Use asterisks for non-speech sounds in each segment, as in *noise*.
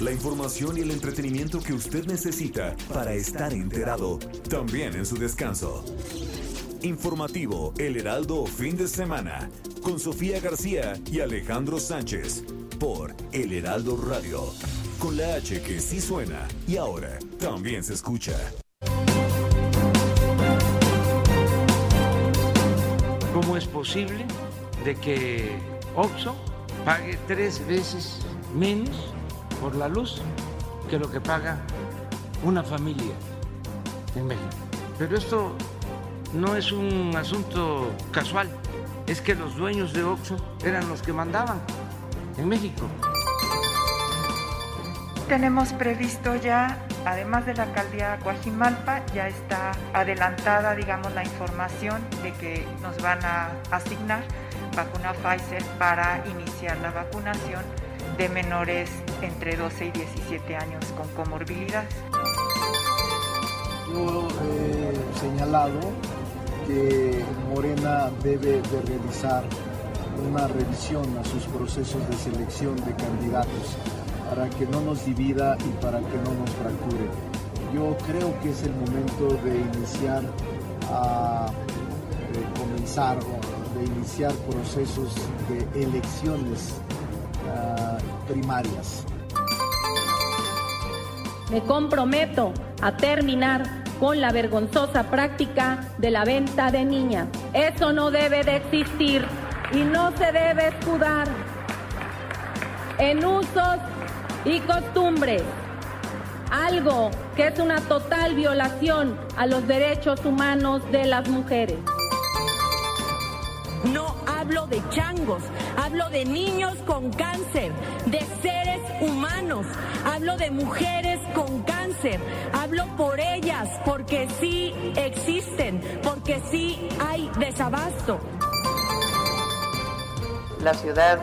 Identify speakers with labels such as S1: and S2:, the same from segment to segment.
S1: la información y el entretenimiento que usted necesita para estar enterado, también en su descanso. Informativo El Heraldo Fin de Semana, con Sofía García y Alejandro Sánchez, por El Heraldo Radio, con la H que sí suena y ahora también se escucha.
S2: ¿Cómo es posible de que Oxo pague tres veces menos por la luz que lo que paga una familia en México? Pero esto no es un asunto casual, es que los dueños de Oxo eran los que mandaban en México.
S3: Tenemos previsto ya, además de la alcaldía Coajimalpa, ya está adelantada, digamos, la información de que nos van a asignar vacuna Pfizer para iniciar la vacunación de menores entre 12 y 17 años con comorbilidades.
S4: Yo he señalado que Morena debe de realizar una revisión a sus procesos de selección de candidatos para que no nos divida y para que no nos fracture. Yo creo que es el momento de iniciar a de comenzar de iniciar procesos de elecciones primarias.
S5: Me comprometo a terminar con la vergonzosa práctica de la venta de niñas. Eso no debe de existir y no se debe escudar en usos y costumbres. Algo que es una total violación a los derechos humanos de las mujeres.
S6: De changos, hablo de niños con cáncer, de seres humanos, hablo de mujeres con cáncer, hablo por ellas, porque sí existen, porque sí hay desabasto.
S7: La ciudad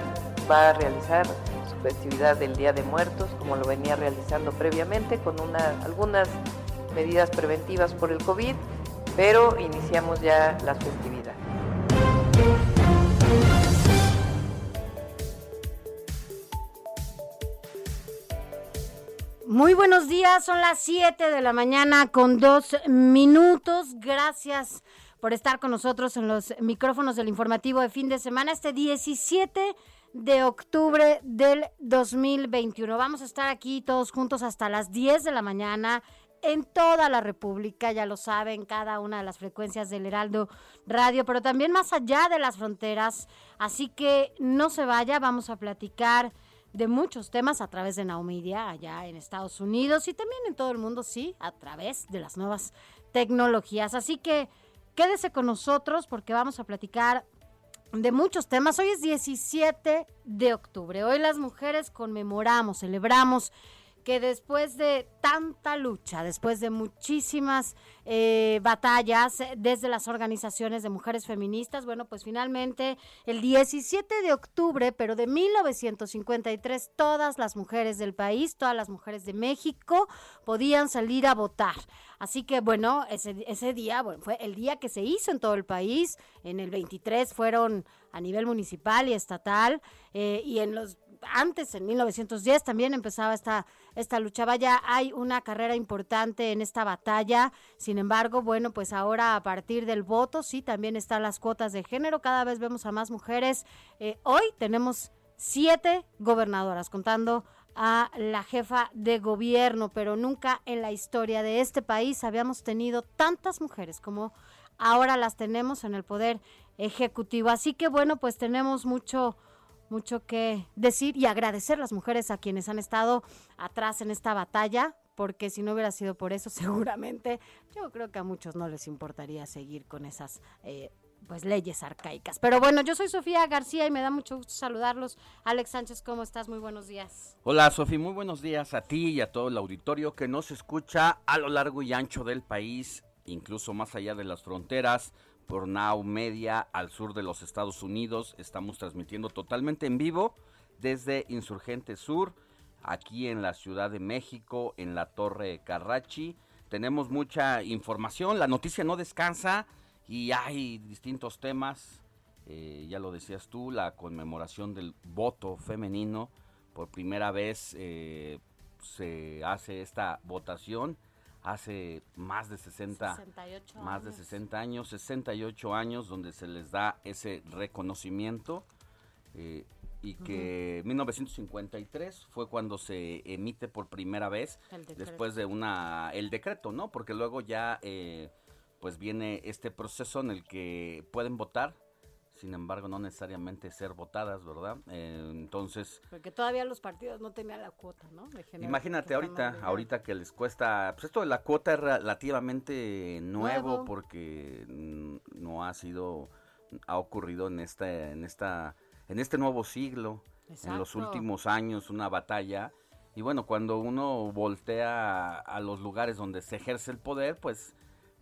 S7: va a realizar su festividad del Día de Muertos, como lo venía realizando previamente, con una, algunas medidas preventivas por el COVID, pero iniciamos ya las festividades.
S8: Muy buenos días, son las 7 de la mañana con dos minutos. Gracias por estar con nosotros en los micrófonos del informativo de fin de semana, este 17 de octubre del 2021. Vamos a estar aquí todos juntos hasta las 10 de la mañana en toda la República, ya lo saben, cada una de las frecuencias del Heraldo Radio, pero también más allá de las fronteras. Así que no se vaya, vamos a platicar de muchos temas a través de Naumedia allá en Estados Unidos y también en todo el mundo, sí, a través de las nuevas tecnologías. Así que quédese con nosotros porque vamos a platicar de muchos temas. Hoy es 17 de octubre. Hoy las mujeres conmemoramos, celebramos que después de tanta lucha, después de muchísimas eh, batallas desde las organizaciones de mujeres feministas, bueno, pues finalmente el 17 de octubre, pero de 1953, todas las mujeres del país, todas las mujeres de México podían salir a votar. Así que bueno, ese, ese día, bueno, fue el día que se hizo en todo el país, en el 23 fueron a nivel municipal y estatal, eh, y en los antes, en 1910, también empezaba esta, esta lucha. Vaya, hay una carrera importante en esta batalla. Sin embargo, bueno, pues ahora a partir del voto, sí, también están las cuotas de género. Cada vez vemos a más mujeres. Eh, hoy tenemos siete gobernadoras, contando a la jefa de gobierno, pero nunca en la historia de este país habíamos tenido tantas mujeres como ahora las tenemos en el poder ejecutivo. Así que bueno, pues tenemos mucho mucho que decir y agradecer a las mujeres a quienes han estado atrás en esta batalla, porque si no hubiera sido por eso, *laughs* seguramente yo creo que a muchos no les importaría seguir con esas eh, pues leyes arcaicas. Pero bueno, yo soy Sofía García y me da mucho gusto saludarlos. Alex Sánchez, ¿cómo estás? Muy buenos días.
S9: Hola Sofía, muy buenos días a ti y a todo el auditorio que nos escucha a lo largo y ancho del país, incluso más allá de las fronteras, por Now Media al sur de los Estados Unidos. Estamos transmitiendo totalmente en vivo desde Insurgente Sur, aquí en la Ciudad de México, en la Torre Carrachi. Tenemos mucha información, la noticia no descansa y hay distintos temas. Eh, ya lo decías tú, la conmemoración del voto femenino. Por primera vez eh, se hace esta votación hace más de 60 más de 60 años 68 años donde se les da ese reconocimiento eh, y que 1953 fue cuando se emite por primera vez después de una el decreto no porque luego ya eh, pues viene este proceso en el que pueden votar sin embargo no necesariamente ser votadas, ¿verdad? Eh, entonces...
S8: Porque todavía los partidos no tenían la cuota, ¿no?
S9: Imagínate ahorita, ahorita que les cuesta, pues esto de la cuota es relativamente nuevo, porque no ha sido, ha ocurrido en esta, en esta, en este nuevo siglo, en los últimos años, una batalla. Y bueno, cuando uno voltea a los lugares donde se ejerce el poder, pues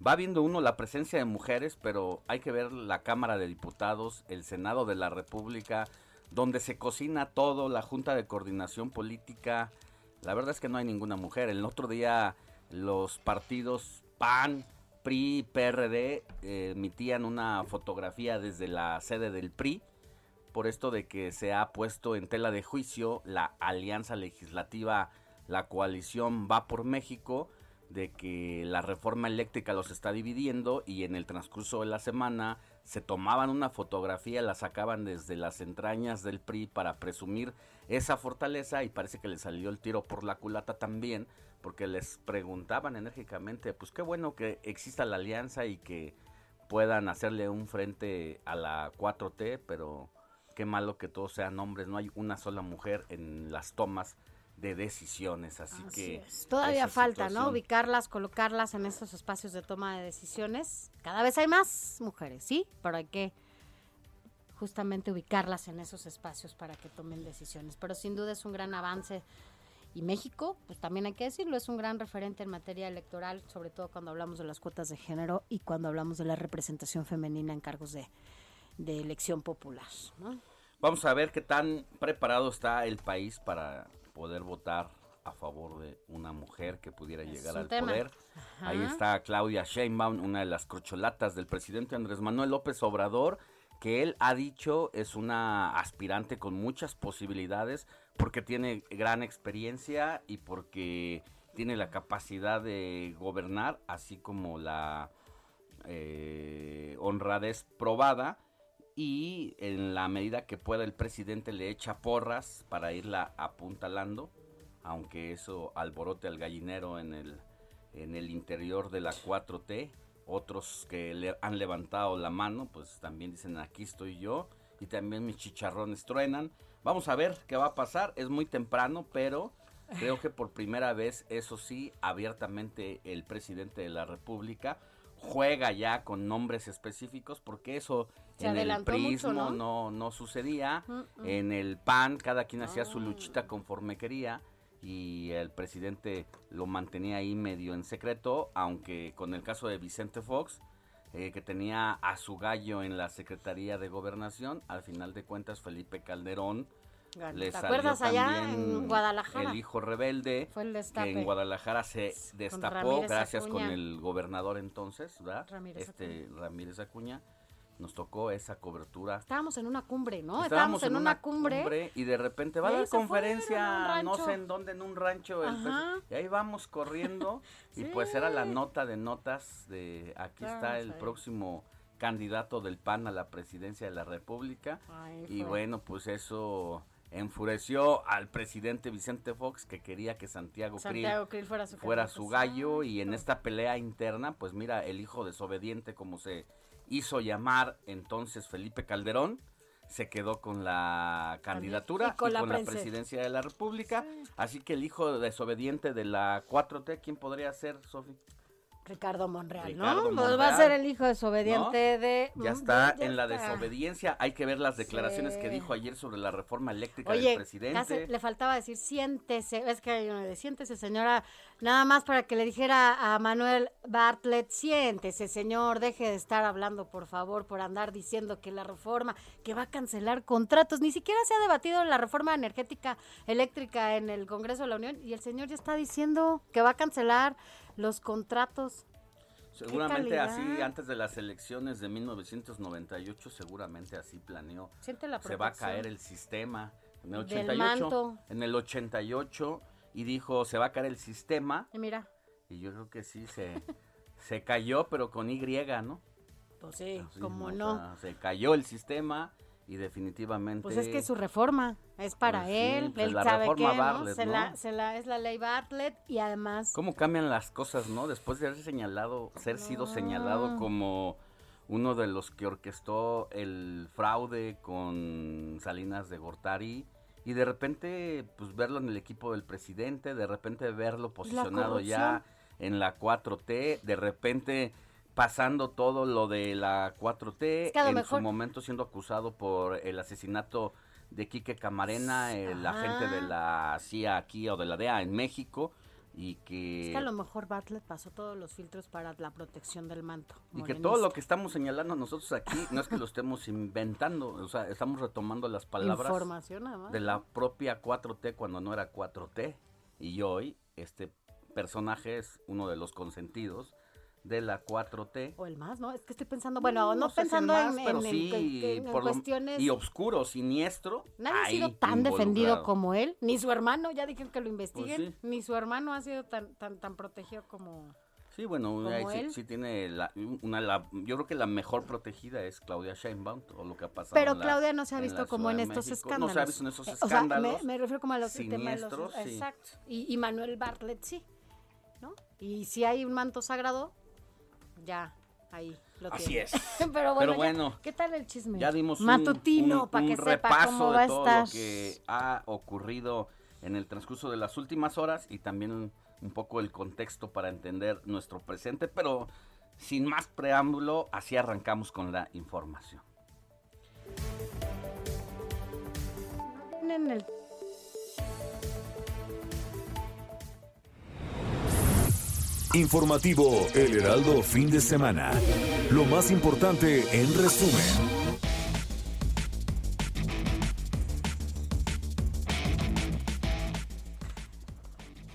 S9: va viendo uno la presencia de mujeres, pero hay que ver la Cámara de Diputados, el Senado de la República, donde se cocina todo, la Junta de Coordinación Política. La verdad es que no hay ninguna mujer. El otro día los partidos PAN, PRI, PRD emitían una fotografía desde la sede del PRI por esto de que se ha puesto en tela de juicio la alianza legislativa, la coalición Va por México, de que la reforma eléctrica los está dividiendo y en el transcurso de la semana se tomaban una fotografía, la sacaban desde las entrañas del PRI para presumir esa fortaleza y parece que le salió el tiro por la culata también, porque les preguntaban enérgicamente, pues qué bueno que exista la alianza y que puedan hacerle un frente a la 4T, pero qué malo que todos sean hombres, no hay una sola mujer en las tomas de decisiones. Así, que.
S8: Todavía falta, ¿no? Ubicarlas, colocarlas en esos espacios de toma de decisiones. Cada vez hay más mujeres, ¿sí? Pero hay que justamente ubicarlas en esos espacios para que tomen decisiones. Pero sin duda es un gran avance. Y México, pues también hay que decirlo, es un gran referente en materia electoral, sobre todo cuando hablamos de las cuotas de género y cuando hablamos de la representación femenina en cargos de, de elección popular. ¿no?
S9: Vamos a ver qué tan preparado está el país para poder votar a favor de una mujer que pudiera llegar al poder. Ahí está Claudia Sheinbaum, una de las corcholatas del presidente Andrés Manuel López Obrador, que él ha dicho es una aspirante con muchas posibilidades porque tiene gran experiencia y porque tiene la capacidad de gobernar, así como la eh, honradez probada y en la medida que pueda el presidente le echa porras para irla apuntalando, aunque eso alborote al gallinero en el, en el interior de la 4T, otros que le han levantado la mano, pues también dicen aquí estoy yo y también mis chicharrones truenan. Vamos a ver qué va a pasar, es muy temprano, pero creo que por primera vez, eso sí, abiertamente el presidente de la República juega ya con nombres específicos porque eso en el prismo ¿no? ¿no? sucedía. En el PAN cada quien hacía su luchita conforme quería y el presidente lo mantenía ahí medio en secreto, aunque con el caso de Vicente Fox, eh, que tenía a su gallo en la Secretaría de Gobernación, al final de cuentas Felipe Calderón le ¿Te acuerdas allá en Guadalajara? El hijo rebelde, que en Guadalajara se destapó gracias con el gobernador entonces, ¿verdad? Ramírez este Acuña. Ramírez Acuña. Nos tocó esa cobertura.
S8: Estábamos en una cumbre, ¿no? Estábamos, en, una, cumbre,
S9: y de repente va a la conferencia, no sé en dónde, en un rancho. y ahí vamos corriendo *laughs* y pues era la nota de notas de aquí está el próximo candidato del PAN a la presidencia de la República. y bueno, pues eso enfureció al presidente Vicente Fox que quería que Santiago, Krill, fuera su, gallo y en esta pelea interna, pues mira, el hijo desobediente como se hizo llamar entonces Felipe Calderón, se quedó con la candidatura y con, la, presidencia de la República. Así que el hijo desobediente de la 4T, ¿quién podría ser, Sofi?
S8: Ricardo Monreal, ¿no? Pues va a ser el hijo desobediente de...
S9: Ya está en la desobediencia. Hay que ver las declaraciones que dijo ayer sobre la reforma eléctrica del presidente.
S8: le faltaba decir, siéntese. Es que hay uno de siéntese, señora. Nada más para que le dijera a Manuel Bartlett, siéntese, señor. Deje de estar hablando, por favor, por andar diciendo que la reforma, que va a cancelar contratos. Ni siquiera se ha debatido la reforma energética eléctrica en el Congreso de la Unión. Y el señor ya está diciendo que va a cancelar los contratos.
S9: Seguramente así, antes de las elecciones de 1998, seguramente así planeó. Se va a caer el sistema. En el 88, en el 88 y dijo, se va a caer el sistema.
S8: Y mira.
S9: Y yo creo que sí, se, *laughs* se cayó, pero con Y, ¿no?
S8: Pues sí, como no.
S9: se cayó el sistema y definitivamente
S8: pues es que su reforma es para pues él pues él sabe que ¿no? se, La, se la, es la ley Bartlett y además
S9: cómo cambian las cosas no después de haber señalado ser sido señalado como uno de los que orquestó el fraude con Salinas de Gortari y de repente pues verlo en el equipo del presidente de repente verlo posicionado ya en la 4T de repente pasando todo lo de la 4T, en su momento siendo acusado por el asesinato de Quique Camarena, el agente de la CIA aquí o de la DEA en México, y que...
S8: Es que a lo mejor Bartlett pasó todos los filtros para la protección del manto.
S9: Y que todo lo que estamos señalando nosotros aquí no es que lo estemos inventando, o sea, estamos retomando las palabras de la propia 4T cuando no era 4T. Y hoy este personaje es uno de los consentidos de la 4T.
S8: O el más, ¿no? Es que estoy pensando, bueno, no, pensando en,
S9: pero sí, por
S8: cuestiones...
S9: y oscuro, siniestro.
S8: Nadie ha sido tan defendido como él, ni su hermano, ya dijeron que lo investiguen, pues ni su hermano ha sido tan, tan, tan protegido como...
S9: Sí, bueno, sí, tiene la, una, la, yo creo que la mejor protegida es Claudia Sheinbaum, o lo que ha pasado.
S8: Pero Claudia no se ha visto como en estos escándalos.
S9: No se ha visto en esos escándalos.
S8: O sea, me, refiero como a los siniestros, Exacto. Y, y Manuel Bartlett sí, ¿no? Y si hay un manto sagrado, ya, ahí lo
S9: Así es. *laughs*
S8: Pero bueno, ¿qué tal el chisme?
S9: Ya dimos
S8: Matutino,
S9: un,
S8: para que
S9: repaso
S8: cómo va
S9: de todo lo que ha ocurrido en el transcurso de las últimas horas y también un poco el contexto para entender nuestro presente, pero sin más preámbulo, así arrancamos con la información.
S8: En el
S1: Informativo El Heraldo Fin de Semana. Lo más importante en resumen.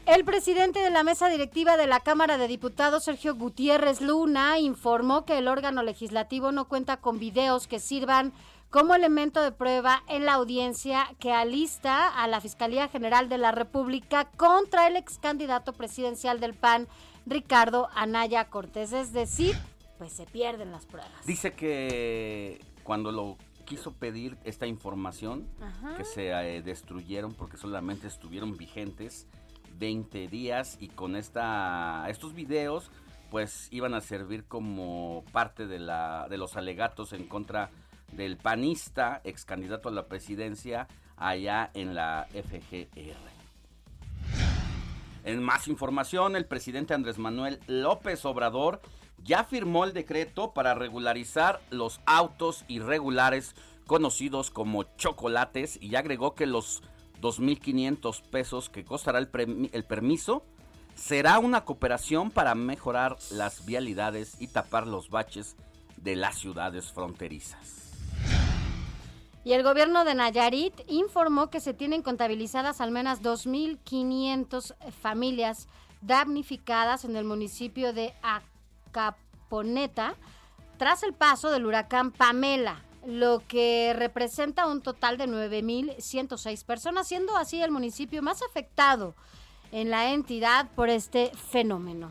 S8: El presidente de la mesa directiva de la Cámara de Diputados, Sergio Gutiérrez Luna, informó que el órgano legislativo no cuenta con videos que sirvan como elemento de prueba en la audiencia que alista a la Fiscalía General de la República contra el ex candidato presidencial del PAN, Ricardo Anaya Cortés. Es decir, pues se pierden las pruebas.
S9: Dice que cuando lo quiso pedir esta información, que se eh, destruyeron porque solamente estuvieron vigentes 20 días y con esta estos videos pues iban a servir como parte de la de los alegatos en contra del panista ex candidato a la presidencia allá en la FGR. En más información, el presidente Andrés Manuel López Obrador ya firmó el decreto para regularizar los autos irregulares conocidos como chocolates y agregó que los 2.500 pesos que costará el, el, permiso será una cooperación para mejorar las vialidades y tapar los baches de las ciudades fronterizas.
S8: Y el gobierno de Nayarit informó que se tienen contabilizadas al menos 2.500 familias damnificadas en el municipio de Acaponeta tras el paso del huracán Pamela, lo que representa un total de 9.106 personas, siendo así el municipio más afectado en la entidad por este fenómeno.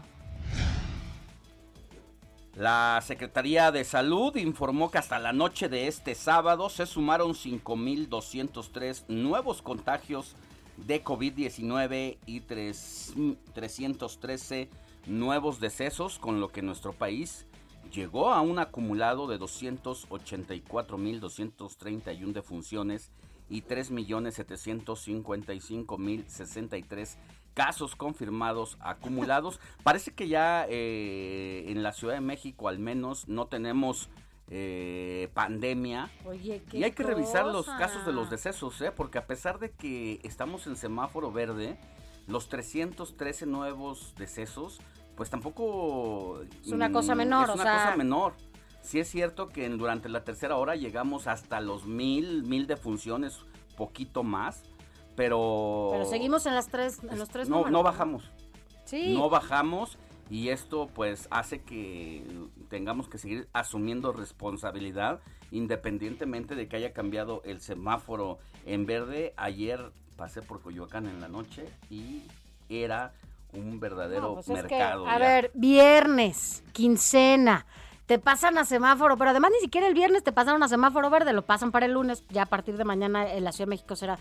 S9: La Secretaría de Salud informó que hasta la noche de este sábado se sumaron 5.203 nuevos contagios de COVID-19 y 313 nuevos decesos, con lo que nuestro país llegó a un acumulado de 284.231 defunciones y 3.755.063 casos confirmados acumulados. *laughs* Parece que ya eh, en la Ciudad de México al menos no tenemos eh, pandemia.
S8: Oye,
S9: y hay que revisar los casos de los decesos, ¿eh? porque a pesar de que estamos en semáforo verde, los 313 nuevos decesos, pues tampoco...
S8: Es una cosa menor,
S9: es una cosa menor. Sí es cierto que durante la tercera hora llegamos hasta los mil, mil defunciones, poquito más, pero...
S8: Pero seguimos en, las tres, en los tres
S9: No, no bajamos. Sí. No bajamos y esto pues hace que tengamos que seguir asumiendo responsabilidad independientemente de que haya cambiado el semáforo en verde. Ayer pasé por Coyoacán en la noche y era un verdadero pues mercado.
S8: a ver, viernes, quincena, te pasan a semáforo, pero además ni siquiera el viernes te pasaron a semáforo verde, lo pasan para el lunes, ya a partir de mañana en la Ciudad de México será.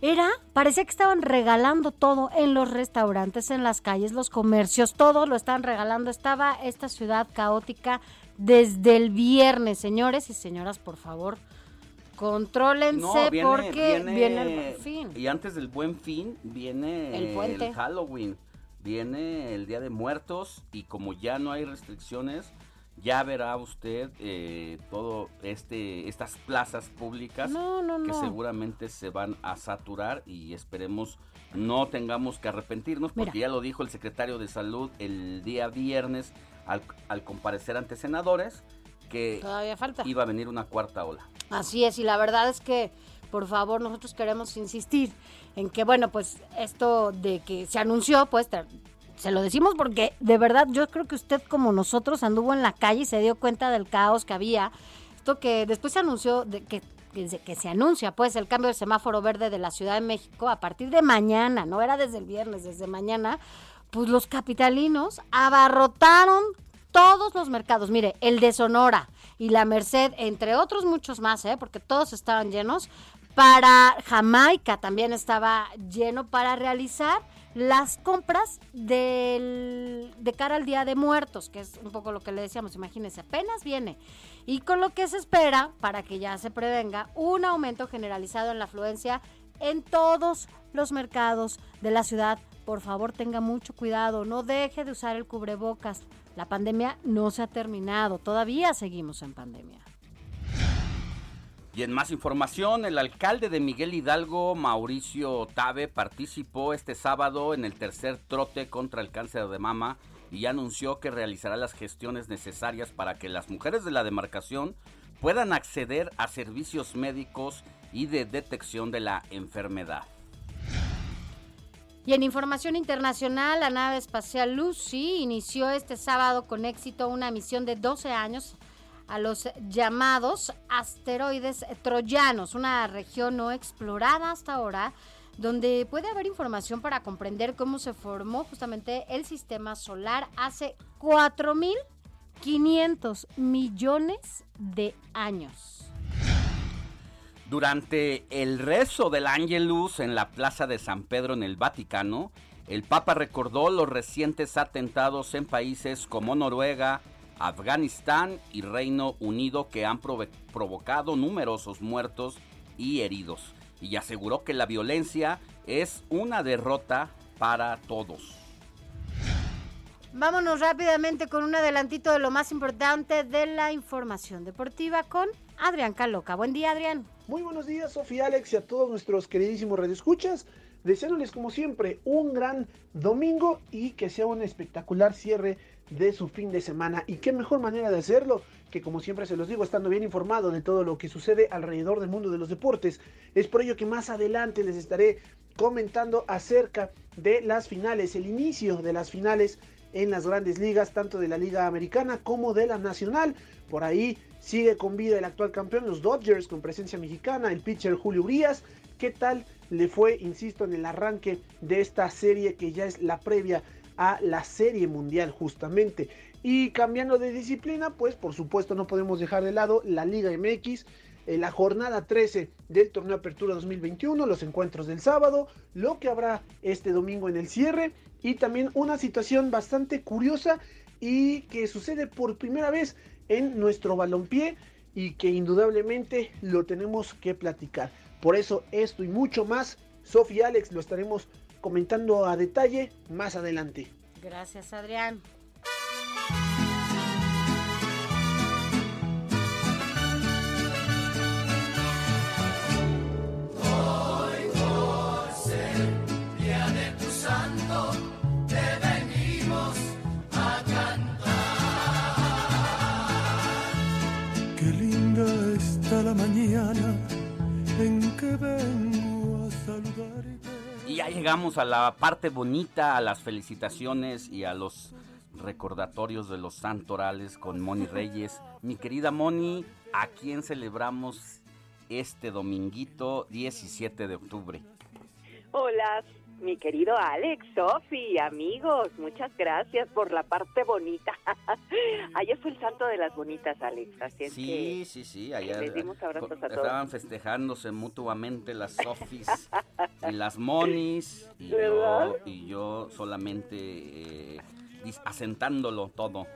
S8: Era, parecía que estaban regalando todo en los restaurantes, en las calles, los comercios, todo lo estaban regalando. Estaba esta ciudad caótica desde el viernes, señores y señoras, por favor. Contrólense porque viene, el buen fin.
S9: Y antes del buen fin viene el, el Halloween, viene el Día de Muertos y como ya no hay restricciones, ya verá usted eh, todo este estas plazas públicas que seguramente se van a saturar y esperemos no tengamos que arrepentirnos porque ya lo dijo el secretario de salud el día viernes al, al comparecer ante senadores que
S8: Todavía falta.
S9: iba a venir una cuarta ola.
S8: Así es y la verdad es que por favor nosotros queremos insistir en que bueno pues esto de que se anunció pues se lo decimos porque de verdad yo creo que usted como nosotros anduvo en la calle y se dio cuenta del caos que había. Esto que después se anunció que que se anuncia pues el cambio del semáforo verde de la Ciudad de México a partir de mañana, no era desde el viernes, desde mañana, pues los capitalinos abarrotaron todos los mercados. Mire, el de Sonora y la Merced, entre otros muchos más, ¿eh? porque todos estaban llenos. Para Jamaica también estaba lleno para realizar las compras de cara al Día de Muertos, que es un poco lo que le decíamos, imagínense, apenas viene. Y con lo que se espera, para que ya se prevenga, un aumento generalizado en la afluencia en todos los mercados de la ciudad. Por favor, tenga mucho cuidado, no deje de usar el cubrebocas. La pandemia no se ha terminado, todavía seguimos en pandemia.
S9: Y en más información, el alcalde de Miguel Hidalgo, Mauricio Tabe, participó este sábado en el tercer trote contra el cáncer de mama y anunció que realizará las gestiones necesarias para que las mujeres de la demarcación puedan acceder a servicios médicos y de detección de la enfermedad.
S8: Y en información internacional, la nave espacial Lucy inició este sábado con éxito una misión de 12 años a los llamados asteroides troyanos, una región no explorada hasta ahora, donde puede haber información para comprender cómo se formó justamente el sistema solar hace 4.500 millones de años.
S9: Durante el rezo del Ángelus en la Plaza de San Pedro en el Vaticano, el Papa recordó los recientes atentados en países como Noruega, Afganistán y Reino Unido que han provocado numerosos muertos y heridos y aseguró que la violencia es una derrota para todos.
S8: Vámonos rápidamente con un adelantito de lo más importante de la información deportiva con Adrián Caloca. Buen día, Adrián.
S10: Muy buenos días, Sofía Alex y a todos nuestros queridísimos radioescuchas. Deseándoles como siempre un gran domingo y que sea un espectacular cierre de su fin de semana. Y qué mejor manera de hacerlo que como siempre se los digo, estando bien informado de todo lo que sucede alrededor del mundo de los deportes. Es por ello que más adelante les estaré comentando acerca de las finales, el inicio de las finales en las grandes ligas, tanto de la Liga Americana como de la Nacional. Por ahí sigue con vida el actual campeón, los Dodgers, con presencia mexicana, el pitcher Julio Urias. ¿Qué tal le fue, insisto, en el arranque de esta serie que ya es la previa a la Serie Mundial justamente. Y cambiando de disciplina, pues por supuesto no podemos dejar de lado la Liga MX, en la jornada 13 del torneo Apertura 2021, los encuentros del sábado, lo que habrá este domingo en el cierre y también una situación bastante curiosa y que sucede por primera vez en nuestro balompié y que indudablemente lo tenemos que platicar. Por eso esto y mucho más, Sofía Alex lo estaremos
S11: comentando a detalle más adelante.
S8: Gracias, Adrián.
S12: la mañana en que vengo a saludarte.
S9: Y ya llegamos a la parte bonita, a las felicitaciones y a los recordatorios de los santorales con Moni Reyes. Mi querida Moni, ¿a quién celebramos este dominguito 17 de octubre?
S13: Hola, mi querido Alex, Sofi, amigos, muchas gracias por la parte bonita. *laughs* ayer fue el santo de las bonitas, Alex, así es
S9: sí, Sí, sí, ayer
S13: les dimos abrazos a todos.
S9: estaban festejándose mutuamente las Sofis *laughs* y las Monis y yo, y yo, solamente eh, asentándolo todo.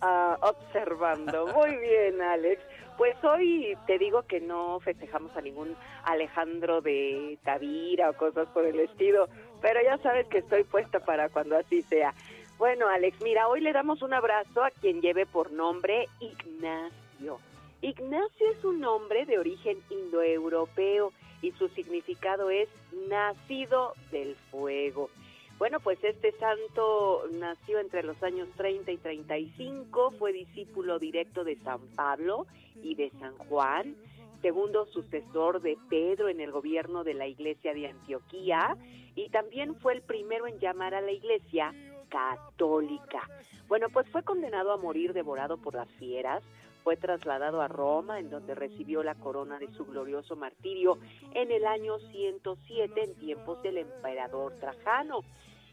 S13: Ah, observando, muy bien, Alex. Pues hoy te digo que no festejamos a ningún Alejandro de Tavira o cosas por el estilo, pero ya sabes que estoy puesta para cuando así sea. Bueno, Alex, mira, hoy le damos un abrazo a quien lleve por nombre Ignacio. Ignacio es un nombre de origen indoeuropeo y su significado es nacido del fuego. Bueno, pues este santo nació entre los años 30 y 35, fue discípulo directo de San Pablo y de San Juan, segundo sucesor de Pedro en el gobierno de la iglesia de Antioquía y también fue el primero en llamar a la iglesia católica. Bueno, pues fue condenado a morir devorado por las fieras, fue trasladado a Roma, en donde recibió la corona de su glorioso martirio en el año 107 en tiempos del emperador Trajano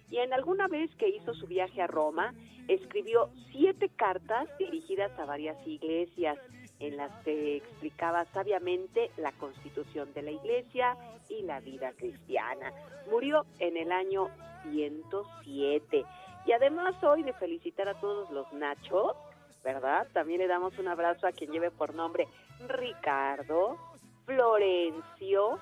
S13: y en alguna vez que hizo su viaje a Roma, escribió siete cartas dirigidas a varias iglesias en las que explicaba sabiamente la constitución de la iglesia y la vida cristiana. Murió en el año 107. Y además hoy de felicitar a todos los nachos, ¿verdad? También le damos un abrazo a quien lleve por nombre Ricardo, Florencio,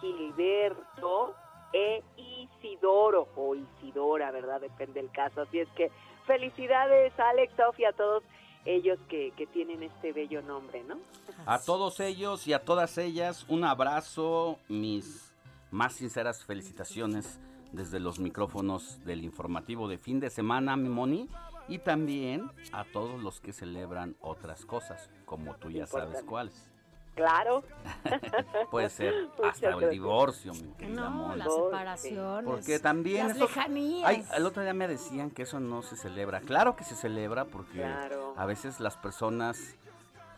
S13: Gilberto, e Isidoro o Isidora, ¿verdad? Depende del caso. Así es que felicidades Alex, Sofía, a todos ellos que, que, tienen este bello nombre, ¿no?
S9: A todos ellos y a todas ellas, un abrazo, mis más sinceras felicitaciones desde los micrófonos del informativo de fin de semana, mi Moni, y también a todos los que celebran otras cosas, como tú ya sabes cuáles.
S13: Claro. *laughs*
S9: Puede ser *laughs* hasta el divorcio, mi querida
S8: No, la separación.
S9: Porque también...
S8: Las lejanías.
S9: el otro día me decían que eso no se celebra. Claro que se celebra porque a veces las personas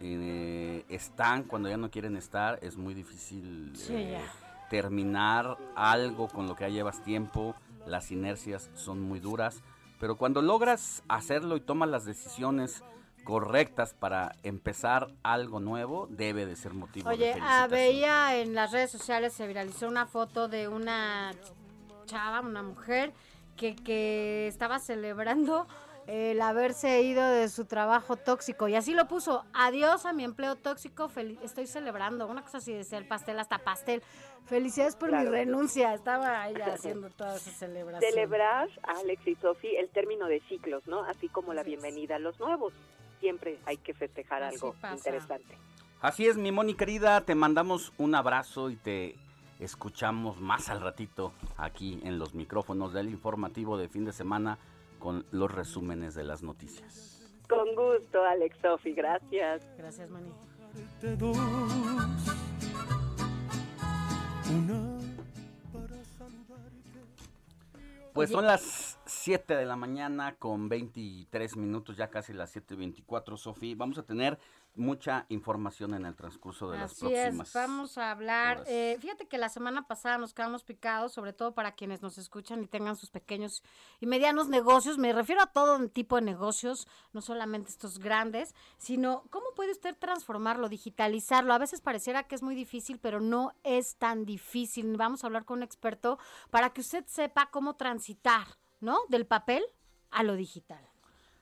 S9: eh, están cuando ya no quieren estar. Es muy difícil eh, terminar algo con lo que ya llevas tiempo. Las inercias son muy duras. Pero cuando logras hacerlo y tomas las decisiones correctas para empezar algo nuevo debe de ser motivo
S8: Oye,
S9: de felicitación.
S8: veía en las redes sociales se viralizó una foto de una chava, una mujer que, que estaba celebrando el haberse ido de su trabajo tóxico y así lo puso, adiós a mi empleo tóxico, estoy celebrando, una cosa así decía el pastel hasta pastel. Felicidades por mi renuncia, estaba ella *laughs* haciendo toda esa celebración.
S13: Celebrar, Alex y Sofi, el término de ciclos, ¿no? Así como la bienvenida a los nuevos siempre hay que festejar algo interesante.
S9: Así es, mi Moni querida, te mandamos un abrazo y te escuchamos más al ratito aquí en los micrófonos del informativo de fin de semana con los resúmenes de las noticias.
S13: Con gusto, Alex Sofi, gracias.
S8: Gracias, Moni.
S9: Pues son las 7 de la mañana con 23 minutos, ya casi las 7.24, Sofía. Vamos a tener mucha información en el transcurso de las próximas.
S8: Es. Vamos a hablar. Eh, fíjate que la semana pasada nos quedamos picados, sobre todo para quienes nos escuchan y tengan sus pequeños y medianos negocios. Me refiero a todo tipo de negocios, no solamente estos grandes, sino cómo puede usted transformarlo, digitalizarlo. A veces pareciera que es muy difícil, pero no es tan difícil. Vamos a hablar con un experto para que usted sepa cómo transitar, ¿no? Del papel a lo digital.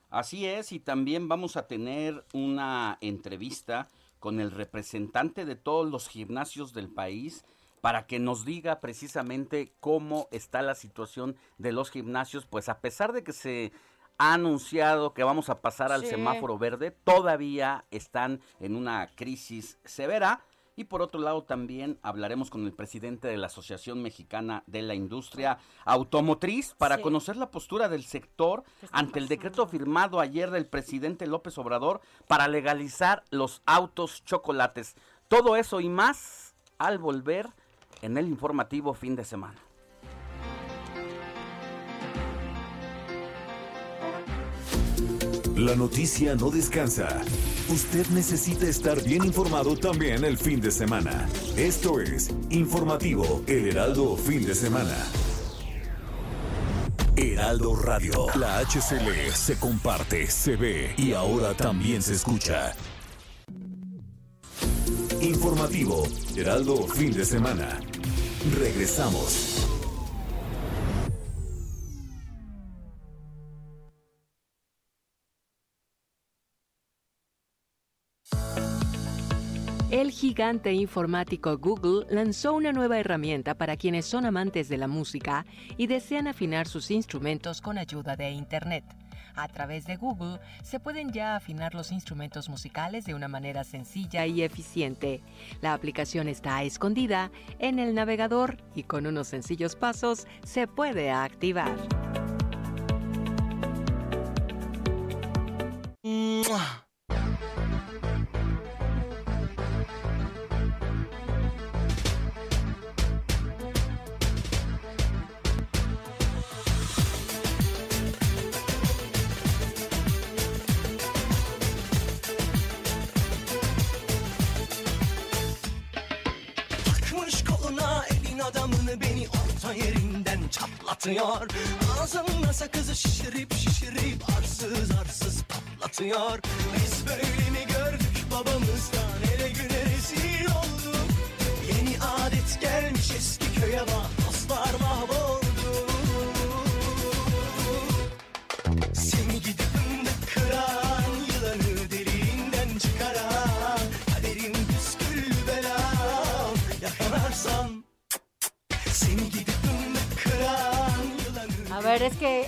S9: Así es, y también vamos a tener una entrevista con el representante de todos los gimnasios del país para que nos diga precisamente cómo está la situación de los gimnasios, pues a pesar de que se ha anunciado que vamos a pasar al
S8: Sí.
S9: semáforo verde, todavía están en una crisis severa. Y por otro lado también hablaremos con el presidente de la Asociación Mexicana de la Industria Automotriz para
S8: Sí.
S9: conocer la postura del sector ante el decreto firmado ayer del presidente López Obrador para legalizar los autos chocolates. Todo eso y más al volver en el informativo fin de semana.
S1: La noticia no descansa. Usted necesita estar bien informado también el fin de semana. Esto es Informativo El Heraldo Fin de Semana. Heraldo Radio. La HCL se comparte, se ve y ahora también se escucha. Informativo Heraldo Fin de Semana. Regresamos.
S14: Gigante informático Google lanzó una nueva herramienta para quienes son amantes de la música y desean afinar sus instrumentos con ayuda de Internet. A través de Google se pueden ya afinar los instrumentos musicales de una manera sencilla y eficiente. La aplicación está escondida en el navegador y con unos sencillos pasos se puede activar.
S12: Beni orta yerinden çatlatıyor. Ağzımda sakızı şişirip şişirip arsız arsız patlatıyor. Biz böyle mi gördük babamızdan? Ele güne rezil olduk. Yeni adet gelmiş eski köye bak. Dostlar mahvoldu
S8: ver, es que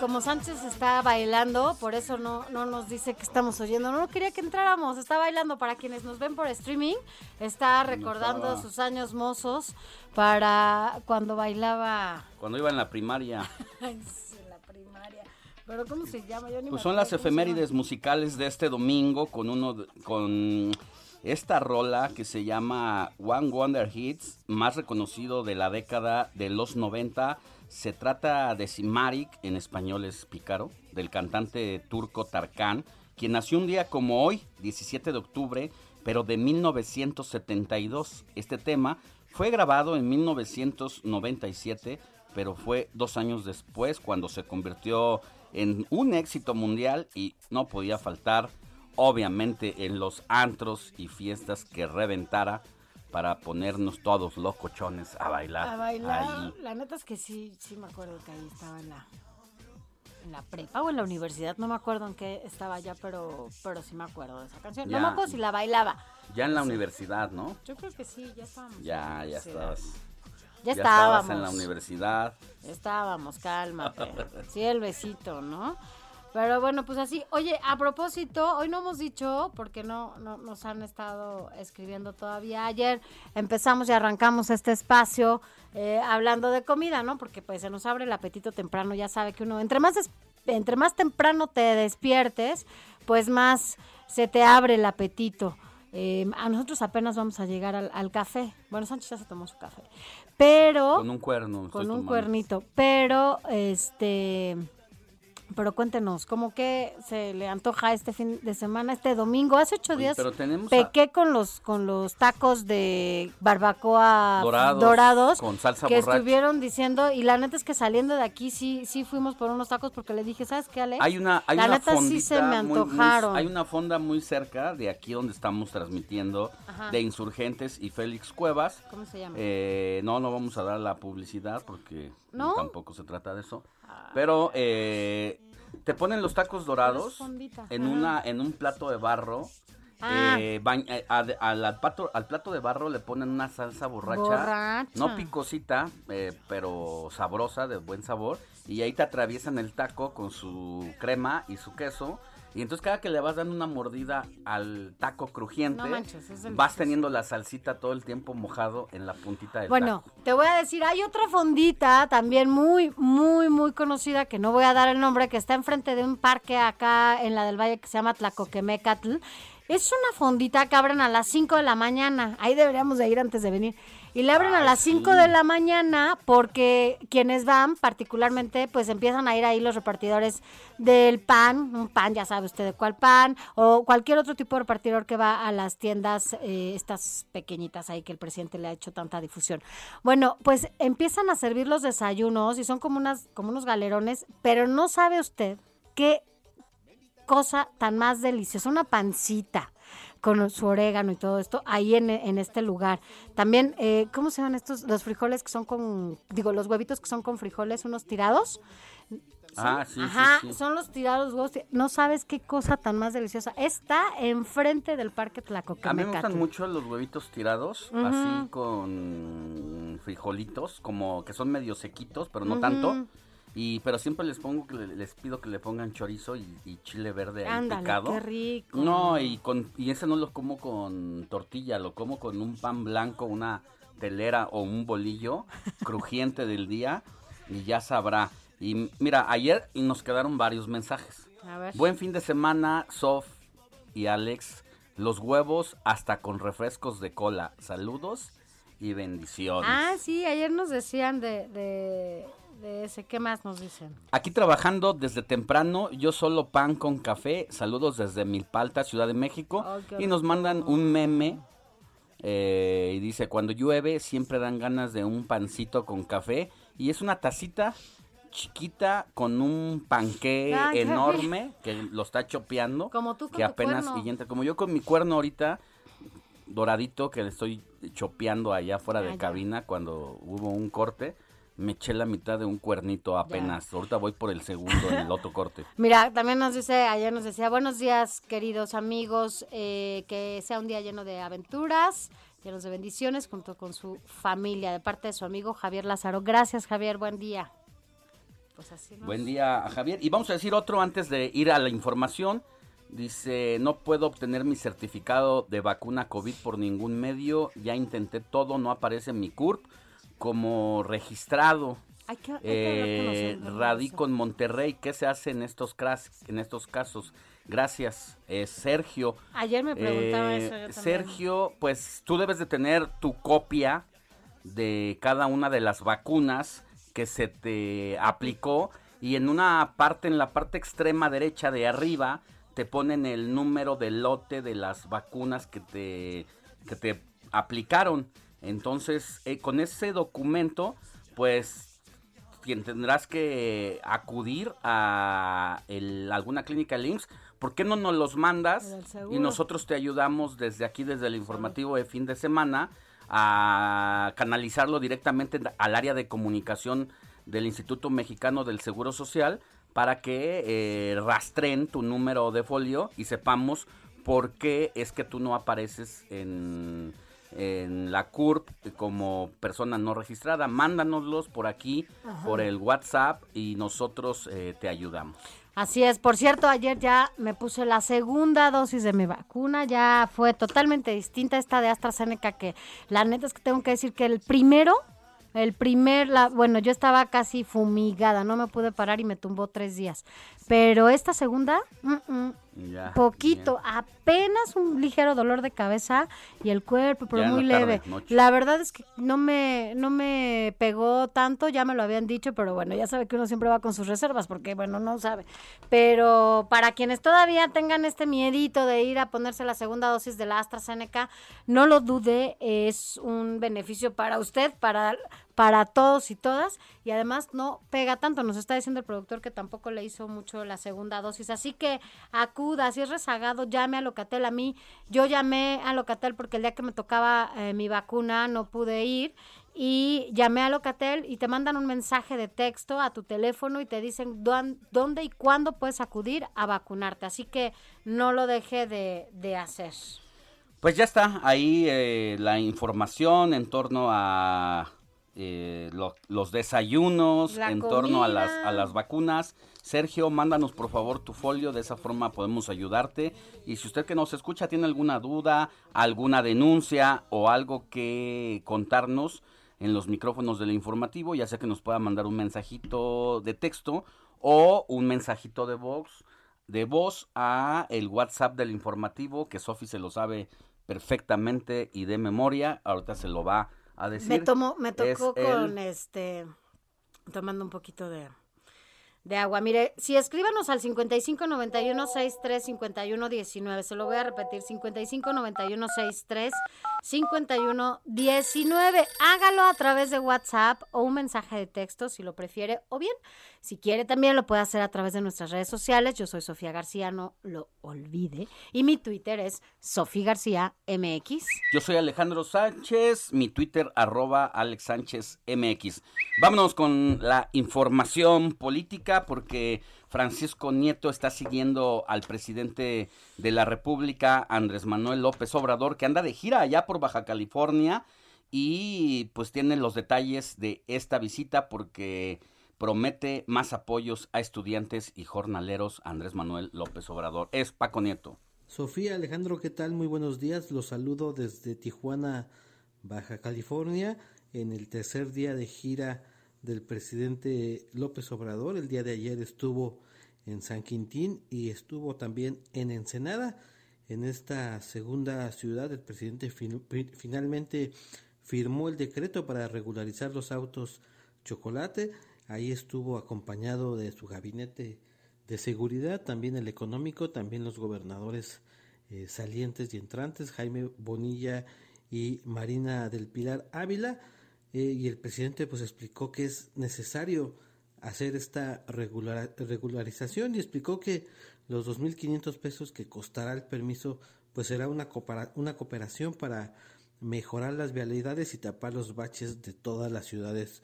S8: como Sánchez está bailando, por eso no, no nos dice que estamos oyendo. No quería que entráramos, está bailando para quienes nos ven por streaming. Está recordando sus años mozos para cuando bailaba
S9: Cuando iba en la primaria. *laughs*
S8: Ay, sí, la primaria. Pero ¿cómo se llama? Yo ni
S9: Pues
S8: me
S9: son las efemérides musicales de este domingo con uno de- con esta rola que se llama One Wonder Hits, más reconocido de la década de los 90. Se trata de Simarik, en español es Pícaro, del cantante turco Tarkan, quien nació un día como hoy, 17 de octubre, pero de 1972. Este tema fue grabado en 1997, pero fue dos años después cuando se convirtió en un éxito mundial y no podía faltar, obviamente, en los antros y fiestas que reventara para ponernos todos locochones a bailar.
S8: A bailar.
S9: ahí.
S8: La neta es que sí, sí me acuerdo que ahí estaba en la, en la prepa o en la universidad. No me acuerdo en qué estaba ya, pero, pero sí me acuerdo de esa canción.
S9: Ya.
S8: No me acuerdo si la bailaba.
S9: Ya en la universidad, ¿no?
S8: Yo creo que sí, ya estábamos.
S9: Ya, ya estabas.
S8: Ya
S9: estabas
S8: estábamos.
S9: en la universidad.
S8: Ya estábamos, cálmate. Sí, el besito, ¿no? Pero bueno, pues así. Oye, a propósito, hoy no hemos dicho, porque no, no nos han estado escribiendo todavía. Ayer empezamos y arrancamos este espacio eh, hablando de comida, ¿no? Porque pues se nos abre el apetito temprano. Ya sabe que uno, entre más, entre más temprano te despiertes, pues más se te abre el apetito. Eh, a nosotros apenas vamos a llegar al, al café. Bueno, Sánchez ya se tomó su café. Pero
S9: Con un cuerno.
S8: con un
S9: tomando.
S8: cuernito. Pero, este, pero cuéntenos, ¿cómo que se le antoja este fin de semana, este domingo? Hace ocho
S9: Oye,
S8: días
S9: pero tenemos a-
S8: pequé con los con los tacos de barbacoa
S9: Dorados,
S8: dorados,
S9: con salsa
S8: que
S9: borracha.
S8: estuvieron diciendo y la neta es que saliendo de aquí sí sí fuimos por unos tacos porque le dije, ¿sabes qué, Alex?
S9: Hay una, hay
S8: la
S9: una
S8: neta sí se me
S9: muy- muy-
S8: antojaron.
S9: hay una fonda muy cerca de aquí donde estamos transmitiendo
S8: Ajá.
S9: de Insurgentes y Félix Cuevas.
S8: ¿Cómo se llama?
S9: Eh, no, no vamos a dar la publicidad porque
S8: ¿No?
S9: tampoco se trata de eso. Pero eh, te ponen los tacos dorados en una en un plato de barro
S8: Ah.
S9: Eh, eh, al, al pato- al plato de barro le ponen una salsa borracha,
S8: Borracha.
S9: no picosita, eh, pero sabrosa, de buen sabor. Y ahí te atraviesan el taco con su crema y su queso. Y entonces cada que le vas dando una mordida al taco crujiente,
S8: No manches, es delicioso.
S9: vas teniendo la salsita todo el tiempo mojado en la puntita del
S8: Bueno,
S9: taco.
S8: te voy a decir, hay otra fondita también muy, muy, muy conocida, que no voy a dar el nombre, que está enfrente de un parque acá en la del Valle que se llama Tlacoquemecatl. Es una fondita que abren a las 5 de la mañana. Ahí deberíamos de ir antes de venir. Y le abren a las 5 de la mañana porque quienes van particularmente pues empiezan a ir ahí los repartidores del pan, un pan, ya sabe usted de cuál pan, o cualquier otro tipo de repartidor que va a las tiendas eh, estas pequeñitas ahí que el presidente le ha hecho tanta difusión. Bueno, pues empiezan a servir los desayunos y son como, unas, como unos galerones, pero no sabe usted qué cosa tan más deliciosa, una pancita con su orégano y todo esto ahí en, en este lugar. También, eh, ¿cómo se llaman estos? Los frijoles que son con, digo, los huevitos que son con frijoles, unos tirados.
S9: Ah, sí,
S8: Ajá,
S9: sí.
S8: son los tirados huevos. No sabes qué cosa tan más deliciosa. Está enfrente del Parque
S9: A mí me gustan mucho los huevitos tirados, así con frijolitos, como que son medio sequitos, pero no tanto. Y pero siempre les pongo que le- les pido que le pongan chorizo y, y chile verde ahí
S8: Ándale,
S9: picado.
S8: qué rico.
S9: No, y con y ese no lo como con tortilla, lo como con un pan blanco, una telera o un bolillo *laughs* crujiente del día y ya sabrá. Y mira, ayer nos quedaron varios mensajes.
S8: A ver.
S9: Buen fin de semana, Sof y Alex. Los huevos hasta con refrescos de cola. Saludos y bendiciones.
S8: Ah, sí, ayer nos decían de, de, de ese. ¿Qué más nos dicen?
S9: Aquí trabajando desde temprano, yo solo pan con café. Saludos desde Milpalta, Ciudad de México.
S8: Qué
S9: y nos mandan un meme. eh, y dice, cuando llueve siempre dan ganas de un pancito con café. Y es una tacita chiquita con un panqué
S8: qué
S9: enorme que lo está chopeando.
S8: Como tú con
S9: que
S8: tu
S9: apenas
S8: cuerno.
S9: y entra. Como yo con mi cuerno ahorita doradito que le estoy chopeando allá fuera de
S8: Ah,
S9: cabina cuando hubo un corte. Me eché la mitad de un cuernito apenas. Ahorita voy por el segundo en el otro corte. *laughs*
S8: Mira, también nos dice, ayer nos decía, buenos días, queridos amigos, eh, que sea un día lleno de aventuras, llenos de bendiciones, junto con su familia, de parte de su amigo Javier Lázaro. Gracias, Javier, buen día. Pues así nos-
S9: Buen día Javier. Y vamos a decir otro antes de ir a la información. Dice, no puedo obtener mi certificado de vacuna COVID por ningún medio. Ya intenté todo, no aparece mi CURP como registrado.
S8: Hay que, hay
S9: Eh, radico en Monterrey. ¿Qué se hace en estos, en estos casos? Gracias, eh, Sergio.
S8: Ayer me preguntaba
S9: Eh,
S8: eso. yo.
S9: Sergio, pues tú debes de tener tu copia de cada una de las vacunas que se te aplicó y en una parte, en la parte extrema derecha de arriba, te ponen el número de lote de las vacunas que te, que te aplicaron. Entonces, eh, con ese documento, pues tendrás que acudir a el- alguna clínica LIMS. ¿Por qué no nos los mandas? Y nosotros te ayudamos desde aquí, desde el informativo de fin de semana, a canalizarlo directamente al área de comunicación del Instituto Mexicano del Seguro Social para que eh, rastreen tu número de folio y sepamos por qué es que tú no apareces en, en la CURP como persona no registrada. Mándanoslos por aquí,
S8: Ajá.
S9: por el WhatsApp y nosotros eh, te ayudamos.
S8: Así es, por cierto, ayer ya me puse la segunda dosis de mi vacuna, ya fue totalmente distinta esta de AstraZeneca, que la neta es que tengo que decir que el primero, el primer, la, bueno, yo estaba casi fumigada, no me pude parar y me tumbó tres días, pero esta segunda, mm, mm,
S9: Ya,
S8: poquito, apenas un ligero dolor de cabeza y el cuerpo, pero
S9: Ya
S8: muy leve. La verdad es que no me, no me pegó tanto, ya me lo habían dicho, pero bueno, ya sabe que uno siempre va con sus reservas, porque bueno, no sabe. Pero para quienes todavía tengan este miedito de ir a ponerse la segunda dosis de la AstraZeneca, no lo dude, es un beneficio para usted, para, para todos y todas, y además no pega tanto. Nos está diciendo el productor que tampoco le hizo mucho la segunda dosis, así que acuda, si es rezagado, llame a Locatel. A mí, yo llamé a Locatel porque el día que me tocaba eh, mi vacuna no pude ir y llamé a Locatel y te mandan un mensaje de texto a tu teléfono y te dicen dónde y cuándo puedes acudir a vacunarte. Así que no lo deje de, hacer.
S9: Pues ya está ahí eh, la información en torno a eh, los desayunos, en torno a las, a las vacunas. Sergio, mándanos por favor tu folio, de esa forma podemos ayudarte. Y si usted que nos escucha tiene alguna duda, alguna denuncia o algo que contarnos, en los micrófonos del informativo, ya sea que nos pueda mandar un mensajito de texto o un mensajito de voz, de voz a el WhatsApp del informativo, que Sofi se lo sabe perfectamente y de memoria, ahorita se lo va a decir.
S8: Me tomó, me tocó con este, tomando un poquito de de agua. Mire, si escríbanos al 5591 63 51 19, se lo voy a repetir, 5591 63 51 19. Hágalo a través de WhatsApp o un mensaje de texto si lo prefiere, o bien, si quiere también lo puede hacer a través de nuestras redes sociales. Yo soy Sofía García, no lo olvide. Y mi Twitter es Sofía García MX.
S9: Yo soy Alejandro Sánchez, mi Twitter arroba Alex Sánchez MX. Vámonos con la información política porque Francisco Nieto está siguiendo al presidente de la República, Andrés Manuel López Obrador, que anda de gira allá por Baja California y pues tiene los detalles de esta visita porque promete más apoyos a estudiantes y jornaleros Andrés Manuel López Obrador. Es Paco Nieto.
S15: Sofía Alejandro, ¿qué tal? Muy buenos días. Los saludo desde Tijuana, Baja California en el tercer día de gira del presidente López Obrador. El día de ayer estuvo en San Quintín y estuvo también en Ensenada. En esta segunda ciudad, el presidente finalmente firmó el decreto para regularizar los autos chocolate. Ahí estuvo acompañado de su gabinete de seguridad, también el económico, también los gobernadores eh, salientes y entrantes, Jaime Bonilla y Marina del Pilar Ávila. Eh, y el presidente pues explicó que es necesario hacer esta regularización y explicó que los 2.500 pesos que costará el permiso pues será una, una cooperación para mejorar las vialidades y tapar los baches de todas las ciudades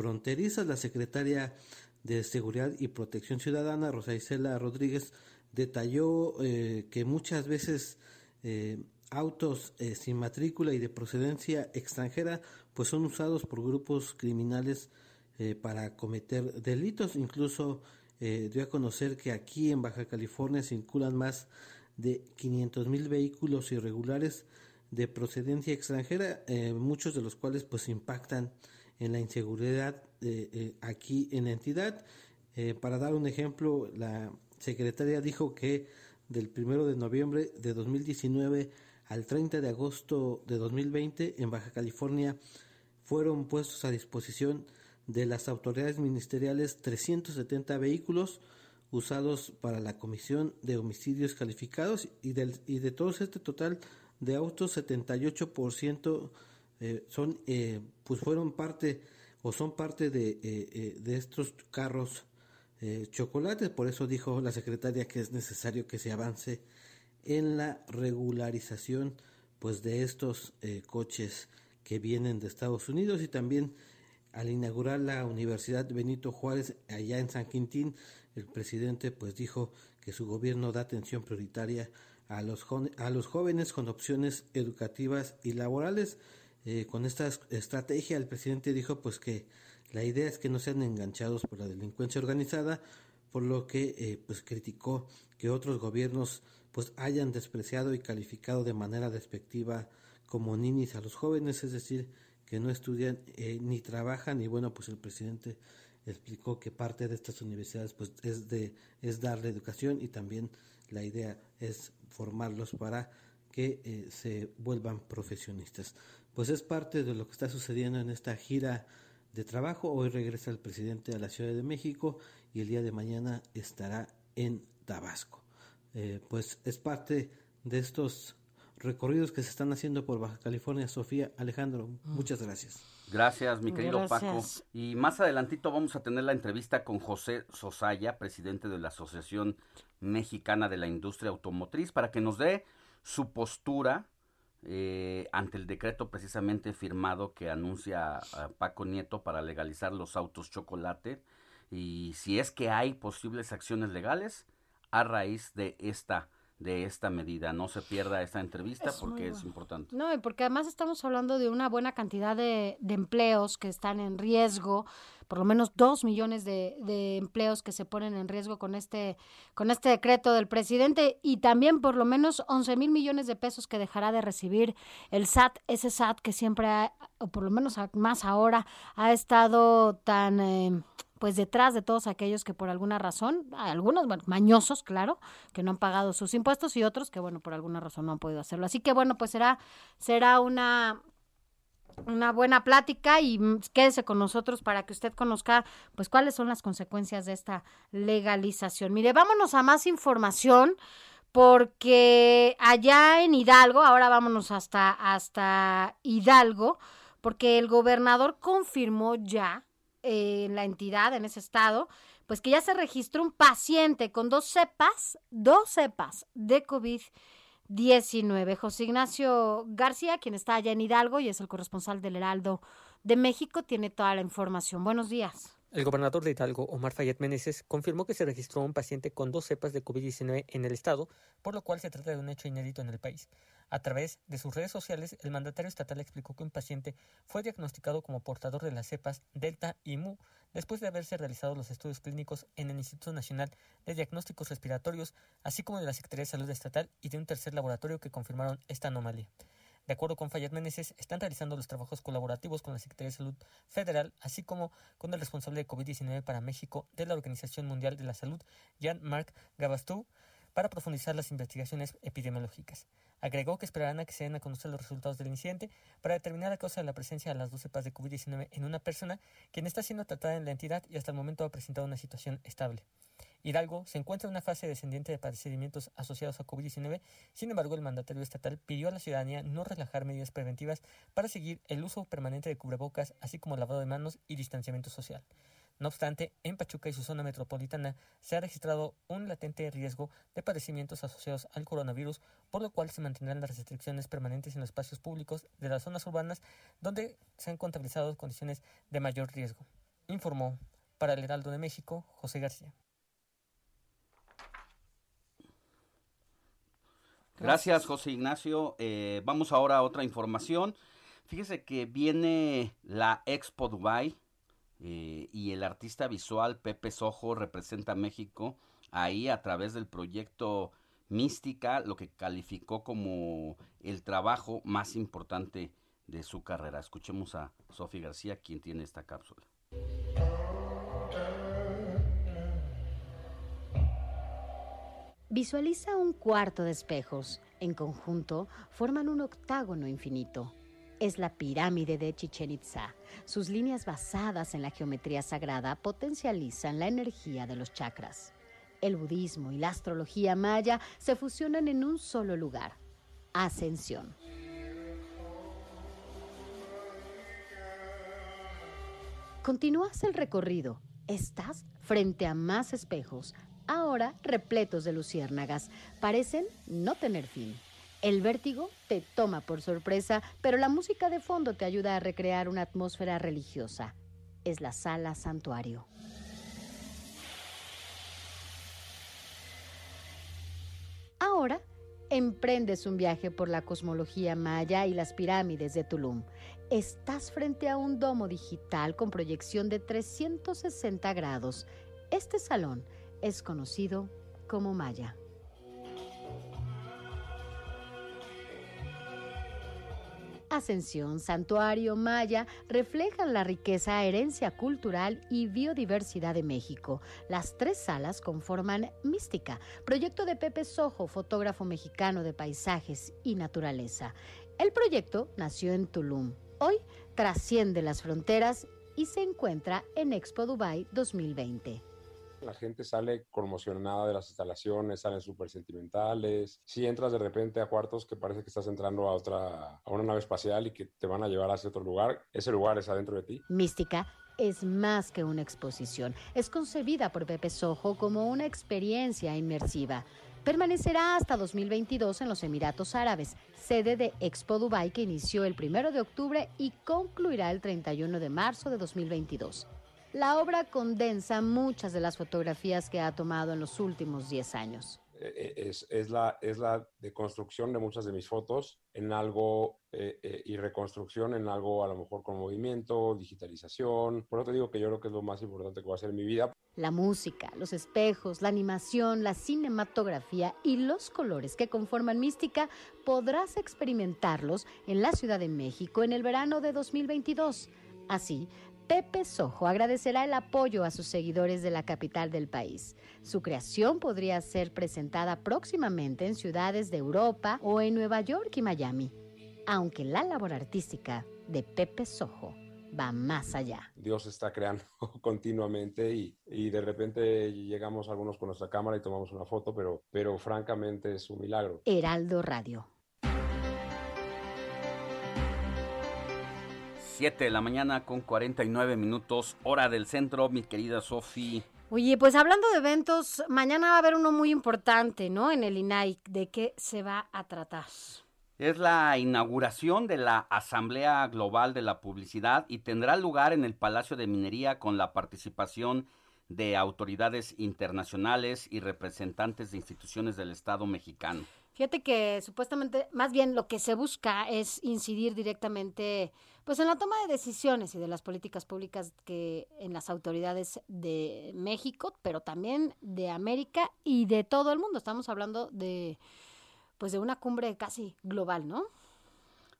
S15: fronterizas. La secretaria de Seguridad y Protección Ciudadana, Rosa Isela Rodríguez, detalló eh, que muchas veces eh, autos sin matrícula y de procedencia extranjera pues son usados por grupos criminales eh, para cometer delitos. Incluso eh, dio a conocer que aquí en Baja California circulan más de 500 mil vehículos irregulares de procedencia extranjera, eh, muchos de los cuales pues impactan en la inseguridad aquí en la entidad. para dar un ejemplo, la secretaria dijo que del primero de noviembre de 2019 al 30 de agosto de 2020 en Baja California fueron puestos a disposición de las autoridades ministeriales 370 vehículos usados para la comisión de homicidios calificados y, del, y de todos este total de autos 78% eh, son eh, pues fueron parte o son parte de, eh, de estos carros chocolates por eso dijo la secretaria que es necesario que se avance en la regularización pues de estos coches que vienen de Estados Unidos y también al inaugurar la Universidad Benito Juárez allá en San Quintín, el presidente pues dijo que su gobierno da atención prioritaria a los, a los jóvenes con opciones educativas y laborales. Eh, con esta estrategia el presidente dijo pues que la idea es que no sean enganchados por la delincuencia organizada, por lo que eh, pues criticó que otros gobiernos pues hayan despreciado y calificado de manera despectiva como ninis a los jóvenes, es decir, que no estudian eh, ni trabajan y bueno, pues el presidente explicó que parte de estas universidades pues es de es darle educación y también la idea es formarlos para que eh, se vuelvan profesionistas. Pues es parte de lo que está sucediendo en esta gira de trabajo. Hoy regresa el presidente a la Ciudad de México y el día de mañana estará en Tabasco. Eh, pues es parte de estos recorridos que se están haciendo por Baja California. Sofía, Alejandro, mm. muchas gracias.
S9: Gracias, mi querido Paco. Y más adelantito vamos a tener la entrevista con José Sosaya, presidente de la Asociación Mexicana de la Industria Automotriz, para que nos dé su postura eh, ante el decreto precisamente firmado que anuncia a Paco Nieto para legalizar los autos chocolate y si es que hay posibles acciones legales a raíz de esta de esta medida. No se pierda esta entrevista porque es importante.
S8: No, y porque además estamos hablando de una buena cantidad de, de empleos que están en riesgo, por lo menos dos millones de, empleos que se ponen en riesgo con este, con este decreto del presidente y también por lo menos 11 mil millones de pesos que dejará de recibir el SAT, ese SAT que siempre, ha, o por lo menos más ahora, ha estado tan... Eh, pues detrás de todos aquellos que por alguna razón, algunos bueno, mañosos, claro, que no han pagado sus impuestos y otros que bueno, por alguna razón no han podido hacerlo. Así que bueno, pues será será una una buena plática y quédese con nosotros para que usted conozca pues cuáles son las consecuencias de esta legalización. Mire, vámonos a más información porque allá en Hidalgo, ahora vámonos hasta hasta Hidalgo, porque el gobernador confirmó ya en la entidad, en ese estado, pues que ya se registró un paciente con dos cepas, dos cepas de COVID-19. José Ignacio García, quien está allá en Hidalgo y es el corresponsal del Heraldo de México, tiene toda la información. Buenos días.
S16: El gobernador de Hidalgo, Omar Fayet Meneses, confirmó que se registró un paciente con dos cepas de COVID-19 en el estado, por lo cual se trata de un hecho inédito en el país. A través de sus redes sociales, el mandatario estatal explicó que un paciente fue diagnosticado como portador de las cepas Delta y Mu después de haberse realizado los estudios clínicos en el Instituto Nacional de Diagnósticos Respiratorios, así como de la Secretaría de Salud Estatal y de un tercer laboratorio que confirmaron esta anomalía. De acuerdo con Fayet Meneses, están realizando los trabajos colaborativos con la Secretaría de Salud Federal, así como con el responsable de COVID-19 para México de la Organización Mundial de la Salud, Jean-Marc Gabastou, para profundizar las investigaciones epidemiológicas. Agregó que esperarán a que se den a conocer los resultados del incidente para determinar la causa de la presencia de las dos cepas de COVID-19 en una persona quien está siendo tratada en la entidad y hasta el momento ha presentado una situación estable. Hidalgo se encuentra en una fase descendiente de padecimientos asociados a COVID-19, sin embargo el mandatario estatal pidió a la ciudadanía no relajar medidas preventivas para seguir el uso permanente de cubrebocas, así como lavado de manos y distanciamiento social. No obstante, en Pachuca y su zona metropolitana se ha registrado un latente riesgo de padecimientos asociados al coronavirus, por lo cual se mantendrán las restricciones permanentes en los espacios públicos de las zonas urbanas donde se han contabilizado condiciones de mayor riesgo. Informó para el Heraldo de México José García.
S9: Gracias, José Ignacio. Eh, vamos ahora a otra información. Fíjese que viene la Expo Dubai eh, y el artista visual Pepe Sojo representa a México ahí a través del proyecto Mística, lo que calificó como el trabajo más importante de su carrera. Escuchemos a Sofía García, quien tiene esta cápsula.
S17: Visualiza un cuarto de espejos. En conjunto forman un octágono infinito es la pirámide de Chichen Itza. Sus líneas basadas en la geometría sagrada potencializan la energía de los chakras. El budismo y la astrología maya se fusionan en un solo lugar, Ascensión. Continúas el recorrido. Estás frente a más espejos, ahora repletos de luciérnagas. Parecen no tener fin. El vértigo te toma por sorpresa, pero la música de fondo te ayuda a recrear una atmósfera religiosa. Es la sala santuario. Ahora emprendes un viaje por la cosmología maya y las pirámides de Tulum. Estás frente a un domo digital con proyección de 360 grados. Este salón es conocido como Maya. Ascensión, Santuario, Maya reflejan la riqueza, herencia cultural y biodiversidad de México. Las tres salas conforman Mística, proyecto de Pepe Sojo, fotógrafo mexicano de paisajes y naturaleza. El proyecto nació en Tulum. Hoy trasciende las fronteras y se encuentra en Expo Dubai 2020.
S18: La gente sale conmocionada de las instalaciones, salen súper sentimentales. Si entras de repente a cuartos que parece que estás entrando a otra, a una nave espacial y que te van a llevar hacia otro lugar, ese lugar es adentro de ti.
S17: Mística es más que una exposición. Es concebida por Pepe Sojo como una experiencia inmersiva. Permanecerá hasta 2022 en los Emiratos Árabes, sede de Expo Dubai que inició el 1 de octubre y concluirá el 31 de marzo de 2022. La obra condensa muchas de las fotografías que ha tomado en los últimos 10 años.
S18: Eh, eh, es, es, la, es la deconstrucción de muchas de mis fotos en algo eh, y reconstrucción en algo a lo mejor con movimiento, digitalización. Por eso te digo que yo creo que es lo más importante que voy a hacer en mi vida.
S17: La música, los espejos, la animación, la cinematografía y los colores que conforman Mística podrás experimentarlos en la Ciudad de México en el verano de 2022. Así, Pepe Sojo agradecerá el apoyo a sus seguidores de la capital del país. Su creación podría ser presentada próximamente en ciudades de Europa o en Nueva York y Miami, aunque la labor artística de Pepe Sojo va más allá.
S18: Dios está creando *laughs* continuamente y, y, de repente llegamos algunos con nuestra cámara y tomamos una foto, pero, pero francamente es un milagro.
S17: Heraldo Radio.
S9: 7 de la mañana con 49 minutos, hora del centro, mi querida Sofi.
S8: Oye, pues hablando de eventos, mañana va a haber uno muy importante, ¿no? En el INAI, ¿de qué se va a tratar?
S9: Es la inauguración de la Asamblea Global de la Publicidad y tendrá lugar en el Palacio de Minería con la participación de autoridades internacionales y representantes de instituciones del Estado mexicano.
S8: Fíjate que supuestamente, más bien lo que se busca es incidir directamente pues en la toma de decisiones y de las políticas públicas que en las autoridades de México, pero también de América y de todo el mundo. Estamos hablando de pues de una cumbre casi global, ¿no?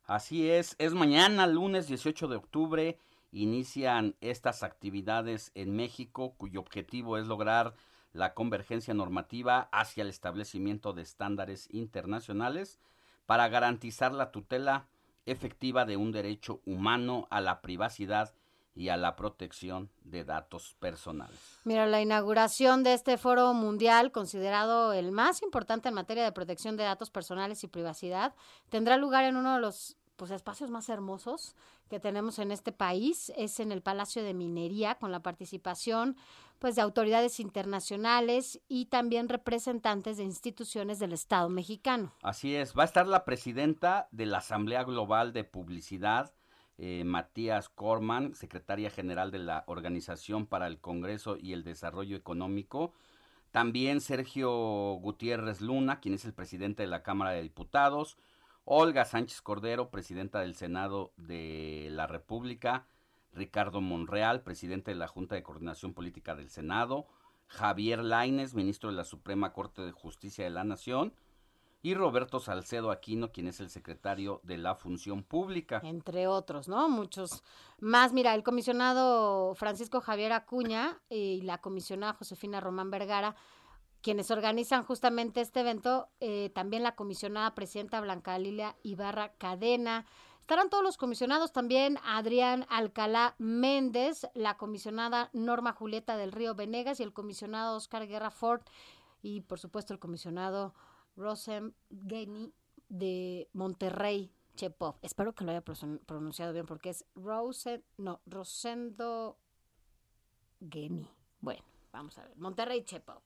S9: Así es, es mañana, lunes 18 de octubre, inician estas actividades en México cuyo objetivo es lograr la convergencia normativa hacia el establecimiento de estándares internacionales para garantizar la tutela efectiva de un derecho humano a la privacidad y a la protección de datos personales.
S8: Mira, la inauguración de este foro mundial, considerado el más importante en materia de protección de datos personales y privacidad, tendrá lugar en uno de los pues espacios más hermosos que tenemos en este país es en el Palacio de Minería con la participación pues de autoridades internacionales y también representantes de instituciones del Estado mexicano.
S9: Así es, va a estar la presidenta de la Asamblea Global de Publicidad, eh, Matías Corman, secretaria general de la Organización para el Congreso y el Desarrollo Económico, también Sergio Gutiérrez Luna, quien es el presidente de la Cámara de Diputados, Olga Sánchez Cordero, presidenta del Senado de la República, Ricardo Monreal, presidente de la Junta de Coordinación Política del Senado, Javier Laines, ministro de la Suprema Corte de Justicia de la Nación, y Roberto Salcedo Aquino, quien es el secretario de la Función Pública.
S8: Entre otros, ¿no? Muchos más. Mira, el comisionado Francisco Javier Acuña y la comisionada Josefina Román Vergara quienes organizan justamente este evento, eh, también la comisionada presidenta Blanca Lilia Ibarra Cadena. Estarán todos los comisionados también, Adrián Alcalá Méndez, la comisionada Norma Julieta del Río Venegas y el comisionado Oscar Guerra Ford y por supuesto el comisionado Rosem Geni de Monterrey, Chepov. Espero que lo haya pronunciado bien porque es Rosen, no, Rosendo Geni. Bueno, vamos a ver, Monterrey Chepov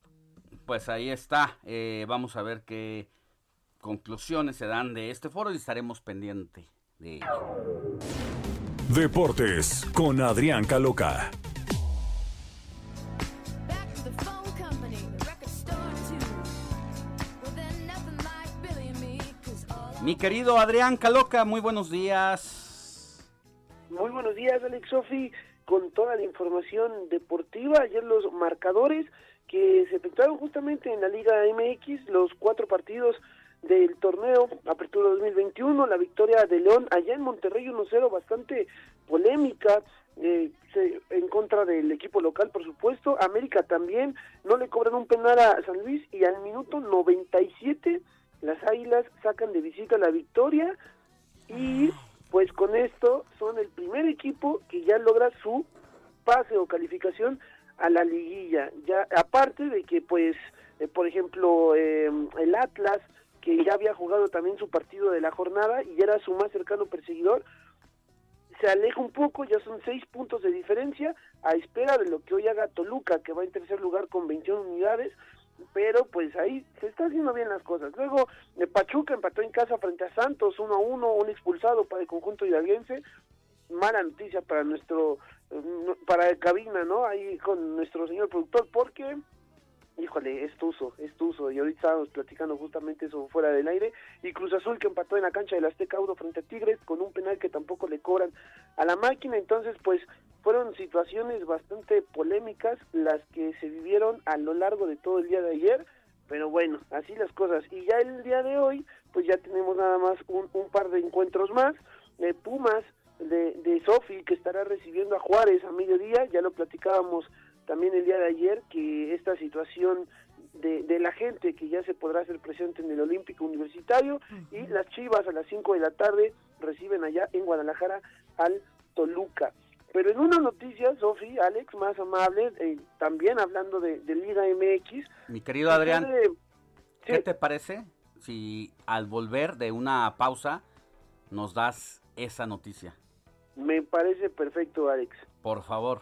S9: pues ahí está. Eh, vamos a ver qué conclusiones se dan de este foro y estaremos pendiente de ello.
S1: Deportes con Adrián Caloca.
S9: Mi querido Adrián Caloca, muy buenos días.
S11: Muy buenos días, Alex Sofi, con toda la información deportiva. Ayer los marcadores que se efectuaron justamente en la Liga MX, los cuatro partidos del torneo Apertura 2021, la victoria de León allá en Monterrey 1-0, bastante polémica, eh, en contra del equipo local, por supuesto. América también, no le cobran un penal a San Luis y al minuto 97 las Águilas sacan de visita la victoria y pues con esto son el primer equipo que ya logra su pase o calificación a la liguilla. Ya aparte de que pues eh, por ejemplo eh, el Atlas que ya había jugado también su partido de la jornada y era su más cercano perseguidor se aleja un poco, ya son seis puntos de diferencia a espera de lo que hoy haga Toluca que va en tercer lugar con 21 unidades pero pues ahí se está haciendo bien las cosas. Luego, eh, Pachuca empató en casa frente a Santos 1 a 1, un expulsado para el conjunto hidalguense. Mala noticia para nuestro, eh, para el cabina, ¿no? Ahí con nuestro señor productor, porque híjole, es Tuzo, es Tuzo, y ahorita estábamos platicando justamente eso fuera del aire, y Cruz Azul que empató en la cancha del Azteca Auro frente a Tigres con un penal que tampoco le cobran a la máquina, entonces pues fueron situaciones bastante polémicas las que se vivieron a lo largo de todo el día de ayer, pero bueno, así las cosas, y ya el día de hoy, pues ya tenemos nada más un, par de encuentros más, de Pumas, de, de Sofi, que estará recibiendo a Juárez a mediodía, ya lo platicábamos también el día de ayer que esta situación de, de, la gente que ya se podrá hacer presente en el Olímpico Universitario y las Chivas a las 5 de la tarde reciben allá en Guadalajara al Toluca. Pero en una noticia, Sofi, Alex, más amable, eh, también hablando de, Liga MX.
S9: Mi querido Adrián, ¿qué te parece si al volver de una pausa nos das esa noticia?
S11: Me parece perfecto, Alex.
S9: Por favor.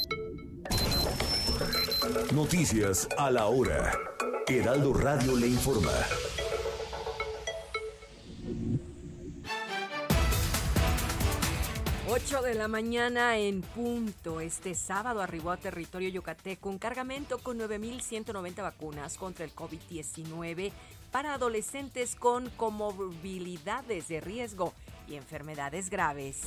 S1: Noticias a la hora. Heraldo Radio le informa.
S14: Ocho de la mañana en punto. Este sábado arribó a territorio yucateco un cargamento con 9.190 vacunas contra el COVID-19 para adolescentes con comorbilidades de riesgo y enfermedades graves.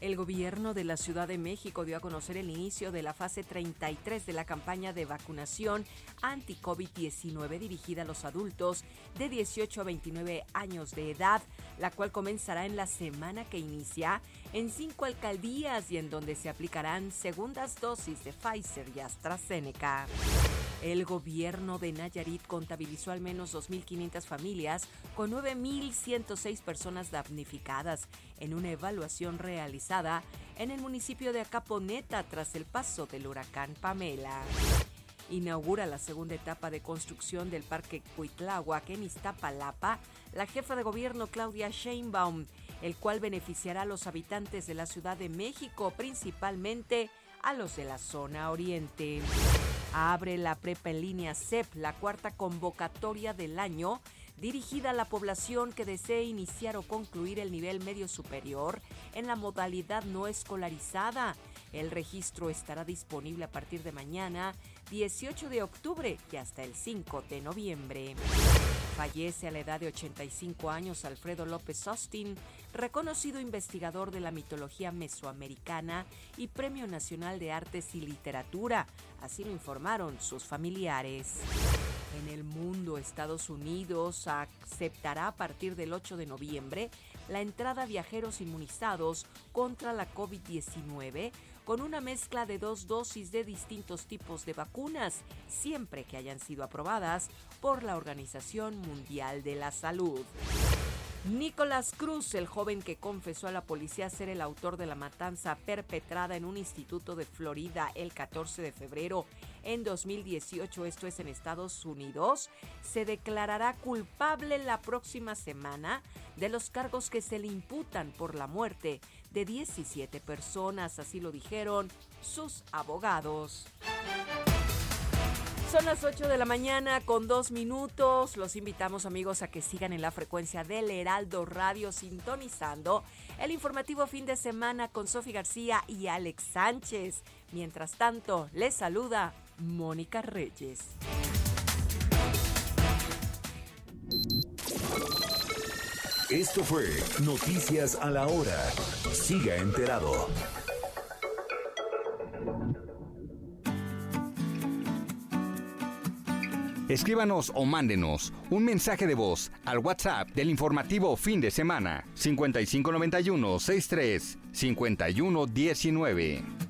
S14: El gobierno de la Ciudad de México dio a conocer el inicio de la fase 33 de la campaña de vacunación anti-COVID-19 dirigida a los adultos de 18 a 29 años de edad, la cual comenzará en la semana que inicia en cinco alcaldías y en donde se aplicarán segundas dosis de Pfizer y AstraZeneca. El gobierno de Nayarit contabilizó al menos 2.500 familias con 9.106 personas damnificadas en una evaluación realizada en el municipio de Acaponeta tras el paso del huracán Pamela. Inaugura la segunda etapa de construcción del Parque Cuitláhuac en Iztapalapa la jefa de gobierno Claudia Sheinbaum, el cual beneficiará a los habitantes de la Ciudad de México, principalmente a los de la zona oriente. Abre la prepa en línea CEP, la cuarta convocatoria del año, dirigida a la población que desee iniciar o concluir el nivel medio superior en la modalidad no escolarizada. El registro estará disponible a partir de mañana, 18 de octubre y hasta el 5 de noviembre. Fallece a la edad de 85 años Alfredo López Austin, reconocido investigador de la mitología mesoamericana y Premio Nacional de Artes y Literatura. Así lo informaron sus familiares. En el mundo, Estados Unidos aceptará a partir del 8 de noviembre la entrada a viajeros inmunizados contra la COVID-19 con una mezcla de dos dosis de distintos tipos de vacunas, siempre que hayan sido aprobadas por la Organización Mundial de la Salud. Nicolás Cruz, el joven que confesó a la policía ser el autor de la matanza perpetrada en un instituto de Florida el 14 de febrero en 2018, esto es en Estados Unidos, se declarará culpable la próxima semana de los cargos que se le imputan por la muerte de 17 personas, así lo dijeron sus abogados. Son las 8 de la mañana con dos minutos. Los invitamos amigos a que sigan en la frecuencia del Heraldo Radio sintonizando el informativo fin de semana con Sofi García y Alex Sánchez. Mientras tanto, les saluda Mónica Reyes.
S1: Esto fue Noticias a la Hora. Siga enterado.
S19: Escríbanos o mándenos un mensaje de voz al WhatsApp del informativo fin de semana 5591 63 5119.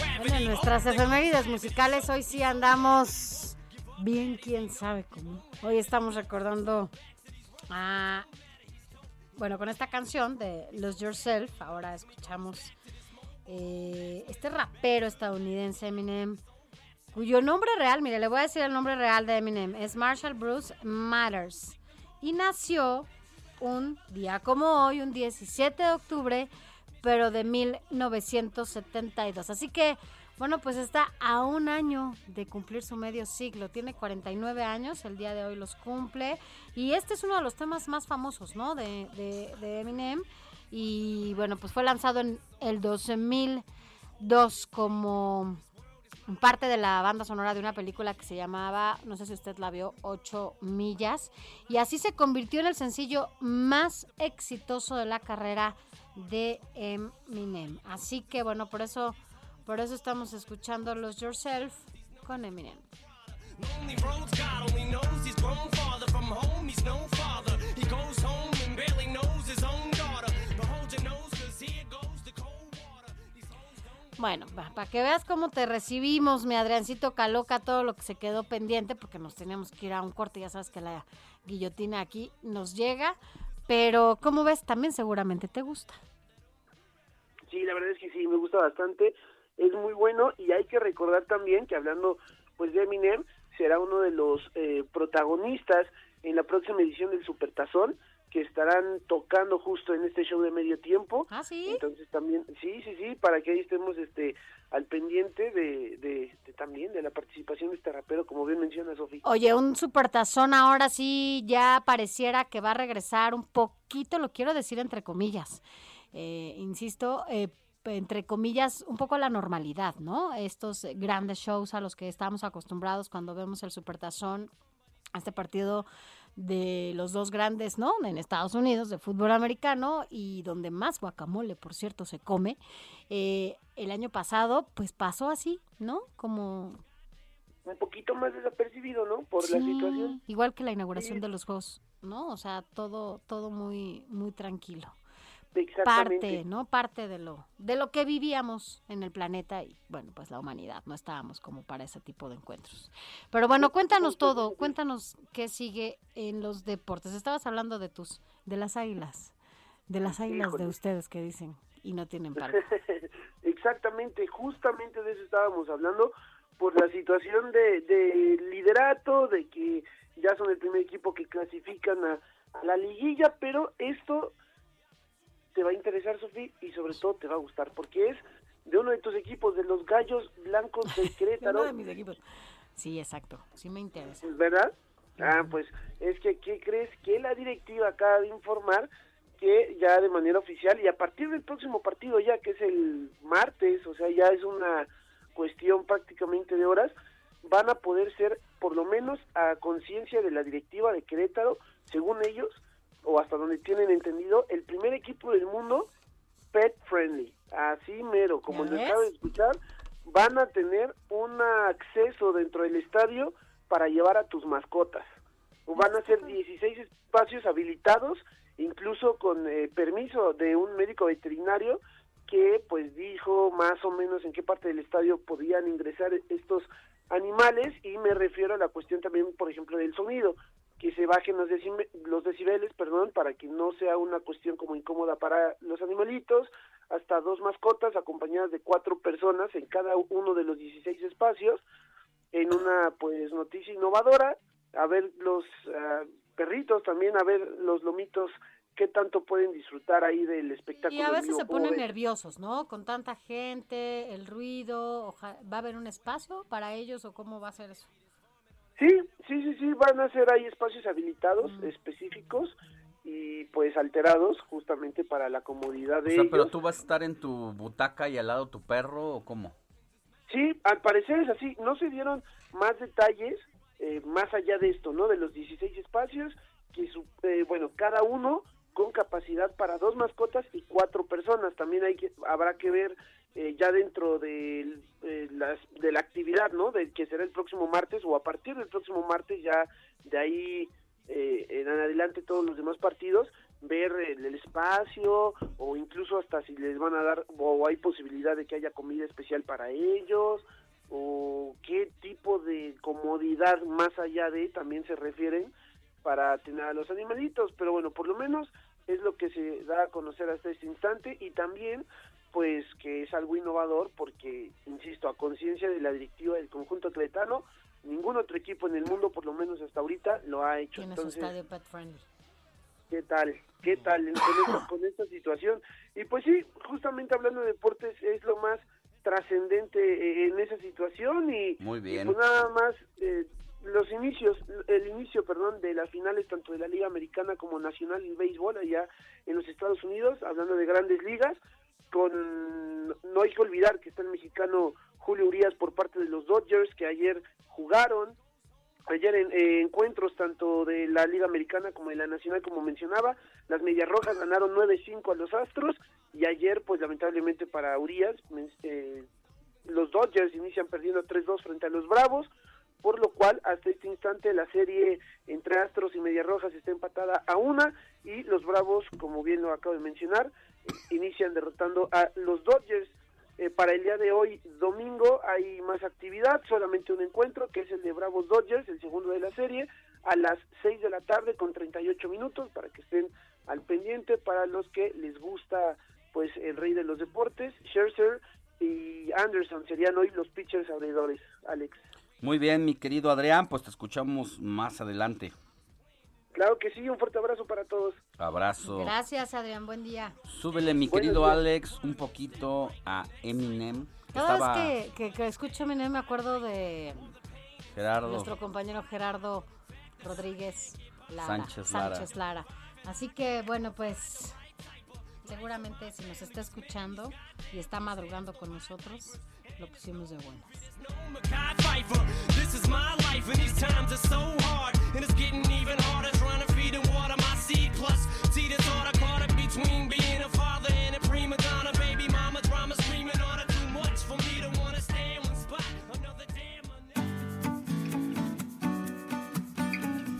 S8: En nuestras efemérides musicales hoy sí andamos bien, quién sabe cómo. Hoy estamos recordando a... Bueno, con esta canción de Lose Yourself, ahora escuchamos eh, este rapero estadounidense Eminem, cuyo nombre real, mire, le voy a decir el nombre real de Eminem, es Marshall Bruce Matters. Y nació un día como hoy, un 17 de octubre, pero de 1972. Así que, bueno, pues está a un año de cumplir su medio siglo. Tiene 49 años, el día de hoy los cumple. Y este es uno de los temas más famosos, ¿no? De, de, de Eminem. Y bueno, pues fue lanzado en el 2002 como parte de la banda sonora de una película que se llamaba, no sé si usted la vio, 8 millas. Y así se convirtió en el sencillo más exitoso de la carrera de Eminem. Así que bueno, por eso, por eso estamos escuchando Los Yourself con Eminem.
S20: Lonely roads, God only knows he's grown farther from home. He's no father. He goes home and barely knows his own daughter. But hold your nose, cause here goes the cold water.
S8: Bueno, para que veas cómo te recibimos, mi Adriancito Caloca, todo lo que se quedó pendiente, porque nos teníamos que ir a un corte, ya sabes que la guillotina aquí nos llega, pero como ves, también seguramente te gusta.
S11: Sí, la verdad es que sí, me gusta bastante, es muy bueno y hay que recordar también que hablando pues de Eminem, será uno de los eh, protagonistas en la próxima edición del Supertazón que estarán tocando justo en este show de medio tiempo.
S8: Ah, sí.
S11: Entonces también, sí, sí, sí, para que ahí estemos este al pendiente de, de, de también de la participación de este rapero, como bien menciona Sofía.
S8: Oye, un supertazón ahora sí ya pareciera que va a regresar un poquito, lo quiero decir entre comillas, eh, insisto, eh, entre comillas, un poco a la normalidad, ¿no? Estos grandes shows a los que estamos acostumbrados cuando vemos el supertazón, a este partido de los dos grandes, ¿no? En Estados Unidos, de fútbol americano, y donde más guacamole, por cierto, se come. Eh, el año pasado, pues pasó así, ¿no? Como
S11: Un poquito más desapercibido, ¿no? Por la
S8: Sí,
S11: situación.
S8: Igual que la inauguración de los juegos, ¿no? O sea, todo, todo muy, muy tranquilo. Parte, ¿no? Parte de lo, de lo que vivíamos en el planeta y, bueno, pues la humanidad. No estábamos como para ese tipo de encuentros. Pero bueno, cuéntanos todo. Cuéntanos qué sigue en los deportes. Estabas hablando de tus, de las águilas, de las águilas de ustedes que dicen y no tienen parque. *laughs*
S11: Exactamente, justamente de eso estábamos hablando, por la situación de, de liderato, de que ya son el primer equipo que clasifican a, a la liguilla, pero esto te va a interesar, Sofía, y sobre todo te va a gustar, porque es de uno de tus equipos, de los Gallos Blancos de *laughs* Querétaro.
S8: Uno de mis equipos. Sí, exacto. Sí me interesa.
S11: ¿Verdad? Ah, pues es que, ¿qué crees? Que la directiva acaba de informar que ya de manera oficial y a partir del próximo partido ya, que es el martes, o sea, ya es una cuestión prácticamente de horas, van a poder ser, por lo menos a conciencia de la directiva de Querétaro, según ellos, o hasta donde tienen entendido, el primer equipo del mundo pet friendly. Así mero, como
S21: ¿Ya
S11: les acabo de escuchar, van a tener un acceso dentro del estadio para llevar a tus mascotas. O Van a ser 16 espacios habilitados, incluso con eh, permiso de un médico veterinario que pues dijo más o menos en qué parte del estadio podían ingresar estos animales y me refiero a la cuestión también, por ejemplo, del sonido, que se bajen los, decime- los decibeles, perdón, para que no sea una cuestión como incómoda para los animalitos, hasta dos mascotas acompañadas de cuatro personas en cada uno de los 16 espacios en una pues noticia innovadora, a ver los ah, perritos también, a ver los lomitos qué tanto pueden disfrutar ahí del espectáculo.
S8: Y a veces se
S11: ¿cómo
S8: ponen
S11: ves?
S8: nerviosos, ¿no? Con tanta gente, el ruido, oja- ¿va a haber un espacio para ellos o cómo va a ser eso?
S11: Sí, sí, sí, sí, van a ser ahí espacios habilitados específicos y pues alterados justamente para la comodidad
S9: O
S11: de
S9: sea, pero tú vas a estar en tu butaca y al lado tu perro o cómo?
S11: Sí, al parecer es así. No se dieron más detalles eh, más allá de esto, ¿no? De los 16 espacios, que su- eh, bueno, cada uno con capacidad para dos mascotas y cuatro personas. También hay que habrá que ver eh, ya dentro de, eh, de la actividad, ¿no? De que será el próximo martes o a partir del próximo martes ya de ahí eh, en adelante todos los demás partidos ver el espacio o incluso hasta si les van a dar o hay posibilidad de que haya comida especial para ellos o qué tipo de comodidad más allá de también se refieren para tener a los animalitos, pero bueno, por lo menos es lo que se da a conocer hasta este instante y también pues que es algo innovador porque, insisto, a conciencia de la directiva del conjunto atletano, ningún otro equipo en el mundo, por lo menos hasta ahorita, lo ha hecho.
S8: Tiene su
S11: Entonces,
S8: estadio pet friendly.
S11: ¿Qué tal? ¿Qué tal con, esta, con esta situación? Y pues sí, justamente hablando de deportes es lo más trascendente eh, en esa situación y,
S9: Muy
S11: y
S9: bien.
S11: pues nada más eh, los inicios, el inicio, perdón, de las finales tanto de la Liga Americana como Nacional y Béisbol allá en los Estados Unidos, hablando de grandes ligas, con no hay que olvidar que está el mexicano Julio Urias por parte de los Dodgers que ayer jugaron ayer en eh, encuentros tanto de la Liga Americana como de la Nacional, como mencionaba, las Medias Rojas ganaron 9-5 a los Astros y ayer, pues lamentablemente para Urias, eh, los Dodgers inician perdiendo 3-2 frente a los Bravos, por lo cual hasta este instante la serie entre Astros y Medias Rojas está empatada a una y los Bravos, como bien lo acabo de mencionar, inician derrotando a los Dodgers. Eh, para el día de hoy, domingo, hay más actividad, solamente un encuentro, que es el de Bravos Dodgers, el segundo de la serie, a las 6 de la tarde con 38 minutos, para que estén al pendiente, para los que les gusta pues el rey de los deportes, Scherzer y Anderson serían hoy los pitchers abridores, Alex.
S9: Muy bien, mi querido Adrián, pues te escuchamos más adelante.
S11: Claro que sí, un fuerte abrazo para todos.
S9: Abrazo.
S8: Gracias, Adrián. Buen día.
S9: Súbele, mi
S11: Buenos
S9: querido
S11: días.
S9: Alex, un poquito a Eminem.
S8: Cada
S9: Estaba
S8: vez que, que, que escucho Eminem me acuerdo de
S9: Gerardo.
S8: nuestro compañero Gerardo Rodríguez Lara,
S9: Sánchez Lara.
S8: Sánchez Lara. Así que, bueno, pues seguramente si nos está escuchando y está madrugando con nosotros, lo pusimos de buenas.
S20: This is my life, and these times are so hard. And it's getting even harder trying to feed and water my seed. Plus, see this order caught up between being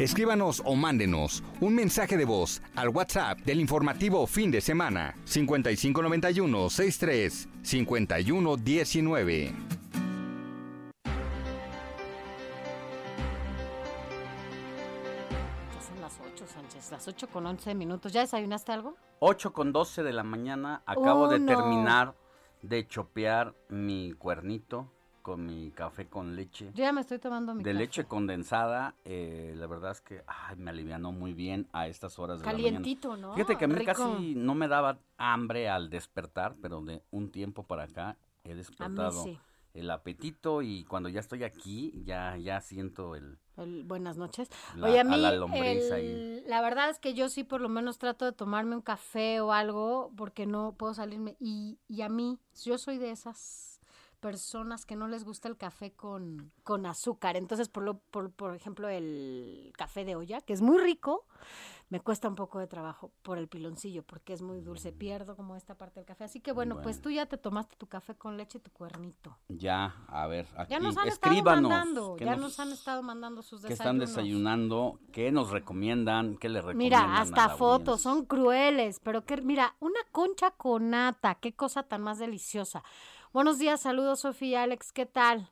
S19: Escríbanos o mándenos un mensaje de voz al WhatsApp del informativo fin de semana 5591 63 51 19.
S8: Ya son las 8, Sánchez, las 8 con 11 minutos. ¿Ya desayunaste algo?
S9: 8 con 12 de la mañana. Acabo
S8: Oh,
S9: de
S8: no.
S9: terminar de chopear mi cuernito con mi café con leche.
S8: Yo ya me estoy tomando mi
S9: de
S8: café.
S9: leche condensada, eh, la verdad es que ay, me alivianó muy bien a estas horas de la
S8: Calientito,
S9: mañana.
S8: ¿no?
S9: Fíjate que a mí
S8: Rico.
S9: casi no me daba hambre al despertar, pero de un tiempo para acá he despertado
S8: sí.
S9: el apetito y cuando ya estoy aquí ya ya siento el
S8: El- buenas noches.
S9: La-
S8: Oye, a
S9: a
S8: mí,
S9: la lombriz
S8: el-
S9: ahí.
S8: la verdad es que yo sí por lo menos trato de tomarme un café o algo porque no puedo salirme. Y, y a mí, yo soy de esas personas que no les gusta el café con, con azúcar. Entonces, por, lo, por, por ejemplo, el café de olla, que es muy rico, me cuesta un poco de trabajo por el piloncillo, porque es muy dulce. Pierdo como esta parte del café. Así que bueno, pues tú ya te tomaste tu café con leche y tu cuernito.
S9: ya, a ver, aquí
S8: Ya nos han estado
S9: escríbanos
S8: mandando,
S9: qué
S8: ya
S9: nos-
S8: nos han estado mandando sus
S9: qué están
S8: desayunos.
S9: desayunando, qué nos recomiendan, qué le recomiendan.
S8: Mira, hasta fotos, son crueles, pero que, mira, una concha con nata, qué cosa tan más deliciosa. Buenos días, saludos Sofía, Alex, ¿qué tal?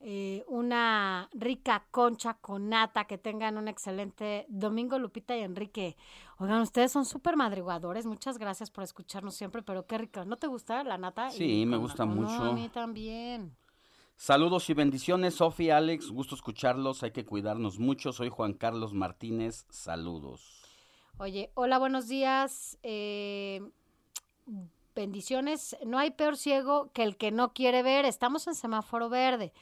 S8: Eh, una rica concha con nata, que tengan un excelente domingo, Lupita y Enrique. Oigan, ustedes son súper madrugadores, muchas gracias por escucharnos siempre, pero qué rica. ¿No te gusta la nata?
S9: Sí,
S8: Y
S9: me gusta
S8: nata. No,
S9: mucho.
S8: a mí también.
S9: Saludos y bendiciones, Sofía, Alex, gusto escucharlos, hay que cuidarnos mucho. Soy Juan Carlos Martínez, saludos.
S8: Oye, hola, buenos días. Eh, bendiciones. No hay peor ciego que el que no quiere ver. Estamos en semáforo verde.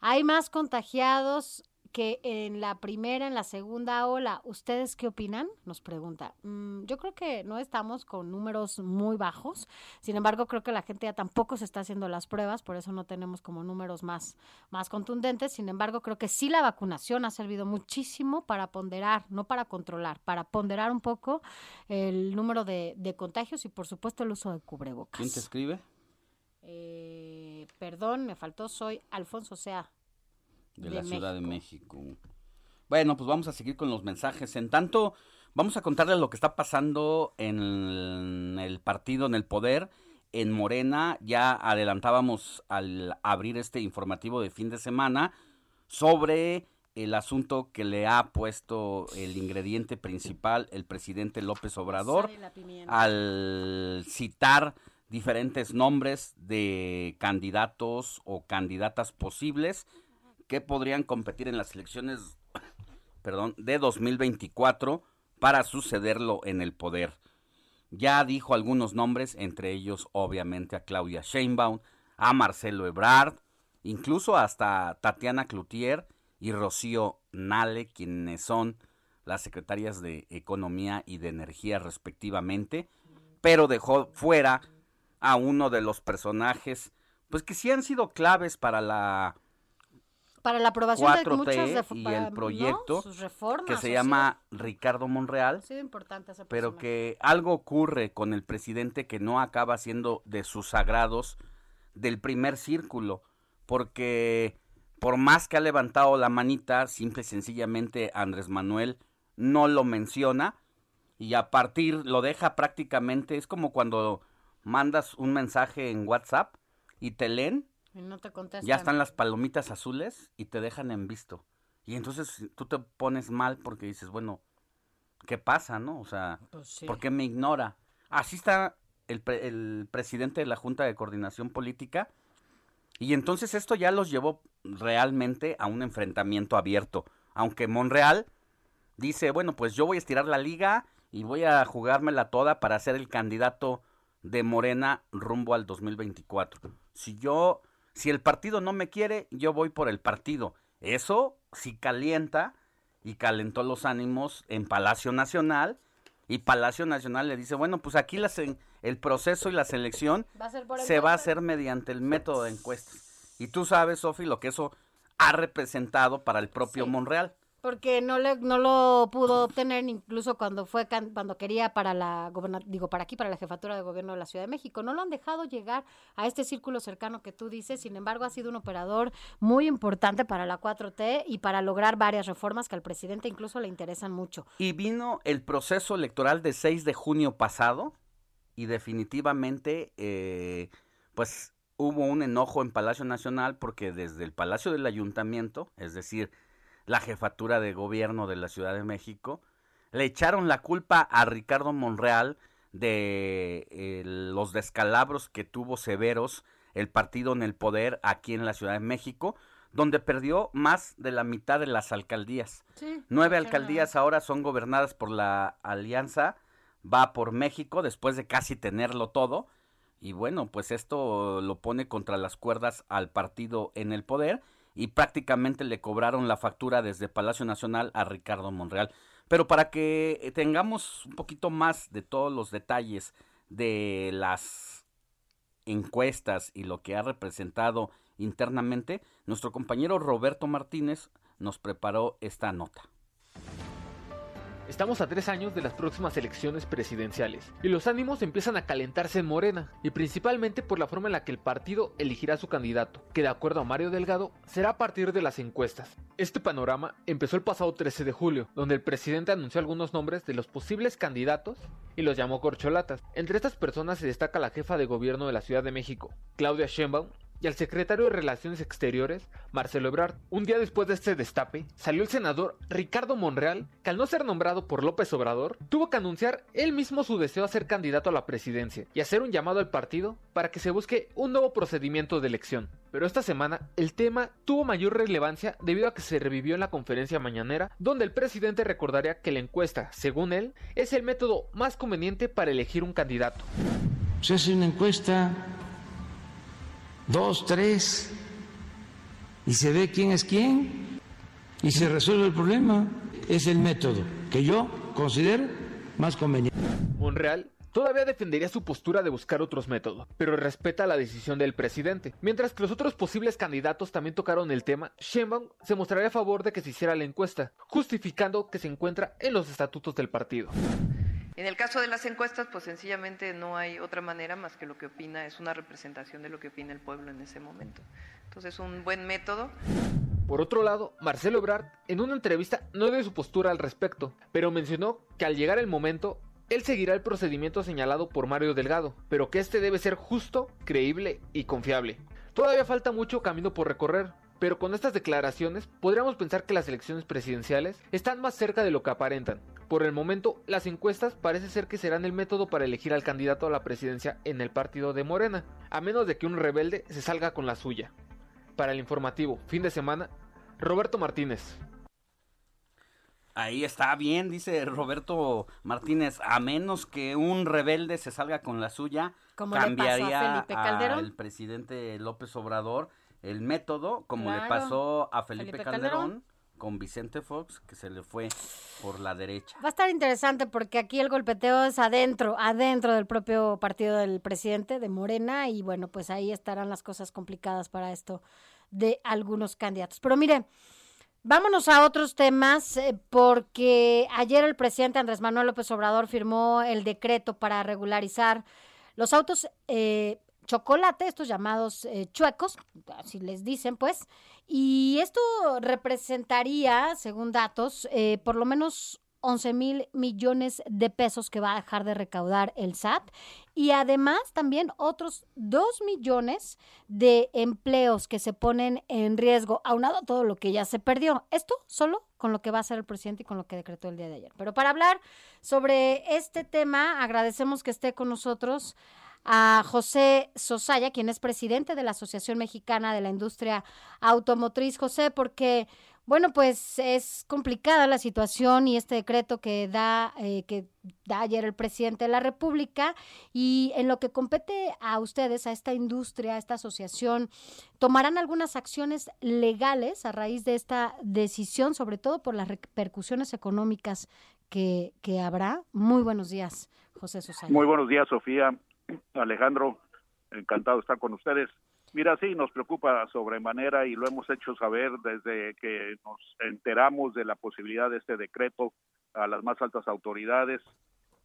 S8: Hay más contagiados que en la primera, en la segunda ola. ¿Ustedes qué opinan? Nos pregunta. Mm, yo creo que no estamos con números muy bajos. Sin embargo, creo que la gente ya tampoco se está haciendo las pruebas, por eso no tenemos como números más, más contundentes. Sin embargo, creo que sí la vacunación ha servido muchísimo para ponderar, no para controlar, para ponderar un poco el número de, de contagios y, por supuesto, el uso de cubrebocas.
S9: ¿Quién te escribe?
S8: Eh, perdón, me faltó, soy Alfonso Sea
S9: de, la Ciudad de México. Bueno, pues vamos a seguir con los mensajes. En tanto, vamos a contarles lo que está pasando en el partido, en el poder, en Morena. Ya adelantábamos al abrir este informativo de fin de semana sobre el asunto que le ha puesto el ingrediente principal el presidente López Obrador al citar diferentes nombres de candidatos o candidatas posibles que podrían competir en las elecciones perdón, de 2024 para sucederlo en el poder. Ya dijo algunos nombres, entre ellos obviamente a Claudia Sheinbaum, a Marcelo Ebrard, incluso hasta Tatiana Cloutier y Rocío Nale, quienes son las secretarias de Economía y de Energía respectivamente, pero dejó fuera a uno de los personajes pues que sí han sido claves para la
S8: para la aprobación de muchas
S9: y el proyecto que se llama Ricardo Monreal.
S8: importante
S9: pero que algo ocurre con el presidente que no acaba siendo de sus sagrados del primer círculo, porque por más que ha levantado la manita, simple y sencillamente Andrés Manuel no lo menciona y a partir lo deja prácticamente, es como cuando mandas un mensaje en WhatsApp y te leen ya están las palomitas azules y te dejan en visto. Y entonces tú te pones mal porque dices, bueno, ¿qué pasa, no? O sea, pues ¿por qué me ignora? Así está el, el presidente de la Junta de Coordinación Política. Y entonces esto ya los llevó realmente a un enfrentamiento abierto. Aunque Monreal dice, bueno, pues yo voy a estirar la liga y voy a jugármela toda para ser el candidato de Morena rumbo al 2024. Si yo si el partido no me quiere, yo voy por el partido. Eso sí calienta y calentó los ánimos en Palacio Nacional. Y Palacio Nacional le dice, bueno, pues aquí el proceso y la selección se va a hacer mediante el método de encuestas. Y tú sabes, Sofi, lo que eso ha representado para el propio Monreal
S8: porque no le no lo pudo obtener incluso cuando fue cuando quería para la digo para aquí para la jefatura de gobierno de la Ciudad de México. No lo han dejado llegar a este círculo cercano que tú dices sin embargo ha sido un operador muy importante para la 4T y para lograr varias reformas que al presidente incluso le interesan mucho.
S9: Y vino el proceso electoral de 6 de junio pasado y definitivamente eh, pues hubo un enojo en Palacio Nacional porque desde el Palacio del Ayuntamiento es decir la jefatura de gobierno de la Ciudad de México, le echaron la culpa a Ricardo Monreal de los descalabros que tuvo severos el partido en el poder aquí en la Ciudad de México, donde perdió más de la mitad de las alcaldías. Nueve alcaldías ahora son gobernadas por la alianza Va por México después de casi tenerlo todo. Y bueno, pues esto lo pone contra las cuerdas al partido en el poder y prácticamente le cobraron la factura desde Palacio Nacional a Ricardo Monreal. Pero para que tengamos un poquito más de todos los detalles de las encuestas y lo que ha representado internamente, nuestro compañero Roberto Martínez nos preparó esta nota.
S22: Estamos a tres años de las próximas elecciones presidenciales y los ánimos empiezan a calentarse en Morena y principalmente por la forma en la que el partido elegirá su candidato, que de acuerdo a Mario Delgado será a partir de las encuestas. Este panorama empezó el pasado 13 de julio, donde el presidente anunció algunos nombres de los posibles candidatos y los llamó corcholatas. Entre estas personas se destaca la jefa de gobierno de la Ciudad de México, Claudia Sheinbaum, y al secretario de Relaciones Exteriores, Marcelo Ebrard. Un día después de este destape, salió el senador Ricardo Monreal, que al no ser nombrado por López Obrador, tuvo que anunciar él mismo su deseo a ser candidato a la presidencia y hacer un llamado al partido para que se busque un nuevo procedimiento de elección. Pero esta semana el tema tuvo mayor relevancia debido a que se revivió en la conferencia mañanera, donde el presidente recordaría que la encuesta, según él, es el método más conveniente para elegir un candidato.
S23: Se hace una encuesta, dos, tres, y se ve quién es quién, y se resuelve el problema. Es el método que yo considero más conveniente.
S22: Monreal Todavía defendería su postura de buscar otros métodos, pero respeta la decisión del presidente. Mientras que los otros posibles candidatos también tocaron el tema, Sheinbaum se mostraría a favor de que se hiciera la encuesta, justificando que se encuentra en los estatutos del partido.
S7: En el caso de las encuestas, pues sencillamente no hay otra manera más que lo que opina, es una representación de lo que opina el pueblo en ese momento. Entonces es un buen método.
S22: Por otro lado, Marcelo Ebrard en una entrevista no dio su postura al respecto, pero mencionó que al llegar el momento él seguirá el procedimiento señalado por Mario Delgado, pero que este debe ser justo, creíble y confiable. Todavía falta mucho camino por recorrer, pero con estas declaraciones podríamos pensar que las elecciones presidenciales están más cerca de lo que aparentan. Por el momento, las encuestas parece ser que serán el método para elegir al candidato a la presidencia en el partido de Morena, a menos de que un rebelde se salga con la suya. Para el informativo, fin de semana, Roberto Martínez.
S9: Ahí está bien, dice Roberto Martínez, a menos que un rebelde se salga con la suya, cambiaría al presidente López Obrador el método, como le pasó a Felipe, Calderón, con Vicente Fox, que se le fue por la derecha.
S8: Va a estar interesante porque aquí el golpeteo es adentro, adentro del propio partido del presidente de Morena, y bueno, pues ahí estarán las cosas complicadas para esto de algunos candidatos. Pero mire, Vámonos a otros temas, eh, porque ayer el presidente Andrés Manuel López Obrador firmó el decreto para regularizar los autos eh, chocolate, estos llamados eh, chuecos, así les dicen, pues, y esto representaría, según datos, por lo menos 11 mil millones de pesos que va a dejar de recaudar el SAT y además también otros 2 millones de empleos que se ponen en riesgo, aunado a todo lo que ya se perdió. Esto solo con lo que va a hacer el presidente y con lo que decretó el día de ayer. Pero para hablar sobre este tema, agradecemos que esté con nosotros a José Sosaya, quien es presidente de la Asociación Mexicana de la Industria Automotriz. José, porque bueno, pues es complicada la situación y este decreto que da, eh, que da ayer el presidente de la República y en lo que compete a ustedes, a esta industria, a esta asociación, tomarán algunas acciones legales a raíz de esta decisión, sobre todo por las repercusiones económicas que, que habrá. Muy buenos días, José Susana.
S24: Muy buenos días, Sofía, Alejandro, encantado de estar con ustedes. Mira, sí, nos preocupa sobremanera y lo hemos hecho saber desde que nos enteramos de la posibilidad de este decreto a las más altas autoridades,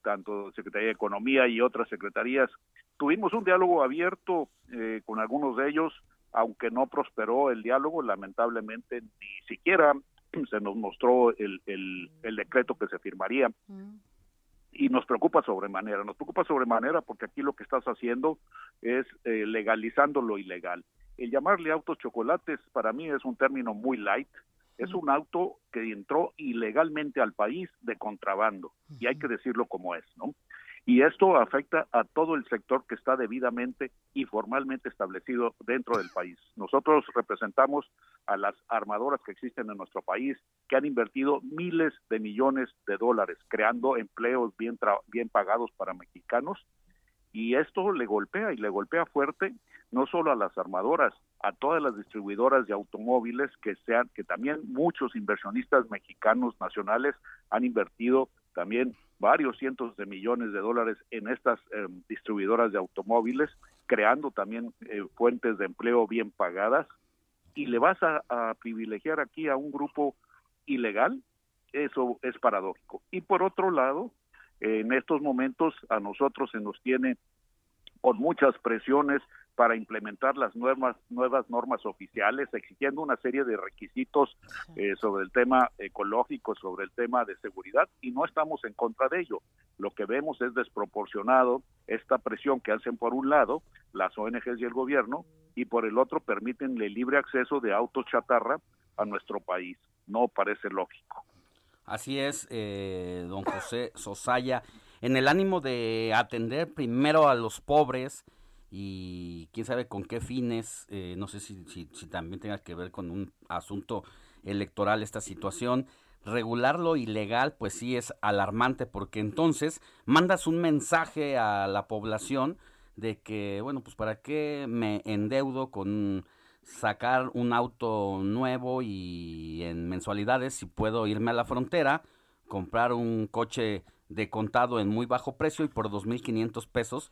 S24: tanto Secretaría de Economía y otras secretarías. Tuvimos un diálogo abierto eh, con algunos de ellos, aunque no prosperó el diálogo, lamentablemente ni siquiera se nos mostró el, el, el decreto que se firmaría. Y nos preocupa sobremanera. Nos preocupa sobremanera porque aquí lo que estás haciendo es eh, legalizando lo ilegal. El llamarle autos chocolates para mí es un término muy light. Es un auto que entró ilegalmente al país de contrabando y hay que decirlo como es, ¿no? Y esto afecta a todo el sector que está debidamente y formalmente establecido dentro del país. Nosotros representamos a las armadoras que existen en nuestro país, que han invertido miles de millones de dólares creando empleos bien, bien pagados para mexicanos y esto le golpea y le golpea fuerte no solo a las armadoras, a todas las distribuidoras de automóviles que sean que también muchos inversionistas mexicanos nacionales han invertido también varios cientos de millones de dólares en estas eh, distribuidoras de automóviles, creando también eh, fuentes de empleo bien pagadas, y le vas a, privilegiar aquí a un grupo ilegal, eso es paradójico. Y por otro lado, en estos momentos a nosotros se nos tiene con muchas presiones para implementar las nuevas nuevas normas oficiales, exigiendo una serie de requisitos eh, sobre el tema ecológico, sobre el tema de seguridad, y no estamos en contra de ello. Lo que vemos es desproporcionado esta presión que hacen por un lado las ONGs y el gobierno, y por el otro permiten el libre acceso de autos chatarra a nuestro país. No parece lógico.
S9: Así es, eh, don José Sosaya, en el ánimo de atender primero a los pobres y quién sabe con qué fines, eh, no sé si, si, también tenga que ver con un asunto electoral esta situación, regular lo ilegal pues sí es alarmante porque entonces mandas un mensaje a la población de que, bueno, pues para qué me endeudo con sacar un auto nuevo y en mensualidades si puedo irme a la frontera, comprar un coche de contado en muy bajo precio y por 2.500 pesos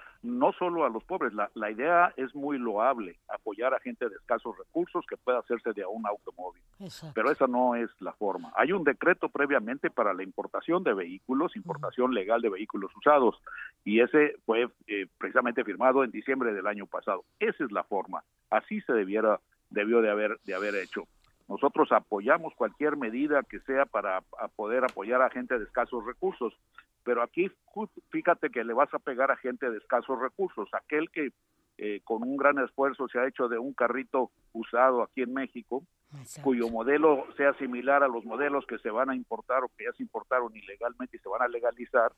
S24: no solo a los pobres. La, la, idea es muy loable, apoyar a gente de escasos recursos que pueda hacerse de un automóvil. Pero esa no es la forma. Hay un decreto previamente para la importación de vehículos, importación legal de vehículos usados, y ese fue eh, precisamente firmado en diciembre del año pasado. Esa es la forma. Así se debiera, debió de haber, de haber hecho. Nosotros apoyamos cualquier medida que sea para poder apoyar a gente de escasos recursos, pero aquí fíjate que le vas a pegar a gente de escasos recursos, aquel que eh, con un gran esfuerzo se ha hecho de un carrito usado aquí en México, cuyo modelo sea similar a los modelos que se van a importar o que ya se importaron ilegalmente y se van a legalizar,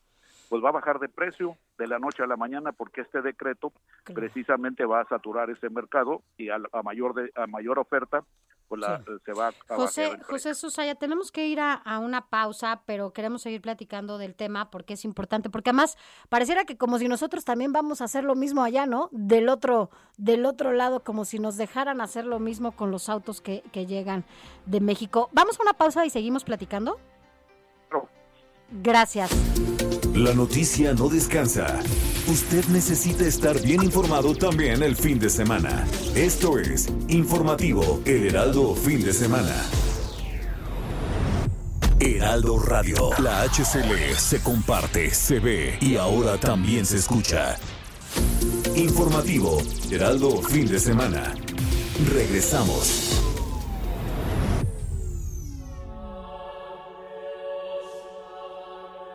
S24: pues va a bajar de precio de la noche a la mañana porque este decreto precisamente va a saturar ese mercado y a, a mayor de, a mayor oferta pues se va a
S8: José, José Susaya, tenemos que ir a, una pausa, pero queremos seguir platicando del tema porque es importante, porque además pareciera que como si nosotros también vamos a hacer lo mismo allá, ¿no? Del otro, del otro lado, como si nos dejaran hacer lo mismo con los autos que, que llegan de México. Vamos a una pausa y seguimos platicando. Gracias.
S1: La noticia no descansa. Usted necesita estar bien informado también el fin de semana. Esto es Informativo El Heraldo Fin de Semana. Heraldo Radio. La HCL se comparte, se ve y ahora también se escucha. Informativo Heraldo Fin de Semana. Regresamos.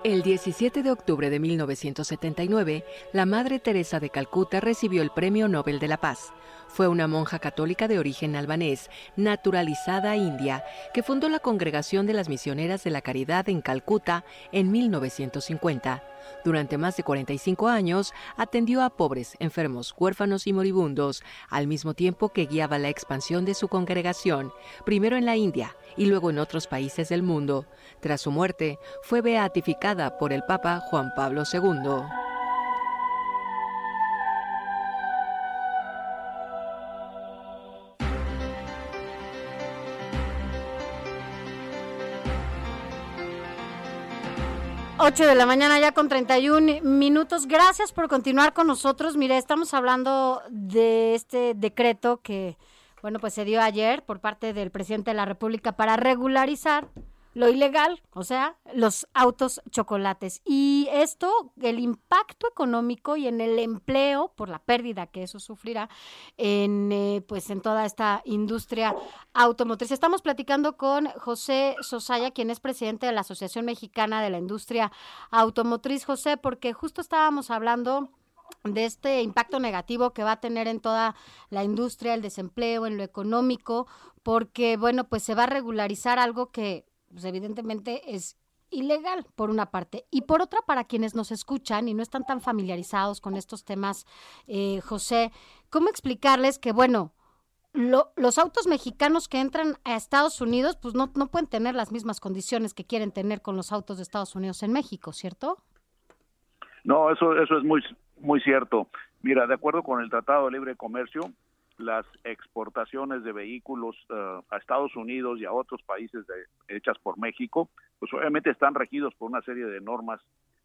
S14: El 17 de octubre de 1979, la Madre Teresa de Calcuta recibió el Premio Nobel de la Paz. Fue una monja católica de origen albanés, naturalizada india, que fundó la Congregación de las Misioneras de la Caridad en Calcuta en 1950. Durante más de 45 años atendió a pobres, enfermos, huérfanos y moribundos, al mismo tiempo que guiaba la expansión de su congregación, primero en la India y luego en otros países del mundo. Tras su muerte, fue beatificada por el Papa Juan Pablo II.
S8: 8 de la mañana ya con 31 minutos. Gracias por continuar con nosotros. Mire, estamos hablando de este decreto que, bueno, pues se dio ayer por parte del presidente de la República para regularizar lo ilegal, o sea, los autos chocolates. Y esto, el impacto económico y en el empleo por la pérdida que eso sufrirá en eh, pues en toda esta industria automotriz. Estamos platicando con José Sosaya, quien es presidente de la Asociación Mexicana de la Industria Automotriz. José, porque justo estábamos hablando de este impacto negativo que va a tener en toda la industria, el desempleo, en lo económico, porque, bueno, pues se va a regularizar algo que pues evidentemente es ilegal, por una parte. Y por otra, para quienes nos escuchan y no están tan familiarizados con estos temas, eh, José, ¿cómo explicarles que, bueno, los autos mexicanos que entran a Estados Unidos, pues no, no pueden tener las mismas condiciones que quieren tener con los autos de Estados Unidos en México, ¿cierto?
S24: No, eso, eso es muy, muy cierto. Mira, de acuerdo con el Tratado de Libre Comercio, las exportaciones de vehículos eh, a Estados Unidos y a otros países hechas por México, pues obviamente están regidos por una serie de normas,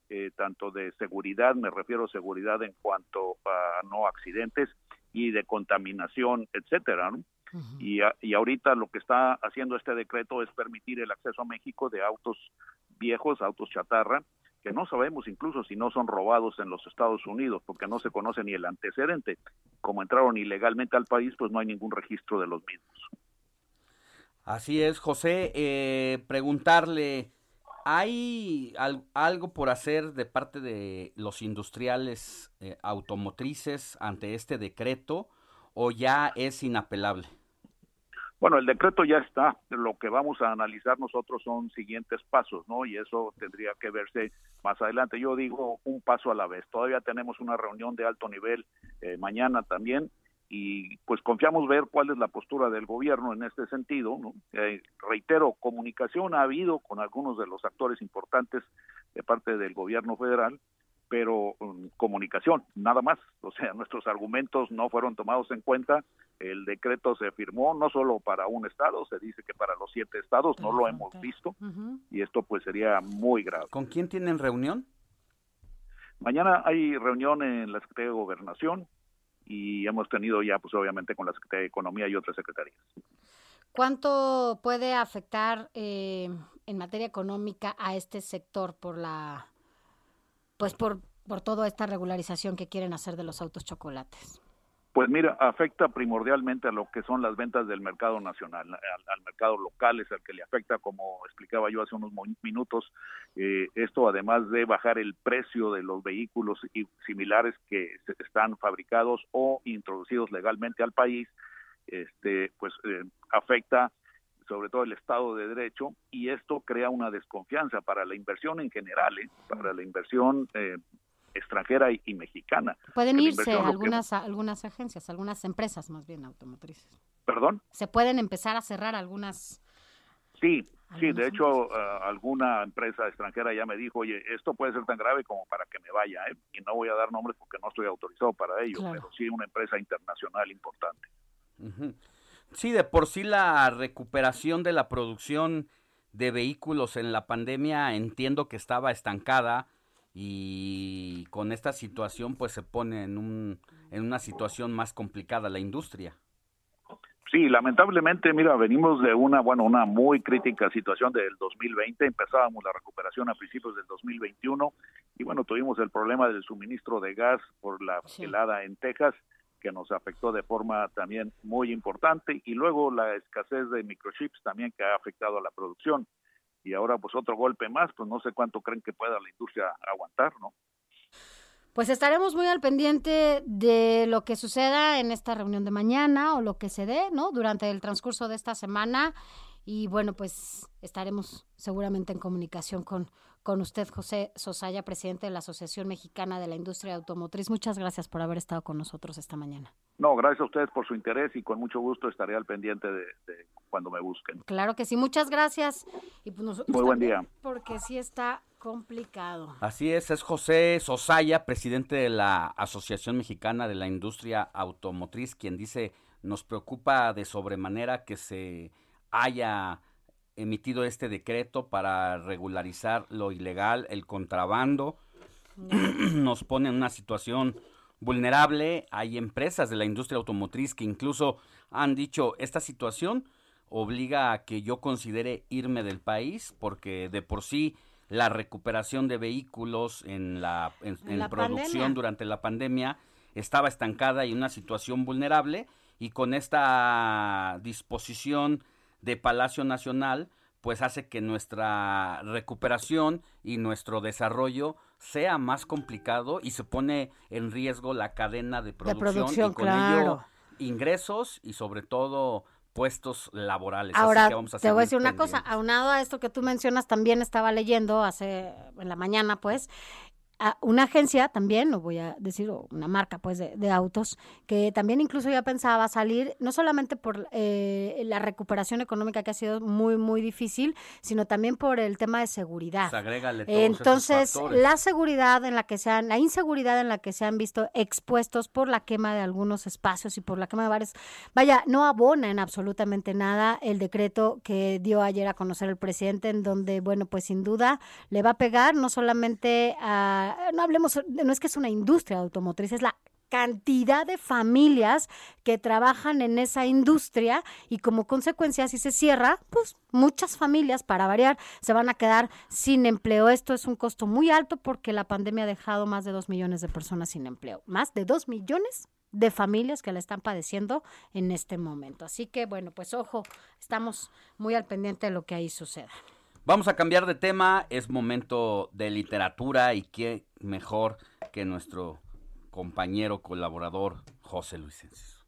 S24: eh, tanto de seguridad, me refiero a seguridad en cuanto a no accidentes y de contaminación, etcétera, y, y ahorita lo que está haciendo este decreto es permitir el acceso a México de autos viejos, autos chatarra, que no sabemos incluso si no son robados en los Estados Unidos, porque no se conoce ni el antecedente. Como entraron ilegalmente al país, pues no hay ningún registro de los mismos.
S9: Así es, José. Eh, preguntarle, ¿hay algo por hacer de parte de los industriales eh, automotrices ante este decreto o ya es inapelable?
S24: Bueno, el decreto ya está. Lo que vamos a analizar nosotros son siguientes pasos, ¿no? Y eso tendría que verse más adelante. Yo digo un paso a la vez. Todavía tenemos una reunión de alto nivel eh, mañana también y pues confiamos ver cuál es la postura del gobierno en este sentido. ¿no? Eh, reitero, comunicación ha habido con algunos de los actores importantes de parte del gobierno federal pero um, comunicación, nada más. O sea, *laughs* nuestros argumentos no fueron tomados en cuenta. El decreto se firmó no solo para un estado, se dice que para los siete estados, no lo hemos visto y esto pues sería muy grave.
S9: ¿Con quién tienen reunión?
S24: Mañana hay reunión en la Secretaría de Gobernación y hemos tenido ya pues obviamente con la Secretaría de Economía y otras secretarías.
S8: ¿Cuánto puede afectar eh, en materia económica a este sector por la pues por, por toda esta regularización que quieren hacer de los autos chocolates?
S24: Pues mira, afecta primordialmente a lo que son las ventas del mercado nacional, al, mercado local es el que le afecta, como explicaba yo hace unos minutos. Eh, esto además de bajar el precio de los vehículos similares que están fabricados o introducidos legalmente al país, este, pues eh, afecta sobre todo el Estado de Derecho, y esto crea una desconfianza para la inversión en general, ¿eh? para la inversión eh, extranjera y, mexicana.
S8: Pueden irse algunas, algunas agencias, algunas empresas más bien automotrices.
S24: ¿Perdón?
S8: Se pueden empezar a cerrar algunas.
S24: Sí, sí, de hecho, uh, alguna empresa extranjera ya me dijo, oye, esto puede ser tan grave como para que me vaya, ¿eh? y no voy a dar nombres porque no estoy autorizado para ello, pero sí una empresa internacional importante.
S9: Sí, de por sí la recuperación de la producción de vehículos en la pandemia entiendo que estaba estancada y con esta situación pues se pone en, un, en una situación más complicada la industria.
S24: Sí, lamentablemente, mira, venimos de una, bueno, una muy crítica situación del 2020, empezábamos la recuperación a principios del 2021 y bueno, tuvimos el problema del suministro de gas por la helada en Texas que nos afectó de forma también muy importante y luego la escasez de microchips también que ha afectado a la producción y ahora pues otro golpe más, pues no sé cuánto creen que pueda la industria aguantar, ¿no?
S8: Pues estaremos muy al pendiente de lo que suceda en esta reunión de mañana o lo que se dé, ¿no? Durante el transcurso de esta semana y bueno, pues estaremos seguramente en comunicación con, con usted, José Sosaya, presidente de la Asociación Mexicana de la Industria Automotriz. Muchas gracias por haber estado con nosotros esta mañana.
S24: No, gracias a ustedes por su interés y con mucho gusto estaré al pendiente de, cuando me busquen.
S8: Claro que sí, muchas gracias. Y
S24: pues Muy buen día.
S8: Porque sí está complicado.
S9: Así es, es José Sosaya, presidente de la Asociación Mexicana de la Industria Automotriz, quien dice, nos preocupa de sobremanera que se haya emitido este decreto para regularizar lo ilegal, el contrabando, *clears throat* nos pone en una situación vulnerable. Hay empresas de la industria automotriz que incluso han dicho, esta situación obliga a que yo considere irme del país porque de por sí la recuperación de vehículos en la, en, producción durante la pandemia estaba estancada y una situación vulnerable. Y con esta disposición de Palacio Nacional, pues hace que nuestra recuperación y nuestro desarrollo sea más complicado y se pone en riesgo la cadena de producción, y con ello ingresos y sobre todo puestos laborales.
S8: Ahora, te voy a decir una cosa, aunado a esto que tú mencionas, también estaba leyendo hace en la mañana, pues, una agencia también, lo voy a decir, una marca pues de, autos, que también incluso ya pensaba salir, no solamente por eh, la recuperación económica que ha sido muy, muy difícil, sino también por el tema de seguridad.
S9: Pues
S8: Entonces, la seguridad en la que se han, la inseguridad en la que se han visto expuestos por la quema de algunos espacios y por la quema de bares, vaya, no abona en absolutamente nada el decreto que dio ayer a conocer el presidente, en donde, bueno, pues sin duda le va a pegar no solamente a no hablemos, no es que es una industria automotriz, es la cantidad de familias que trabajan en esa industria y como consecuencia si se cierra, pues muchas familias para variar se van a quedar sin empleo. Esto es un costo muy alto porque la pandemia ha dejado más de dos millones de personas sin empleo, más de dos millones de familias que la están padeciendo en este momento. Así que bueno, pues ojo, estamos muy al pendiente de lo que ahí suceda.
S9: Vamos a cambiar de tema, es momento de literatura y qué mejor que nuestro compañero colaborador José Luis Enciso.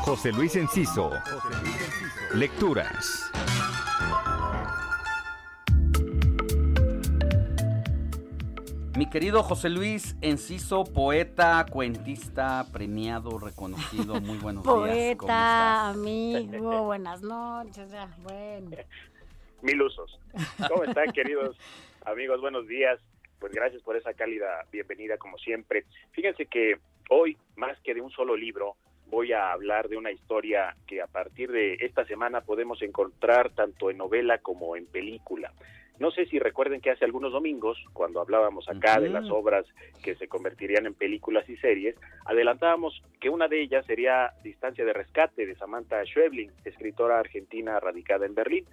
S19: José Luis Enciso. Lecturas.
S9: Mi querido José Luis Enciso, poeta, cuentista, premiado, reconocido, muy buenos
S8: días. *laughs* Poeta, amigo, buenas noches. Bueno
S25: mil usos. ¿Cómo están, queridos amigos? Buenos días. Pues gracias por esa cálida bienvenida, como siempre. Fíjense que hoy, más que de un solo libro, voy a hablar de una historia que a partir de esta semana podemos encontrar tanto en novela como en película. No sé si recuerden que hace algunos domingos, cuando hablábamos acá de las obras que se convertirían en películas y series, adelantábamos que una de ellas sería Distancia de Rescate de Samantha Schweblin, escritora argentina radicada en Berlín.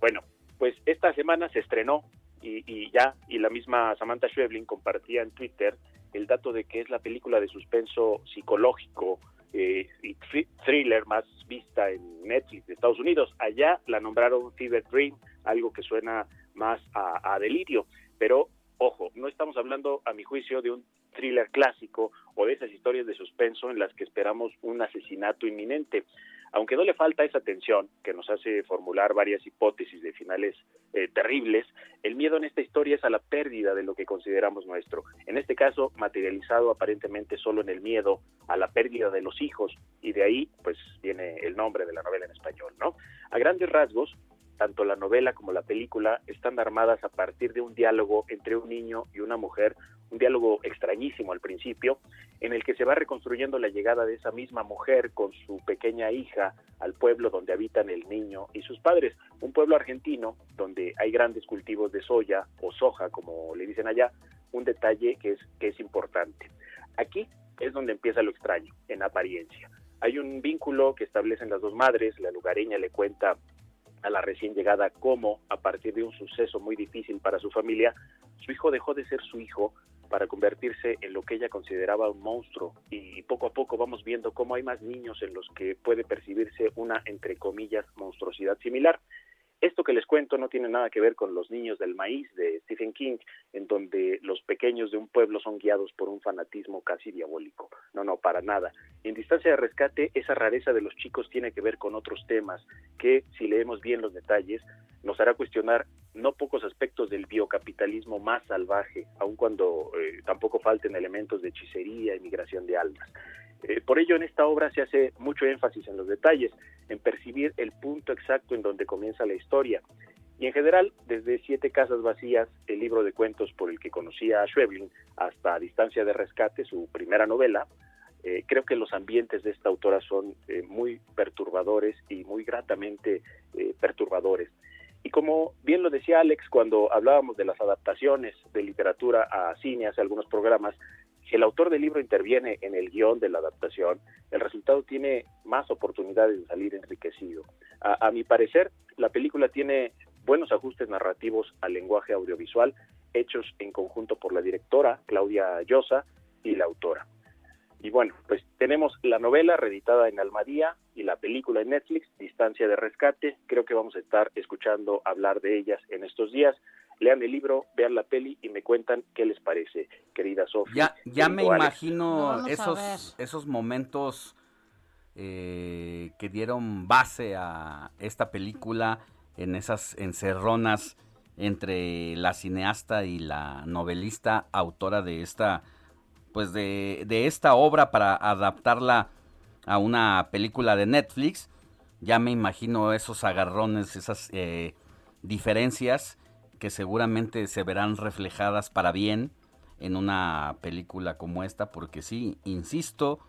S25: Bueno, pues esta semana se estrenó y, ya, y la misma Samantha Schweblin compartía en Twitter el dato de que es la película de suspenso psicológico eh, y thriller más vista en Netflix de Estados Unidos. Allá la nombraron Fever Dream, algo que suena más a, a delirio, pero ojo, no estamos hablando, a mi juicio, de un thriller clásico o de esas historias de suspenso en las que esperamos un asesinato inminente aunque no le falta esa tensión que nos hace formular varias hipótesis de finales eh, terribles, el miedo en esta historia es a la pérdida de lo que consideramos nuestro. En este caso, materializado aparentemente solo en el miedo a la pérdida de los hijos, y de ahí, pues, viene el nombre de la novela en español, ¿no? A grandes rasgos, tanto la novela como la película están armadas a partir de un diálogo entre un niño y una mujer, un diálogo extrañísimo al principio, en el que se va reconstruyendo la llegada de esa misma mujer con su pequeña hija al pueblo donde habitan el niño y sus padres, un pueblo argentino donde hay grandes cultivos de soya o soja, como le dicen allá, un detalle que es, que es importante. Aquí es donde empieza lo extraño, en apariencia. Hay un vínculo que establecen las dos madres, la lugareña le cuenta a la recién llegada cómo, a partir de un suceso muy difícil para su familia, su hijo dejó de ser su hijo para convertirse en lo que ella consideraba un monstruo y poco a poco vamos viendo cómo hay más niños en los que puede percibirse una, entre comillas, monstruosidad similar. Esto que les cuento no tiene nada que ver con Los Niños del Maíz de Stephen King, en donde los pequeños de un pueblo son guiados por un fanatismo casi diabólico. No, no, para nada. En Distancia de Rescate, esa rareza de los chicos tiene que ver con otros temas que, si leemos bien los detalles, nos hará cuestionar no pocos aspectos del biocapitalismo más salvaje, aun cuando eh, tampoco falten elementos de hechicería y migración de almas. Eh, por ello, en esta obra se hace mucho énfasis en los detalles, en percibir el punto exacto en donde comienza la historia. Y en general, desde Siete Casas Vacías, el libro de cuentos por el que conocía a Schweblin, hasta Distancia de Rescate, su primera novela, eh, creo que los ambientes de esta autora son eh, muy perturbadores y muy gratamente perturbadores. Y como bien lo decía Alex cuando hablábamos de las adaptaciones de literatura a cine hace algunos programas, si el autor del libro interviene en el guion de la adaptación, el resultado tiene más oportunidades de salir enriquecido. A, mi parecer, la película tiene buenos ajustes narrativos al lenguaje audiovisual hechos en conjunto por la directora Claudia Llosa y la autora. Y bueno, pues tenemos la novela reeditada en Almadía y la película en Netflix, Distancia de Rescate. Creo que vamos a estar escuchando hablar de ellas en estos días lean el libro, vean la peli y me cuentan qué les parece, querida Sofía.
S9: Ya, ya me imagino esos, esos momentos eh, que dieron base a esta película en esas encerronas entre la cineasta y la novelista autora de esta pues de, de esta obra para adaptarla a una película de Netflix. Ya me imagino esos agarrones esas eh, diferencias que seguramente se verán reflejadas para bien en una película como esta porque sí insisto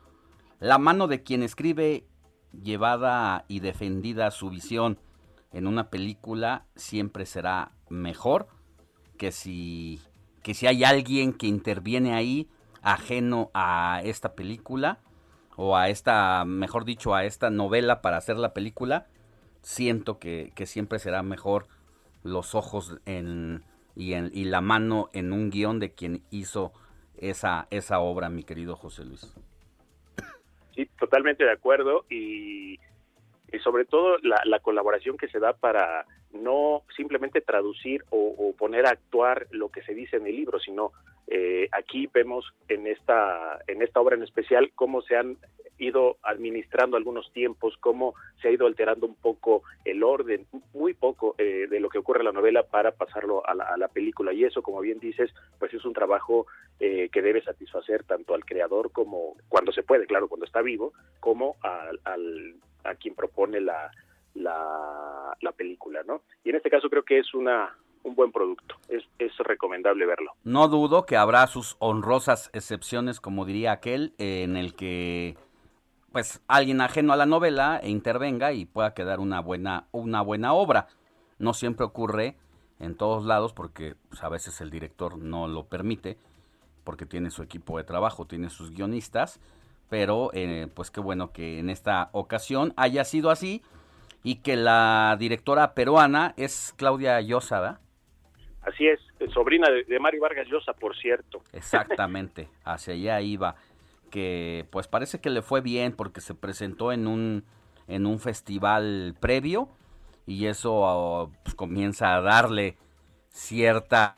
S9: la mano de quien escribe llevada y defendida su visión en una película siempre será mejor que si que si hay alguien que interviene ahí ajeno a esta película o a esta, mejor dicho, a esta novela para hacer la película, siento que, que siempre será mejor los ojos en, y, en, y la mano en un guion de quien hizo esa, esa obra, mi querido José Luis.
S25: Sí, totalmente de acuerdo y, y sobre todo la, la, colaboración que se da para no simplemente traducir o, poner a actuar lo que se dice en el libro, sino eh, aquí vemos en esta en esta obra en especial cómo se han ido administrando algunos tiempos, cómo se ha ido alterando un poco el orden, muy poco eh, de lo que ocurre en la novela para pasarlo a la, a la, película. Y eso, como bien dices, pues es un trabajo eh, que debe satisfacer tanto al creador como, cuando se puede, claro, cuando está vivo, como al a quien propone la, la, la película, ¿no? Y en este caso creo que es una un buen producto. Es, es, recomendable verlo.
S9: No dudo que habrá sus honrosas excepciones, como diría aquel, en el que pues alguien ajeno a la novela intervenga y pueda quedar una buena, una buena obra. No siempre ocurre en todos lados porque pues, a veces el director no lo permite, porque tiene su equipo de trabajo, tiene sus guionistas, pero eh, pues qué bueno que en esta ocasión haya sido así y que la directora peruana es Claudia Llosa, ¿verdad?
S25: Así es, sobrina de, de Mario Vargas Llosa, por cierto. *laughs*
S9: Exactamente, hacia allá iba que pues parece que le fue bien porque se presentó en un en un festival previo y eso pues, comienza a darle cierta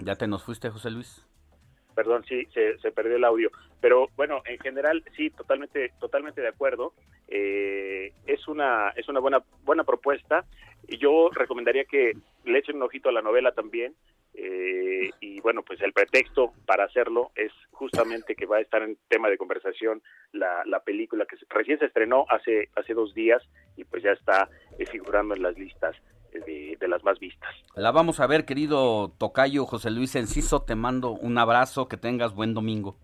S9: ¿Ya te nos fuiste, José Luis?
S25: Perdón, sí, se, se, perdió el audio. Pero bueno, en general, sí, totalmente, totalmente de acuerdo. Eh, es una, es una buena, buena propuesta. Y yo recomendaría que le echen un ojito a la novela también. Eh, y bueno, pues el pretexto para hacerlo es justamente que va a estar en tema de conversación la, la película que recién se estrenó hace, hace dos días y pues ya está eh, figurando en las listas de, de, las más vistas.
S9: La vamos a ver, querido Tocayo José Luis Enciso, te mando un abrazo, que tengas buen domingo.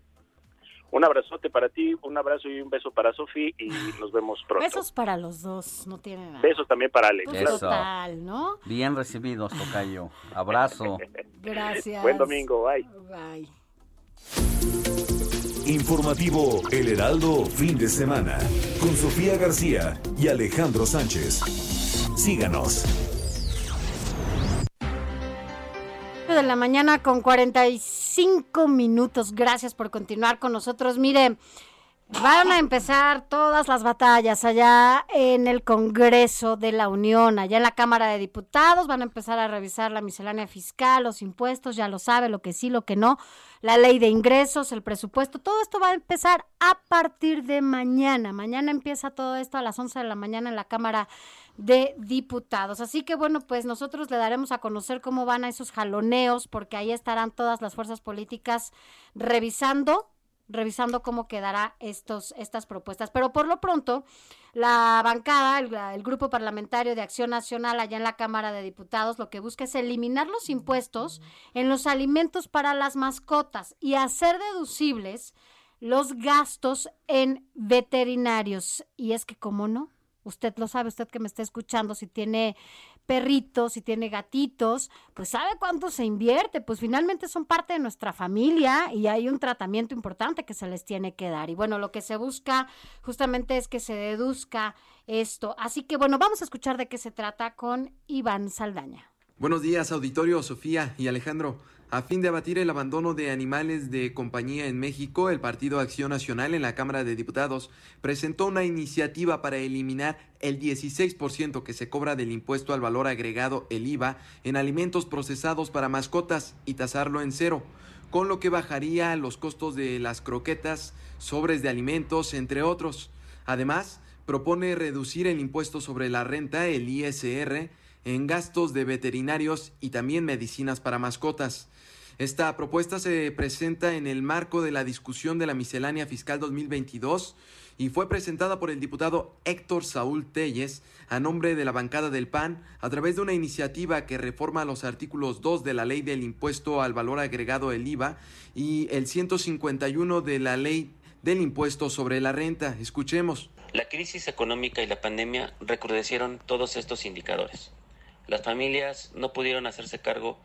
S25: Un abrazote para ti, un abrazo y un beso para Sofi y nos vemos pronto.
S8: Besos para los dos, no tiene nada.
S25: Besos también para Alex.
S8: Pues. Total, ¿no?
S9: Bien recibidos, Tocayo. Abrazo. *laughs*
S8: Gracias.
S25: Buen domingo, bye.
S8: Bye.
S1: Informativo El Heraldo, fin de semana, con Sofía García y Alejandro Sánchez. Síganos.
S8: De la mañana con 45 minutos. Gracias por continuar con nosotros. Mire, van a empezar todas las batallas allá en el Congreso de la Unión, allá en la Cámara de Diputados. Van a empezar a revisar la miscelánea fiscal, los impuestos, ya lo sabe, lo que sí, lo que no, la ley de ingresos, el presupuesto. Todo esto va a empezar a partir de mañana. Mañana empieza todo esto a las 11 de la mañana en la Cámara de Diputados. Así que bueno, pues nosotros le daremos a conocer cómo van a esos jaloneos, porque ahí estarán todas las fuerzas políticas revisando revisando cómo quedará estos estas propuestas. Pero por lo pronto, la bancada, el, el, Grupo Parlamentario de Acción Nacional allá en la Cámara de Diputados, lo que busca es eliminar los impuestos en los alimentos para las mascotas y hacer deducibles los gastos en veterinarios. Y es que, ¿cómo no? Usted lo sabe, usted que me está escuchando, si tiene perritos, si tiene gatitos, pues sabe cuánto se invierte, pues finalmente son parte de nuestra familia y hay un tratamiento importante que se les tiene que dar. Y bueno, lo que se busca justamente es que se deduzca esto. Así que bueno, vamos a escuchar de qué se trata con Iván Saldaña.
S26: Buenos días, auditorio, Sofía y Alejandro. A fin de abatir el abandono de animales de compañía en México, el Partido Acción Nacional en la Cámara de Diputados presentó una iniciativa para eliminar el 16% que se cobra del impuesto al valor agregado, el IVA, en alimentos procesados para mascotas y tasarlo en cero. con lo que bajaría los costos de las croquetas, sobres de alimentos, entre otros. Además, propone reducir el impuesto sobre la renta, el ISR, en gastos de veterinarios y también medicinas para mascotas. Esta propuesta se presenta en el marco de la discusión de la miscelánea fiscal 2022 y fue presentada por el diputado Héctor Saúl Telles a nombre de la bancada del PAN a través de una iniciativa que reforma los artículos 2 de la ley del impuesto al valor agregado el IVA y el 151 de la ley del impuesto sobre la renta. Escuchemos.
S27: La crisis económica y la pandemia recrudecieron todos estos indicadores. Las familias no pudieron hacerse cargo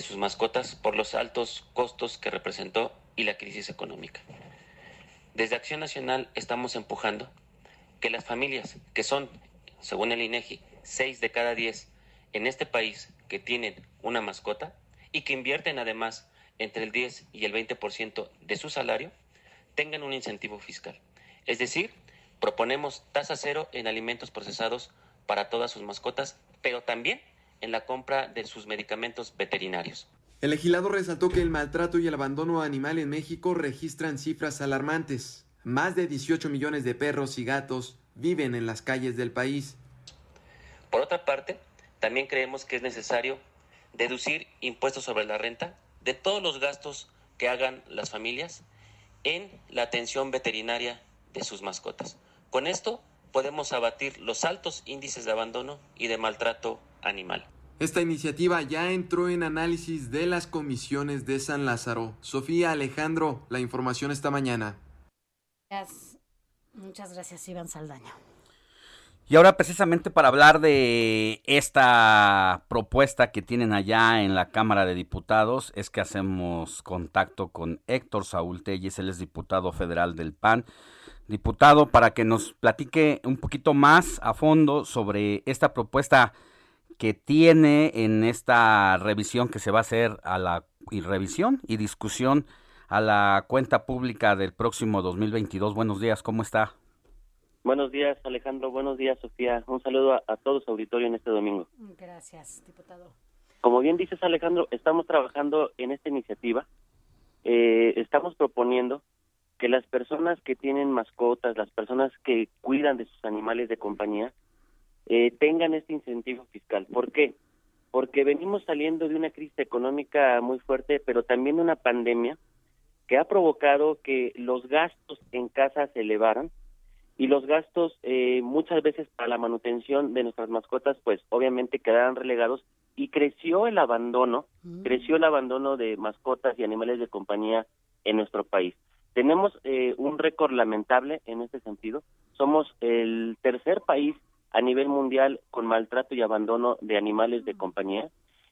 S27: sus mascotas por los altos costos que representó y la crisis económica. Desde Acción Nacional estamos empujando que las familias, que son, según el INEGI, 6 de cada 10 en este país que tienen una mascota y que invierten además entre el 10 y el 20% de su salario, tengan un incentivo fiscal. Es decir, proponemos tasa cero en alimentos procesados para todas sus mascotas, pero también en la compra de sus medicamentos veterinarios.
S26: El legislador resaltó que el maltrato y el abandono animal en México registran cifras alarmantes. Más de 18 millones de perros y gatos viven en las calles del país.
S27: Por otra parte, también creemos que es necesario deducir impuestos sobre la renta de todos los gastos que hagan las familias en la atención veterinaria de sus mascotas. Con esto podemos abatir los altos índices de abandono y de maltrato animal.
S26: Esta iniciativa ya entró en análisis de las comisiones de San Lázaro. Sofía Alejandro, la información esta mañana.
S8: Muchas gracias, Iván Saldaña.
S9: Y ahora precisamente para hablar de esta propuesta que tienen allá en la Cámara de Diputados es que hacemos contacto con Héctor Saúl Telles, él es diputado federal del PAN. Diputado, para que nos platique un poquito más a fondo sobre esta propuesta que tiene en esta revisión que se va a hacer a la y revisión y discusión a la cuenta pública del próximo 2022. Buenos días, ¿cómo está?
S27: Buenos días, Alejandro. Buenos días, Sofía. Un saludo a, todos su auditorio en este domingo.
S8: Gracias, diputado.
S27: Como bien dices, Alejandro, estamos trabajando en esta iniciativa. Eh, estamos proponiendo que las personas que tienen mascotas, las personas que cuidan de sus animales de compañía, eh, tengan este incentivo fiscal. ¿Por qué? Porque venimos saliendo de una crisis económica muy fuerte, pero también de una pandemia que ha provocado que los gastos en casa se elevaran y los gastos eh, muchas veces para la manutención de nuestras mascotas, pues obviamente quedaron relegados y creció el abandono, mm. creció el abandono de mascotas y animales de compañía en nuestro país. Tenemos eh, un récord lamentable en este sentido. Somos el tercer país a nivel mundial con maltrato y abandono de animales de compañía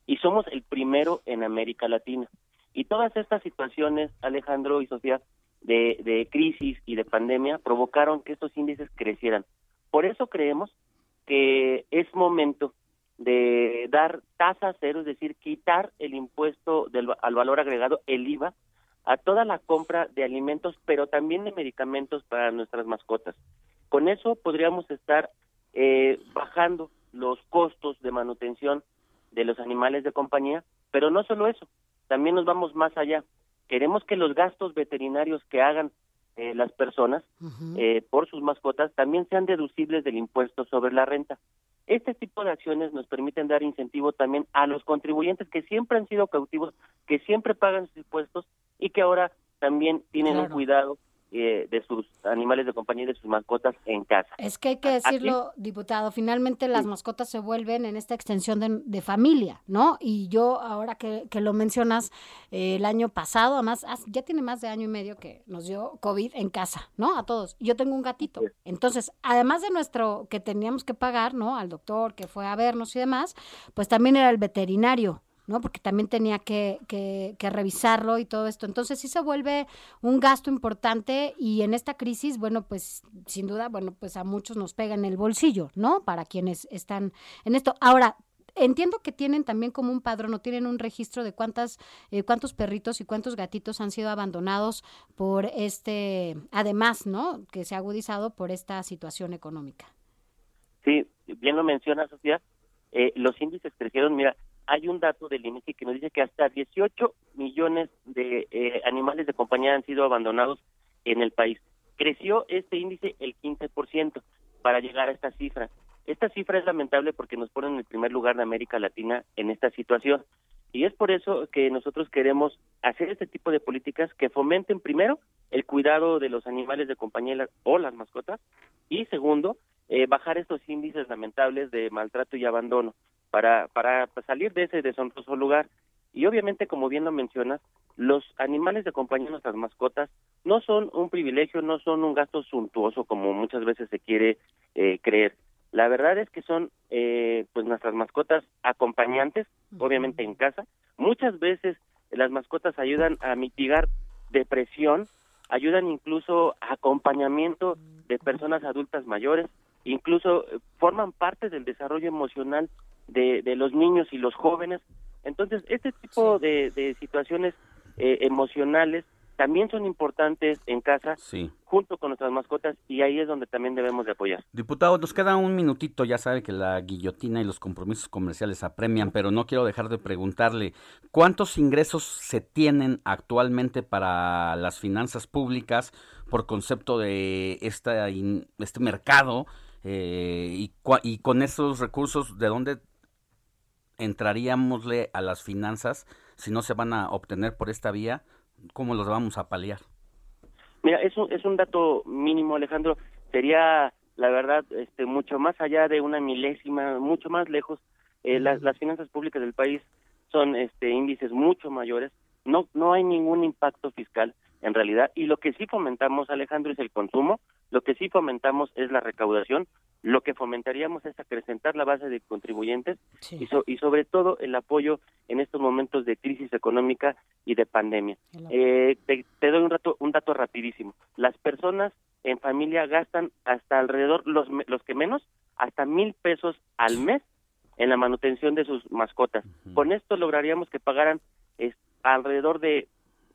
S27: y somos el primero en América Latina. Y todas estas situaciones, Alejandro y Sofía, de, de crisis y de pandemia provocaron que estos índices crecieran. Por eso creemos que es momento de dar tasa cero, es decir, quitar el impuesto del, al valor agregado, el IVA, a toda la compra de alimentos, pero también de medicamentos para nuestras mascotas. Con eso podríamos estar eh, bajando los costos de manutención de los animales de compañía, pero no solo eso, también nos vamos más allá. Queremos que los gastos veterinarios que hagan eh, las personas eh, por sus mascotas también sean deducibles del impuesto sobre la renta. Este tipo de acciones nos permiten dar incentivo también a los contribuyentes que siempre han sido cautivos, que siempre pagan sus impuestos y que ahora también tienen un cuidado eh, de sus animales de compañía y de sus mascotas en casa.
S8: Es que hay que decirlo, diputado, finalmente las mascotas se vuelven en esta extensión de, familia, ¿no? Y yo ahora que, lo mencionas, eh, el año pasado, además, ya tiene más de año y medio que nos dio COVID en casa, ¿no? A todos. Yo tengo un gatito. Entonces, además de nuestro que teníamos que pagar, ¿no? Al doctor que fue a vernos y demás, pues también era el veterinario, ¿no? Porque también tenía que, que, revisarlo y todo esto. Entonces sí se vuelve un gasto importante y en esta crisis, bueno, pues sin duda, bueno, pues a muchos nos pega en el bolsillo, ¿no? Para quienes están en esto. Ahora, entiendo que tienen también como un padrón o tienen un registro de cuántas, eh, cuántos perritos y cuántos gatitos han sido abandonados por este, además, ¿no? Que se ha agudizado por esta situación económica.
S27: Sí, bien lo menciona Sofía. Eh, los índices crecieron, mira, hay un dato del INEGI que nos dice que hasta 18 millones de eh, animales de compañía han sido abandonados en el país. Creció este índice el 15% para llegar a esta cifra. Esta cifra es lamentable porque nos pone en el primer lugar de América Latina en esta situación. Y es por eso que nosotros queremos hacer este tipo de políticas que fomenten primero el cuidado de los animales de compañía o las mascotas y segundo, eh, bajar estos índices lamentables de maltrato y abandono para, para salir de ese deshonroso lugar. Y obviamente, como bien lo mencionas, los animales de compañía, nuestras mascotas, no son un privilegio, no son un gasto suntuoso como muchas veces se quiere eh, creer. La verdad es que son eh, pues nuestras mascotas acompañantes, obviamente en casa. Muchas veces las mascotas ayudan a mitigar depresión, ayudan incluso a acompañamiento de personas adultas mayores, incluso eh, forman parte del desarrollo emocional de, de los niños y los jóvenes. Entonces, este tipo de, de situaciones eh, emocionales también son importantes en casa junto con nuestras mascotas y ahí es donde también debemos de apoyar.
S9: Diputado, nos queda un minutito, ya sabe que la guillotina y los compromisos comerciales apremian, pero no quiero dejar de preguntarle, ¿cuántos ingresos se tienen actualmente para las finanzas públicas por concepto de esta, este mercado? Eh, y, y con esos recursos, ¿de dónde entraríamosle a las finanzas si no se van a obtener por esta vía? ¿Cómo los vamos a paliar?
S27: Mira, es un, es un dato mínimo, Alejandro. Sería, la verdad, este, mucho más allá de una milésima, mucho más lejos. Eh, las, las finanzas públicas del país son este, índices mucho mayores. No, no hay ningún impacto fiscal en realidad. Y lo que sí fomentamos, Alejandro, es el consumo. Lo que sí fomentamos es la recaudación. Lo que fomentaríamos es acrecentar la base de contribuyentes y, y sobre todo el apoyo en estos momentos de crisis económica y de pandemia. Eh, te, doy un, rato, un dato rapidísimo. Las personas en familia gastan hasta alrededor, los, los que menos, hasta mil pesos al mes en la manutención de sus mascotas. Con esto lograríamos que pagaran alrededor de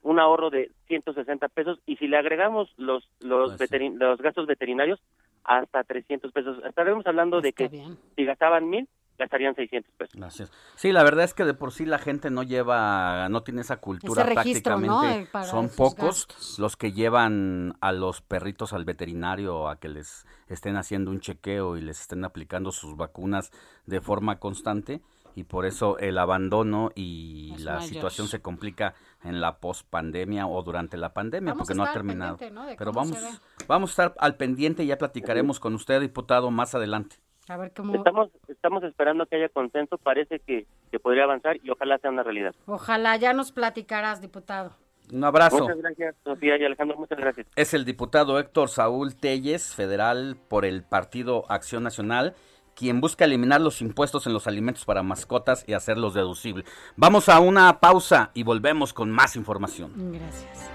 S27: un ahorro de 160 pesos y si le agregamos los los, los gastos veterinarios hasta 300 pesos. Estaremos hablando de que si gastaban mil, gastarían 600 pesos.
S9: Gracias. Sí, la verdad es que de por sí la gente no lleva, no tiene esa cultura prácticamente. Son pocos los que llevan a los perritos al veterinario a que les estén haciendo un chequeo y les estén aplicando sus vacunas de forma constante y por eso el abandono y la situación se complica en la post-pandemia o durante la pandemia porque no ha terminado. Pero vamos, vamos a estar al pendiente y ya platicaremos con usted, diputado, más adelante.
S8: A ver cómo...
S27: Estamos, estamos esperando que haya consenso, parece que, que podría avanzar y ojalá sea una realidad.
S8: Ojalá, ya nos platicarás, diputado.
S9: Un abrazo.
S27: Muchas gracias, Sofía y Alejandro, muchas gracias.
S9: Es el diputado Héctor Saúl Telles, federal por el Partido Acción Nacional quien busca eliminar los impuestos en los alimentos para mascotas y hacerlos deducibles. Vamos a una pausa y volvemos con más información.
S8: Gracias.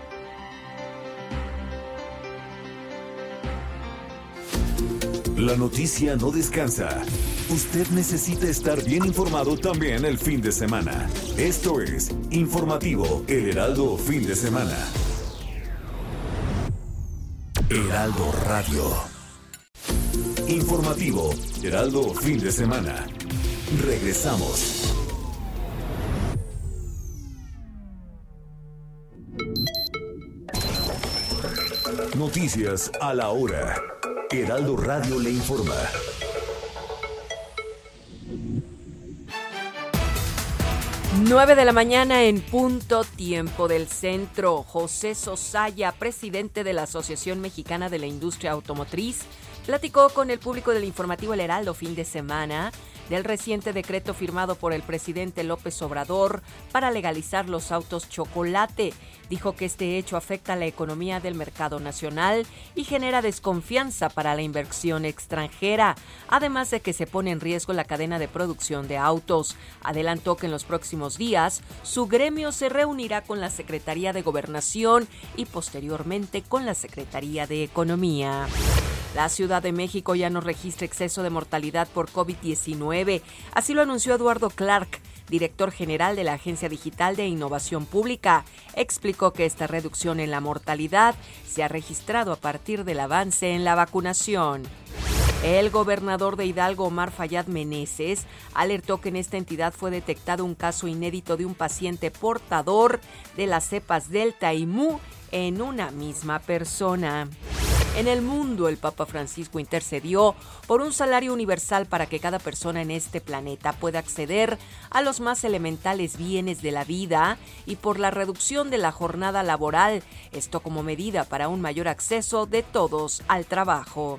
S1: La noticia no descansa. Usted necesita estar bien informado también el fin de semana. Esto es Informativo El Heraldo Fin de Semana. Heraldo Radio. Informativo, Heraldo Fin de Semana. Regresamos. Noticias a la hora. Heraldo Radio le informa.
S14: 9 de la mañana en punto tiempo del centro. José Sosaya, presidente de la Asociación Mexicana de la Industria Automotriz, platicó con el público del informativo El Heraldo fin de semana del reciente decreto firmado por el presidente López Obrador para legalizar los autos chocolate. Dijo que este hecho afecta la economía del mercado nacional y genera desconfianza para la inversión extranjera, además de que se pone en riesgo la cadena de producción de autos. Adelantó que en los próximos días su gremio se reunirá con la Secretaría de Gobernación y posteriormente con la Secretaría de Economía. La Ciudad de México ya no registra exceso de mortalidad por COVID-19. Así lo anunció Eduardo Clark, director general de la Agencia Digital de Innovación Pública. Explicó que esta reducción en la mortalidad se ha registrado a partir del avance en la vacunación. El gobernador de Hidalgo, Omar Fayad Meneses, alertó que en esta entidad fue detectado un caso inédito de un paciente portador de las cepas Delta y Mu en una misma persona. En el mundo, el Papa Francisco intercedió por un salario universal para que cada persona en este planeta pueda acceder a los más elementales bienes de la vida y por la reducción de la jornada laboral, esto como medida para un mayor acceso de todos al trabajo.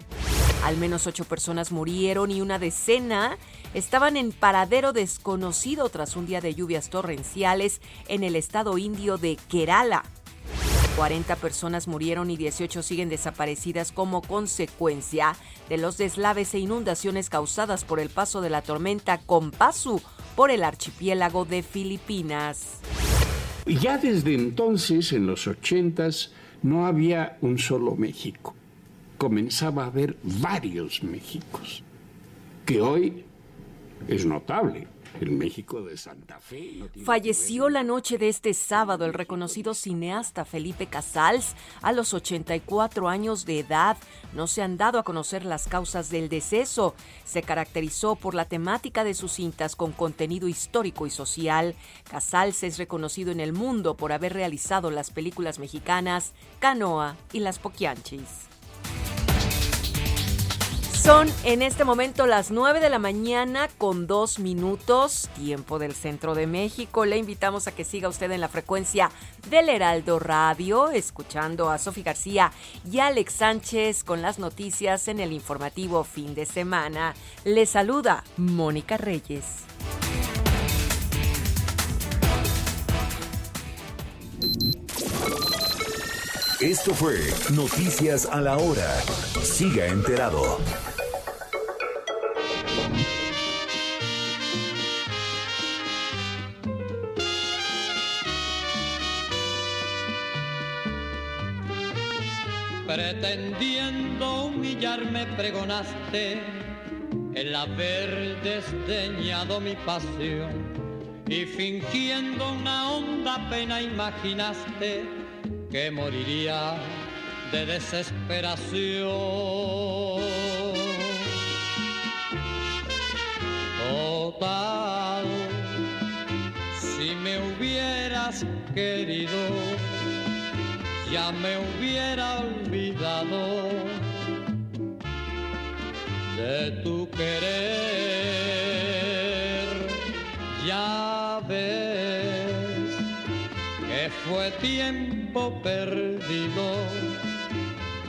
S14: Al menos ocho personas murieron y una decena estaban en paradero desconocido tras un día de lluvias torrenciales en el estado indio de Kerala. 40 personas murieron y 18 siguen desaparecidas como consecuencia de los deslaves e inundaciones causadas por el paso de la tormenta Kompasu por el archipiélago de Filipinas.
S28: Ya desde entonces, en los 80s, no había un solo México. Comenzaba a haber varios Méxicos, que hoy es notable el México de Santa Fe.
S14: Falleció la noche de este sábado el reconocido cineasta Felipe Casals a los 84 años de edad. No se han dado a conocer las causas del deceso. Se caracterizó por la temática de sus cintas con contenido histórico y social. Casals es reconocido en el mundo por haber realizado las películas mexicanas Canoa y Las Poquianchis. Son en este momento las 9 de la mañana con dos minutos, tiempo del centro de México. Le invitamos a que siga usted en la frecuencia del Heraldo Radio, escuchando a Sofi García y Alex Sánchez con las noticias en el informativo fin de semana. Le saluda Mónica Reyes.
S1: Esto fue Noticias a la Hora. Siga enterado.
S29: Pregonaste el haber desdeñado mi pasión y fingiendo una honda pena imaginaste que moriría de desesperación. Total, si me hubieras querido, ya me hubiera olvidado de tu querer. Ya ves que fue tiempo perdido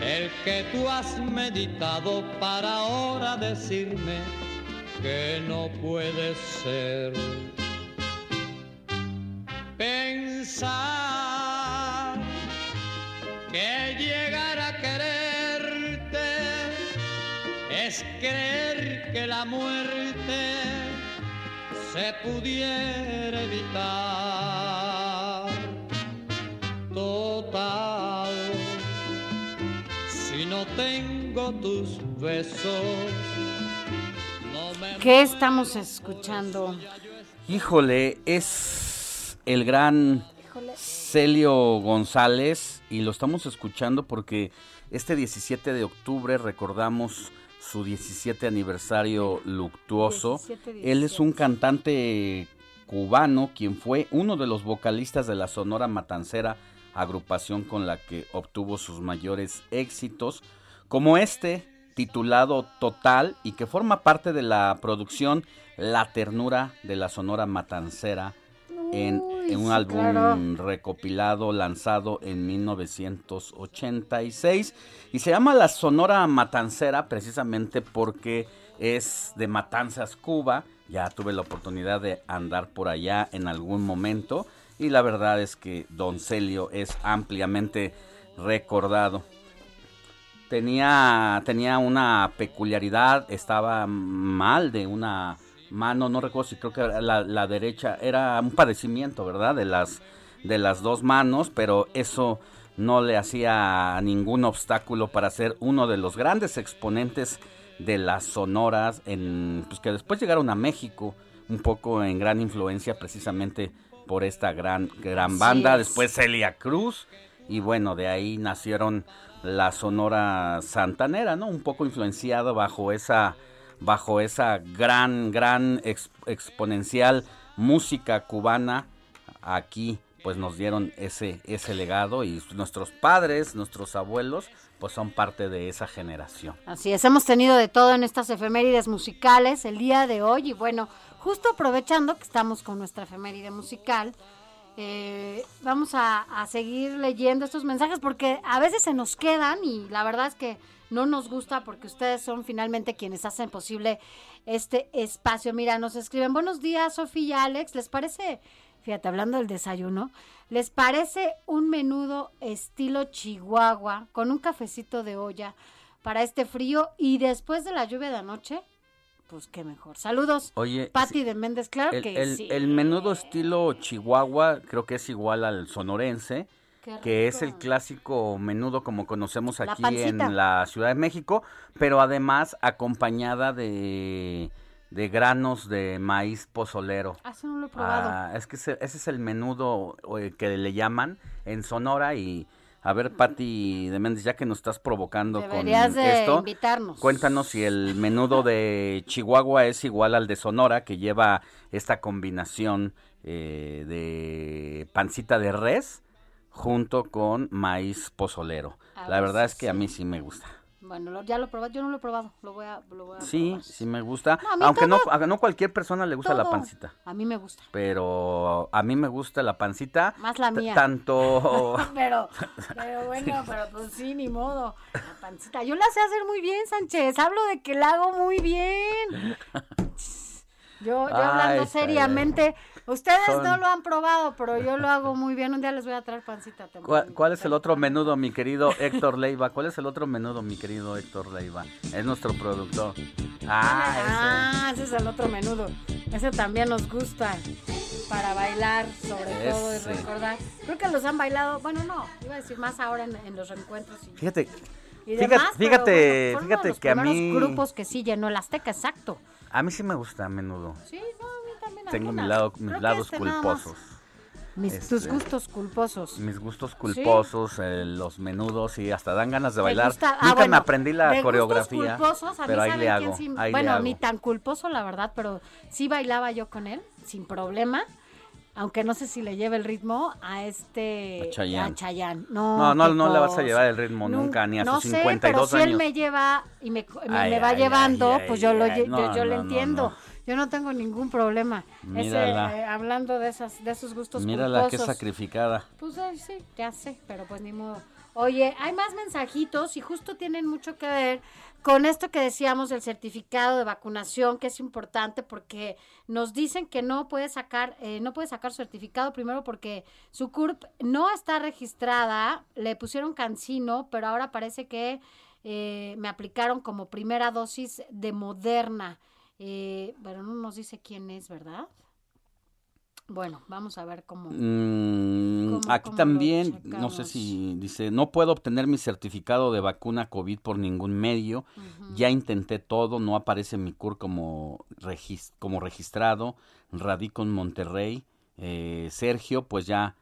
S29: el que tú has meditado para ahora decirme que no puede ser. Pensar que creer que la muerte se pudiera evitar. Total, si no tengo tus besos, no me...
S8: ¿Qué estamos escuchando?
S9: Híjole, es el gran Celio González y lo estamos escuchando porque este 17 de octubre recordamos su 17 aniversario luctuoso.
S29: 17,
S9: Él es un cantante cubano quien fue uno de los vocalistas de la Sonora Matancera, agrupación con la que obtuvo sus mayores éxitos, como este titulado Total y que forma parte de la producción La Ternura de la Sonora Matancera en, en un
S29: sí,
S9: álbum
S29: claro.
S9: recopilado lanzado en 1986 y se llama La Sonora Matancera precisamente porque es de Matanzas, Cuba. Ya tuve la oportunidad de andar por allá en algún momento y la verdad es que Don Celio es ampliamente recordado. Tenía, tenía una peculiaridad, estaba mal de una mano, no recuerdo si creo que la, la derecha, era un padecimiento, ¿verdad? De las, de las dos manos, pero eso no le hacía ningún obstáculo para ser uno de los grandes exponentes de las sonoras, en, pues que después llegaron a México, un poco en gran influencia precisamente por esta gran, gran banda,
S29: es.
S9: después Celia Cruz, y bueno, de ahí nacieron la sonora santanera, ¿no? Un poco influenciado bajo esa bajo esa gran gran exponencial música cubana aquí pues nos dieron ese ese legado y nuestros padres, nuestros abuelos pues son parte de esa generación.
S8: Así es, hemos tenido de todo en estas efemérides musicales el día de hoy y bueno, justo aprovechando que estamos con nuestra efeméride musical, eh, vamos a, seguir leyendo estos mensajes porque a veces se nos quedan y la verdad es que no nos gusta porque ustedes son finalmente quienes hacen posible este espacio. Mira, nos escriben, buenos días Sofía y Alex, ¿les parece, fíjate, hablando del desayuno, ¿Les parece un menudo estilo Chihuahua con un cafecito de olla para este frío y después de la lluvia de anoche? Pues qué mejor. Saludos.
S9: Oye,
S8: Pati de Méndez, claro
S9: el,
S8: que
S9: el,
S8: sí.
S9: El menudo estilo Chihuahua creo que es igual al sonorense, que es el clásico menudo como conocemos aquí en la Ciudad de México, pero además acompañada de de granos de maíz pozolero.
S8: Ah, eso no lo he probado.
S9: Ah, es que ese, es el menudo que le llaman en Sonora y a ver, Patti de Méndez, ya que nos estás provocando con esto,
S8: invitarnos.
S9: cuéntanos si el menudo de Chihuahua es igual al de Sonora, que lleva esta combinación eh, de pancita de res junto con maíz pozolero. La verdad es que a mí sí me gusta.
S8: Bueno, ya lo probado, yo no lo he probado, lo voy a,
S9: Sí, sí me gusta, aunque no, a no cualquier persona le gusta la pancita.
S8: A mí me gusta.
S9: Pero a mí me gusta la pancita.
S8: Más la mía.
S9: Tanto... *laughs* *laughs*
S8: pero, pero bueno, pero pues sí, ni modo. La pancita, yo la sé hacer muy bien, Sánchez, hablo de que la hago muy bien. *laughs* Yo, yo hablando seriamente, ustedes no lo han probado, pero yo lo hago muy bien. Un día les voy a traer pancita.
S9: ¿Cuál, ¿Cuál, es el otro menudo, mi querido Héctor Leiva? ¿Cuál es el otro menudo, mi querido Héctor Leiva? Es nuestro productor.
S8: Ah, ah ese. es el otro menudo. Ese también nos gusta para bailar, sobre todo, y recordar. Creo que los han bailado, bueno, no, iba a decir más ahora en, los reencuentros.
S9: Fíjate, fíjate, fíjate, fíjate que a mí...
S8: grupos que sí llenó el Azteca, exacto.
S9: A mí sí me gusta a menudo.
S8: Sí,
S9: Tengo mi lado, mis lados este culposos.
S8: Mis, tus este, gustos culposos.
S9: Mis gustos culposos, eh, los menudos y hasta dan ganas de bailar. Ah, Nunca me aprendí la coreografía.
S8: Culposos, a pero
S9: ahí le hago.
S8: bueno, ni tan culposo la verdad, pero sí bailaba yo con él sin problema aunque no sé si le lleve el ritmo a este
S9: a
S8: Chayanne.
S9: No, no, no, le vas a llevar el ritmo nunca, ni a sus 52
S8: pero
S9: años.
S8: si él me lleva y me, me, va llevando, pues yo lo yo, le entiendo. Yo no tengo ningún problema. Ese, eh, hablando de esas de esos gustos
S9: Mírala qué sacrificada.
S8: Pues eh, sí, ya sé, pero pues ni modo. Oye, hay más mensajitos y justo tienen mucho que ver con esto que decíamos del certificado de vacunación, que es importante porque nos dicen que no puede sacar, eh, no puede sacar certificado primero porque su CURP no está registrada, le pusieron cancino, pero ahora parece que eh, me aplicaron como primera dosis de Moderna. Eh, pero no nos dice quién es, ¿verdad? Bueno, vamos a ver cómo.
S9: Mm, aquí también, no sé si dice, no puedo obtener mi certificado de vacuna COVID por ningún medio. Ya intenté todo, no aparece mi CUR como, como registrado. Radico en Monterrey. Eh, Sergio, pues ya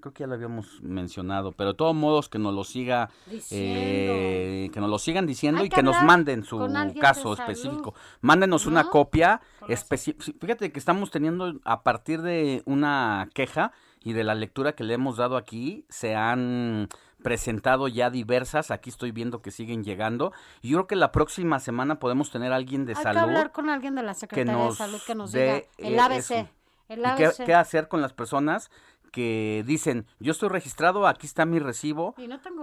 S9: creo que ya lo habíamos mencionado, pero de todos modos que nos lo siga, eh, que nos lo sigan diciendo y que nos manden su caso específico. Mándenos una copia. Fíjate que estamos teniendo a partir de una queja y de la lectura que le hemos dado aquí, se han presentado ya diversas, aquí estoy viendo que siguen llegando, y yo creo que la próxima semana podemos tener a alguien de
S8: Hay
S9: salud.
S8: Que hablar con alguien de la Secretaría de Salud que nos diga el
S9: eh,
S8: ABC. El
S9: ABC. qué, qué hacer con las personas que dicen, yo estoy registrado, aquí está mi recibo,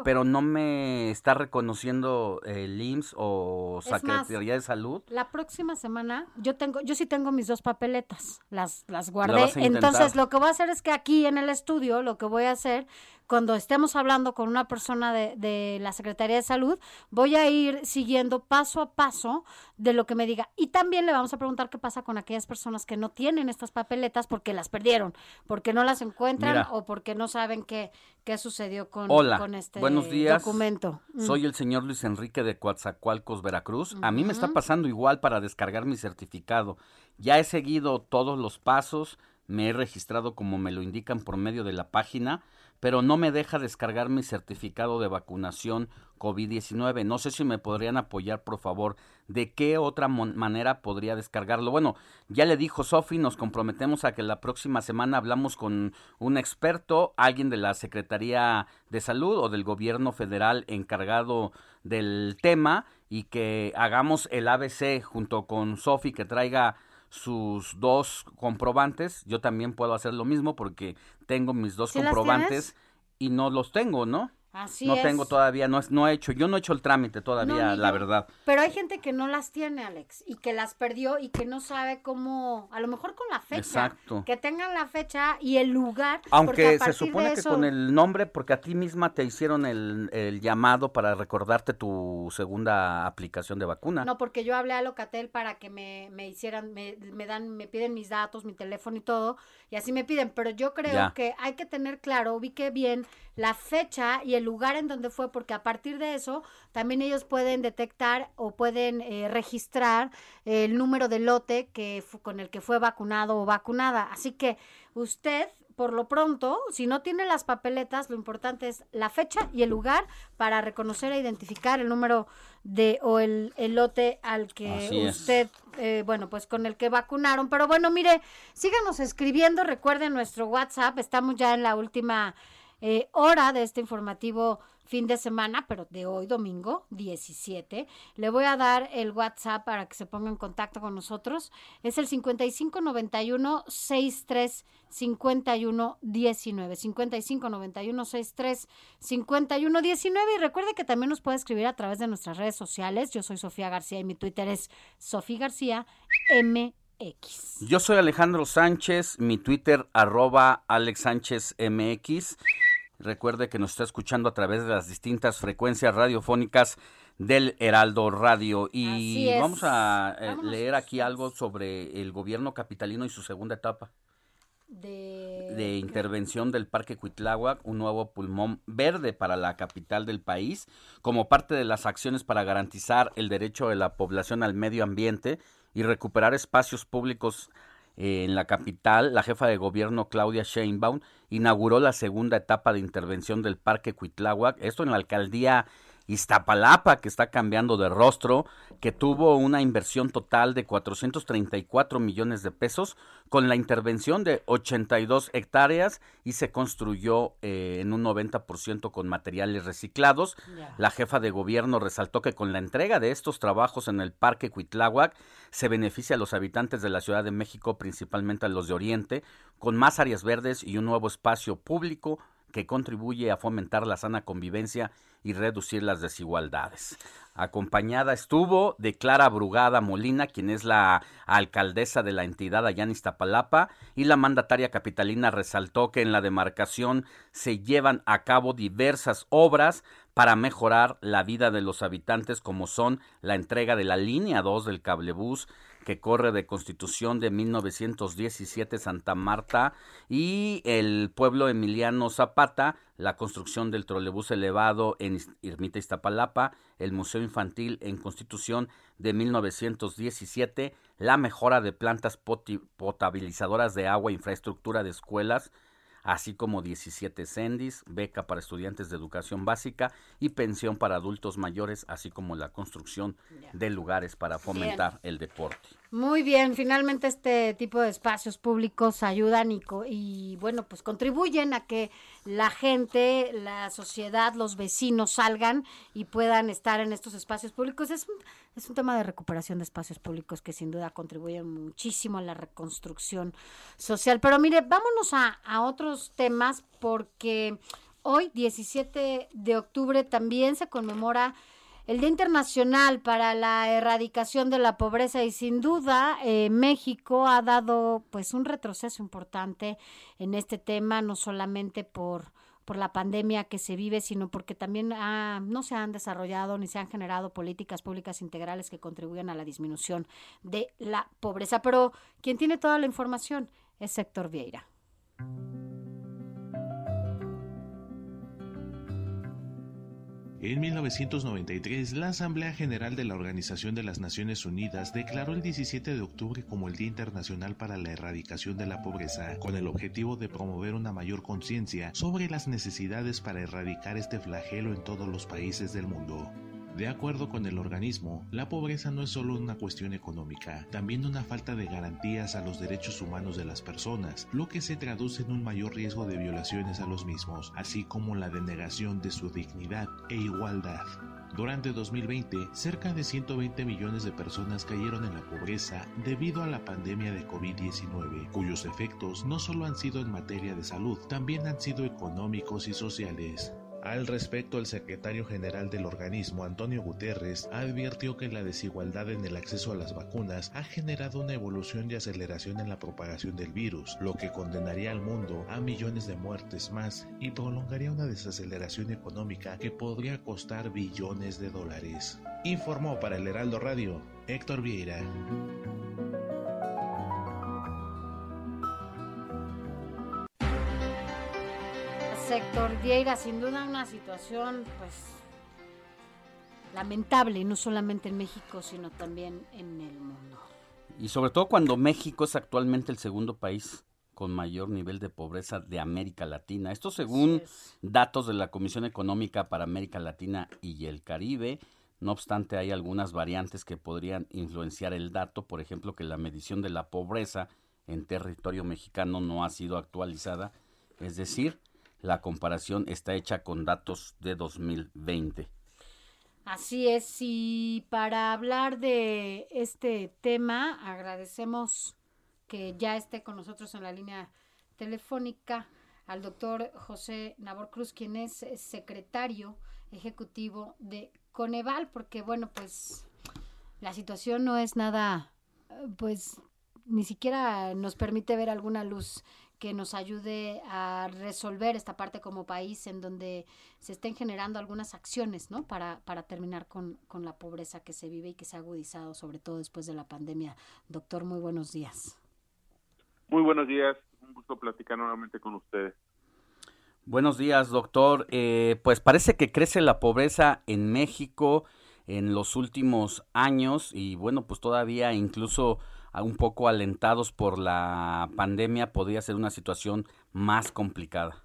S9: pero no me está reconociendo el IMSS o Secretaría de Salud.
S8: La próxima semana yo tengo, yo sí tengo mis dos papeletas, las, las guardé. Entonces lo que voy a hacer es que aquí en el estudio, lo que voy a hacer cuando estemos hablando con una persona de, de, la Secretaría de Salud, voy a ir siguiendo paso a paso de lo que me diga. Y también le vamos a preguntar qué pasa con aquellas personas que no tienen estas papeletas porque las perdieron, porque no las encuentran o porque no saben qué, qué sucedió con, con este
S9: buenos días.
S8: documento.
S9: Mm. Soy el señor Luis Enrique de Coatzacoalcos, Veracruz. A mí me está pasando igual para descargar mi certificado. Ya he seguido todos los pasos, me he registrado como me lo indican por medio de la página pero no me deja descargar mi certificado de vacunación COVID-19. No sé si me podrían apoyar, por favor, de qué otra manera podría descargarlo. Bueno, ya le dijo Sofi, nos comprometemos a que la próxima semana hablamos con un experto, alguien de la Secretaría de Salud o del gobierno federal encargado del tema y que hagamos el ABC junto con Sofi que traiga sus dos comprobantes. Yo también puedo hacer lo mismo porque tengo mis dos comprobantes y no los tengo, ¿no?
S8: Así
S9: no tengo todavía, no, no he hecho, yo no he hecho el trámite todavía, la verdad.
S8: Pero hay gente que no las tiene, Alex, y que las perdió y que no sabe cómo, a lo mejor con la fecha.
S9: Exacto.
S8: Que tengan la fecha y el lugar.
S9: Aunque se supone que con el nombre, porque a ti misma te hicieron el, el, llamado para recordarte tu segunda aplicación de vacuna.
S8: No, porque yo hablé a Locatel para que me, me hicieran, me, me, dan, me piden mis datos, mi teléfono y todo, y así me piden, pero yo creo que hay que tener claro, ubique bien la fecha y el lugar en donde fue, porque a partir de eso también ellos pueden detectar o pueden eh, registrar el número de lote que con el que fue vacunado o vacunada. Así que usted por lo pronto, si no tiene las papeletas, lo importante es la fecha y el lugar para reconocer e identificar el número de o el, lote al que usted, eh, bueno, pues con el que vacunaron. Pero bueno, mire, síganos escribiendo, recuerden nuestro WhatsApp, estamos ya en la última eh, hora de este informativo fin de semana, pero de hoy domingo 17. Le voy a dar el WhatsApp para que se ponga en contacto con nosotros. Es el 5591 63 51 19. 5591 63 51 19. Y recuerde que también nos puede escribir a través de nuestras redes sociales. Yo soy Sofía García y mi Twitter es Sofía García MX.
S9: Yo soy Alejandro Sánchez, mi Twitter arroba Alex Sánchez MX. Recuerde que nos está escuchando a través de las distintas frecuencias radiofónicas del Heraldo Radio. Y vamos a eh, leer aquí algo sobre el gobierno capitalino y su segunda etapa.
S8: De...
S9: de, intervención del Parque Cuitláhuac, un nuevo pulmón verde para la capital del país, como parte de las acciones para garantizar el derecho de la población al medio ambiente y recuperar espacios públicos eh, en la capital, la jefa de gobierno Claudia Sheinbaum inauguró la segunda etapa de intervención del Parque Cuitláhuac, esto en la alcaldía Iztapalapa, que está cambiando de rostro, que tuvo una inversión total de 434 millones de pesos, con la intervención de 82 hectáreas y se construyó eh, en un 90% con materiales reciclados. La jefa de gobierno resaltó que con la entrega de estos trabajos en el Parque Cuitláhuac se beneficia a los habitantes de la Ciudad de México, principalmente a los de Oriente, con más áreas verdes y un nuevo espacio público que contribuye a fomentar la sana convivencia y reducir las desigualdades. Acompañada estuvo de Clara Brugada Molina, quien es la alcaldesa de la entidad allá en Iztapalapa, y la mandataria capitalina resaltó que en la demarcación se llevan a cabo diversas obras para mejorar la vida de los habitantes, como son la entrega de la línea 2 del cablebús, que corre de Constitución de 1917 Santa Marta y el pueblo Emiliano Zapata, la construcción del trolebús elevado en Ermita Iztapalapa, el Museo Infantil en Constitución de 1917, la mejora de plantas potabilizadoras de agua infraestructura de escuelas, así como 17 CENDIS, beca para estudiantes de educación básica y pensión para adultos mayores, así como la construcción de lugares para fomentar el deporte.
S8: Muy bien, finalmente este tipo de espacios públicos ayudan y, y, bueno, pues contribuyen a que la gente, la sociedad, los vecinos salgan y puedan estar en estos espacios públicos. Es un, es un tema de recuperación de espacios públicos que sin duda contribuyen muchísimo a la reconstrucción social. Pero mire, vámonos a, a otros temas porque hoy, 17 de octubre, también se conmemora el Día Internacional para la Erradicación de la Pobreza y sin duda eh, México ha dado pues un retroceso importante en este tema, no solamente por por la pandemia que se vive, sino porque también no se han desarrollado ni se han generado políticas públicas integrales que contribuyan a la disminución de la pobreza. Pero quien tiene toda la información es Héctor Vieira.
S30: En 1993, la Asamblea General de la Organización de las Naciones Unidas declaró el 17 de octubre como el Día Internacional para la Erradicación de la Pobreza, con el objetivo de promover una mayor conciencia sobre las necesidades para erradicar este flagelo en todos los países del mundo. De acuerdo con el organismo, la pobreza no es solo una cuestión económica, también una falta de garantías a los derechos humanos de las personas, lo que se traduce en un mayor riesgo de violaciones a los mismos, así como la denegación de su dignidad e igualdad. Durante 2020, cerca de 120 millones de personas cayeron en la pobreza debido a la pandemia de COVID-19, cuyos efectos no solo han sido en materia de salud, también han sido económicos y sociales. Al respecto, el secretario general del organismo, Antonio Guterres, advirtió que la desigualdad en el acceso a las vacunas ha generado una evolución y aceleración en la propagación del virus, lo que condenaría al mundo a millones de muertes más y prolongaría una desaceleración económica que podría costar billones de dólares. Informó para el Heraldo Radio Héctor Vieira.
S8: Sector Vieira, sin duda una situación pues lamentable, no solamente en México, sino también en el mundo.
S9: Y sobre todo cuando México es actualmente el segundo país con mayor nivel de pobreza de América Latina. Esto según datos de la Comisión Económica para América Latina y el Caribe. No obstante, hay algunas variantes que podrían influenciar el dato, por ejemplo, que la medición de la pobreza en territorio mexicano no ha sido actualizada, es decir, la comparación está hecha con datos de 2020.
S8: Así es, y para hablar de este tema, agradecemos que ya esté con nosotros en la línea telefónica al doctor José Nabor Cruz, quien es secretario ejecutivo de Coneval, porque bueno, pues la situación no es nada, pues ni siquiera nos permite ver alguna luz que nos ayude a resolver esta parte como país en donde se estén generando algunas acciones, ¿no? Para, para terminar con, con la pobreza que se vive y que se ha agudizado, sobre todo después de la pandemia. Doctor, muy buenos días.
S31: Muy buenos días, un gusto platicar nuevamente con ustedes.
S9: Buenos días, doctor. Eh, pues parece que crece la pobreza en México en los últimos años y bueno, pues todavía incluso un poco alentados por la pandemia, podría ser una situación más complicada.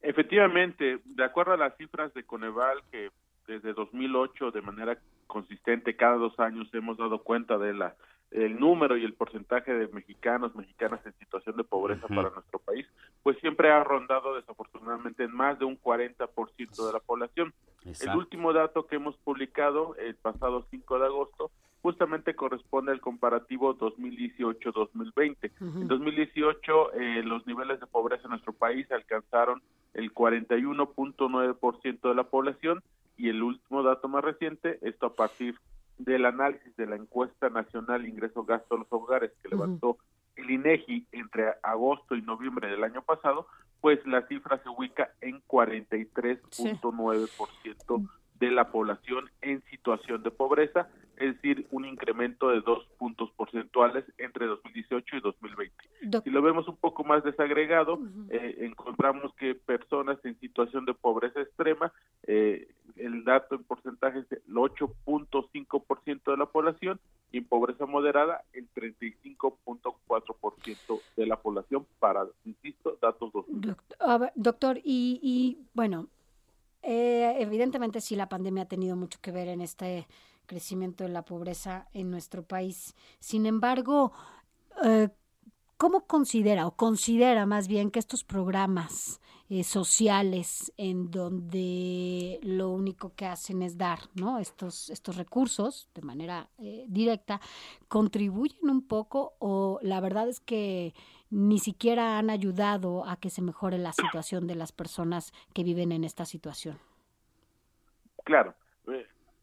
S31: Efectivamente, de acuerdo a las cifras de Coneval, que desde 2008 de manera consistente cada dos años hemos dado cuenta de la el número y el porcentaje de mexicanos, mexicanas en situación de pobreza para nuestro país, pues siempre ha rondado desafortunadamente en más de un 40% de la población. El último dato que hemos publicado el pasado 5 de agosto justamente corresponde al comparativo 2018-2020. En 2018 eh, los niveles de pobreza en nuestro país alcanzaron el 41.9% de la población y el último dato más reciente, esto a partir del análisis de la encuesta nacional ingreso-gasto de los hogares que levantó el INEGI entre agosto y noviembre del año pasado, pues la cifra se ubica en 43.9% de la población en situación de pobreza, es decir, un incremento de dos puntos porcentuales entre 2018 y 2020. Si lo vemos un poco más desagregado, eh, encontramos que personas en situación de pobreza extrema, eh, el dato en porcentaje es el 8.5% de la población y en pobreza moderada el 35.4% de la población para, insisto, datos 2020.
S8: Doctor, doctor y, y bueno, eh, evidentemente sí la pandemia ha tenido mucho que ver en este crecimiento de la pobreza en nuestro país. Sin embargo, eh, ¿cómo considera o considera más bien que estos programas eh, sociales en donde lo único que hacen es dar ¿no? estos, estos recursos de manera eh, directa, contribuyen un poco o la verdad es que ni siquiera han ayudado a que se mejore la situación de las personas que viven en esta situación?
S31: Claro,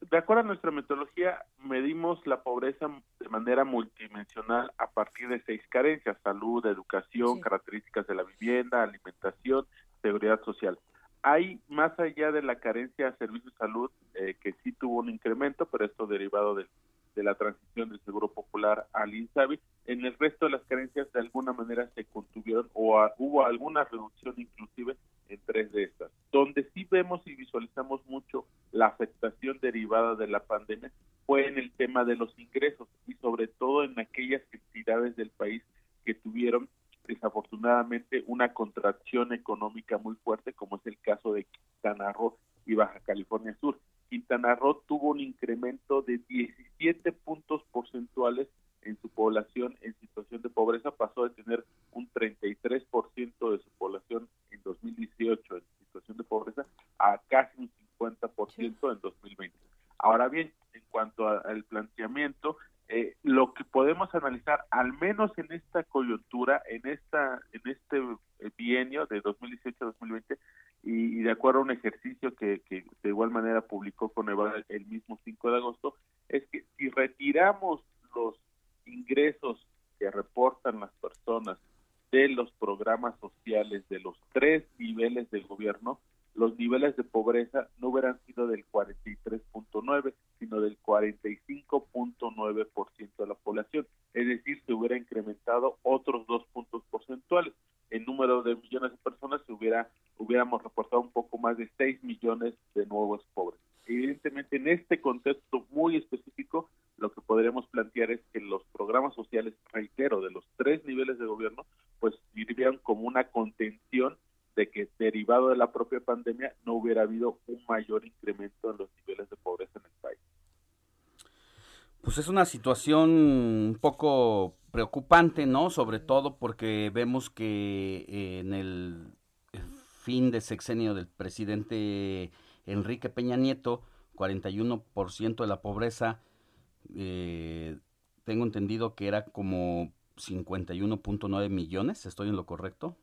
S31: de acuerdo a nuestra metodología, medimos la pobreza de manera multidimensional a partir de seis carencias, salud, educación, características de la vivienda, alimentación, seguridad social. Hay, más allá de la carencia de servicios de salud, eh, que sí tuvo un incremento, pero esto derivado del, de la transición del Seguro Popular al INSABI. En el resto de las carencias de alguna manera se contuvieron o hubo alguna reducción inclusive en tres de estas. Donde sí vemos y visualizamos mucho la afectación derivada de la pandemia fue en el tema de los ingresos y sobre todo en aquellas entidades del país que tuvieron desafortunadamente una contracción económica muy fuerte, como es el caso de Quintana Roo y Baja California Sur. Quintana Roo tuvo un incremento de 17 puntos porcentuales en su población en situación de pobreza, pasó de tener un 33% de su población en 2018 en situación de pobreza a casi un 50% en 2020. Ahora bien, en cuanto al planteamiento, eh, lo que podemos analizar, al menos en esta coyuntura, en esta, en este bienio de 2018-2020, y, de acuerdo a un ejercicio que, que de igual manera publicó con el mismo 5 de agosto, es que si retiramos los ingresos que reportan las personas de los programas sociales de los tres niveles del gobierno, los niveles de pobreza no hubieran sido del 43.9, sino del 45.9% de la población. Es decir, se hubiera incrementado otros dos puntos porcentuales. En número de millones de personas se hubiera hubiéramos reportado un poco más de 6 millones de nuevos pobres. Evidentemente, en este contexto muy específico, lo que podríamos plantear es que los programas sociales, reitero, de los tres niveles de gobierno, pues sirvieron como una contención de que derivado de la propia pandemia no hubiera habido un mayor incremento en los niveles de pobreza en el país.
S9: Pues es una situación un poco preocupante, ¿no? Sobre todo porque vemos que eh, en el fin de sexenio del presidente Enrique Peña Nieto, 41% de la pobreza, eh, tengo entendido que era como 51.9 millones, ¿estoy en lo correcto?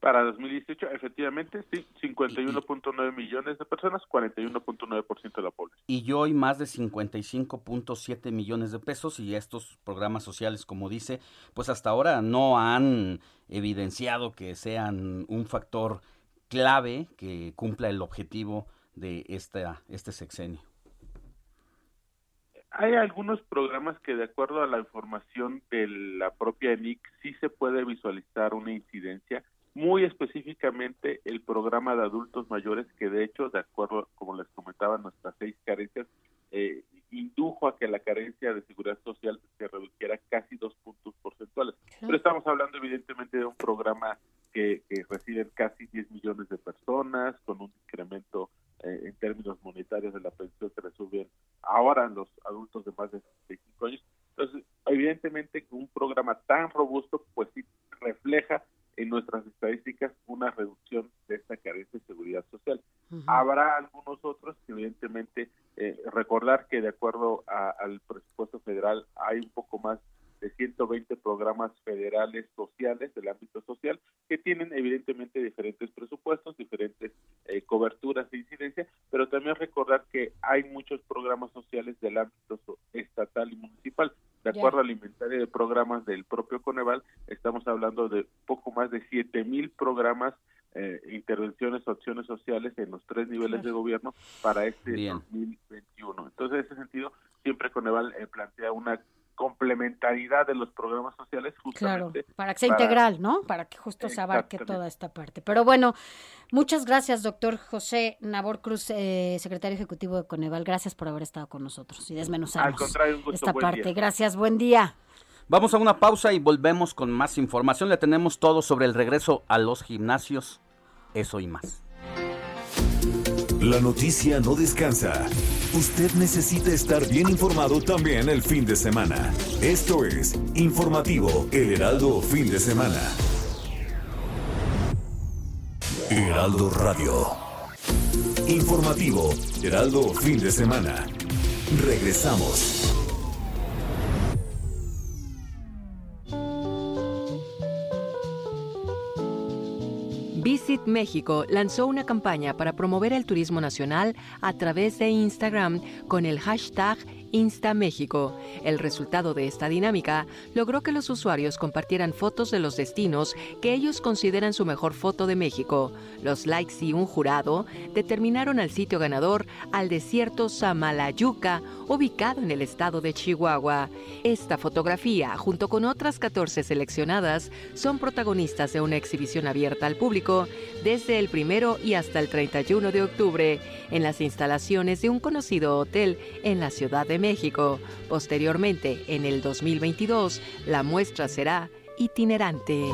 S31: Para 2018, efectivamente, sí, 51.9 millones de personas, 41.9% de la población.
S9: Y hoy más de 55.7 millones de pesos y estos programas sociales, como dice, pues hasta ahora no han evidenciado que sean un factor clave que cumpla el objetivo de esta, este sexenio.
S31: Hay algunos programas que de acuerdo a la información de la propia ENIC sí se puede visualizar una incidencia muy específicamente el programa de adultos mayores que de hecho, de acuerdo, como les comentaba, nuestras seis carencias, eh, indujo a que la carencia de seguridad social se redujera casi dos puntos porcentuales. Pero estamos hablando evidentemente de un programa que, que reciben casi 10 millones de personas, con un incremento eh, en términos monetarios de la pensión que reciben ahora los adultos de más de 65 años. Entonces, evidentemente un programa tan robusto, pues sí refleja en nuestras estadísticas una reducción de esta carencia de seguridad social. Habrá algunos otros que evidentemente eh, recordar que de acuerdo al presupuesto federal hay un poco más de 120 programas federales sociales del ámbito social que tienen evidentemente diferentes presupuestos, diferentes eh, coberturas de incidencia, pero también recordar que hay muchos programas sociales del ámbito estatal y municipal. De acuerdo al inventario de programas del propio Coneval, estamos hablando de poco más de 7 mil programas, eh, intervenciones o acciones sociales en los tres niveles de gobierno para este 2021. Entonces, en ese sentido, siempre Coneval eh, plantea una complementariedad de los programas sociales
S8: justamente claro, para que sea integral, ¿no? Para que justo se abarque toda esta parte. Pero bueno, muchas gracias, doctor José Nabor Cruz, eh, secretario ejecutivo de Coneval. Gracias por haber estado con nosotros y desmenuzarnos esta parte. Gracias, buen día.
S9: Vamos a una pausa y volvemos con más información. Le tenemos todo sobre el regreso a los gimnasios, eso y más.
S1: La noticia no descansa. Usted necesita estar bien informado también el fin de semana. Esto es Informativo El Heraldo Fin de Semana. Heraldo Radio. Informativo Heraldo Fin de Semana. Regresamos.
S14: Visit México lanzó una campaña para promover el turismo nacional a través de Instagram con el hashtag InstaMéxico. El resultado de esta dinámica logró que los usuarios compartieran fotos de los destinos que ellos consideran su mejor foto de México. Los likes y un jurado determinaron al sitio ganador al desierto Samalayuca, ubicado en el estado de Chihuahua. Esta fotografía, junto con otras 14 seleccionadas, son protagonistas de una exhibición abierta al público desde el primero y hasta el 31 de octubre en las instalaciones de un conocido hotel en la Ciudad de México. Posteriormente, en el 2022, la muestra será itinerante.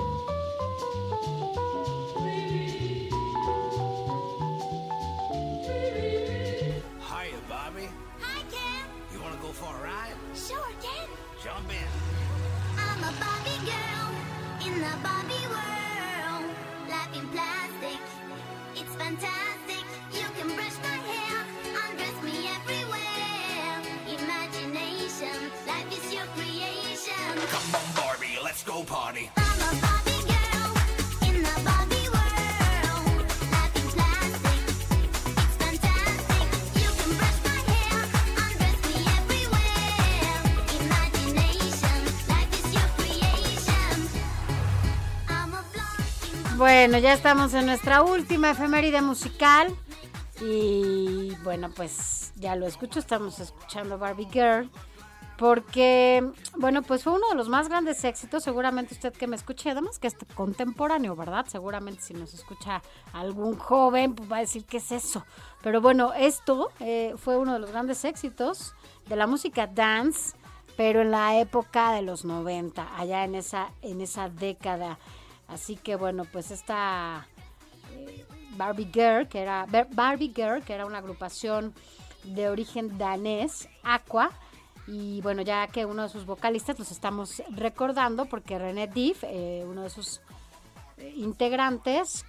S8: Bueno, ya estamos en nuestra última efeméride musical. Y bueno, pues ya lo escucho, estamos escuchando Barbie Girl. Porque, bueno, pues fue uno de los más grandes éxitos, seguramente usted que me escuche, además que es contemporáneo, ¿verdad? Seguramente si nos escucha algún joven, pues va a decir, ¿qué es eso? Pero bueno, esto eh, fue uno de los grandes éxitos de la música dance, pero en la época de los 90, allá en esa, en esa década. Así que bueno, pues esta eh, Barbie Girl, que era Bar- Barbie Girl, que era una agrupación de origen danés, Aqua. Y bueno, ya que uno de sus vocalistas los estamos recordando, porque René Diff, eh, uno de sus eh, integrantes,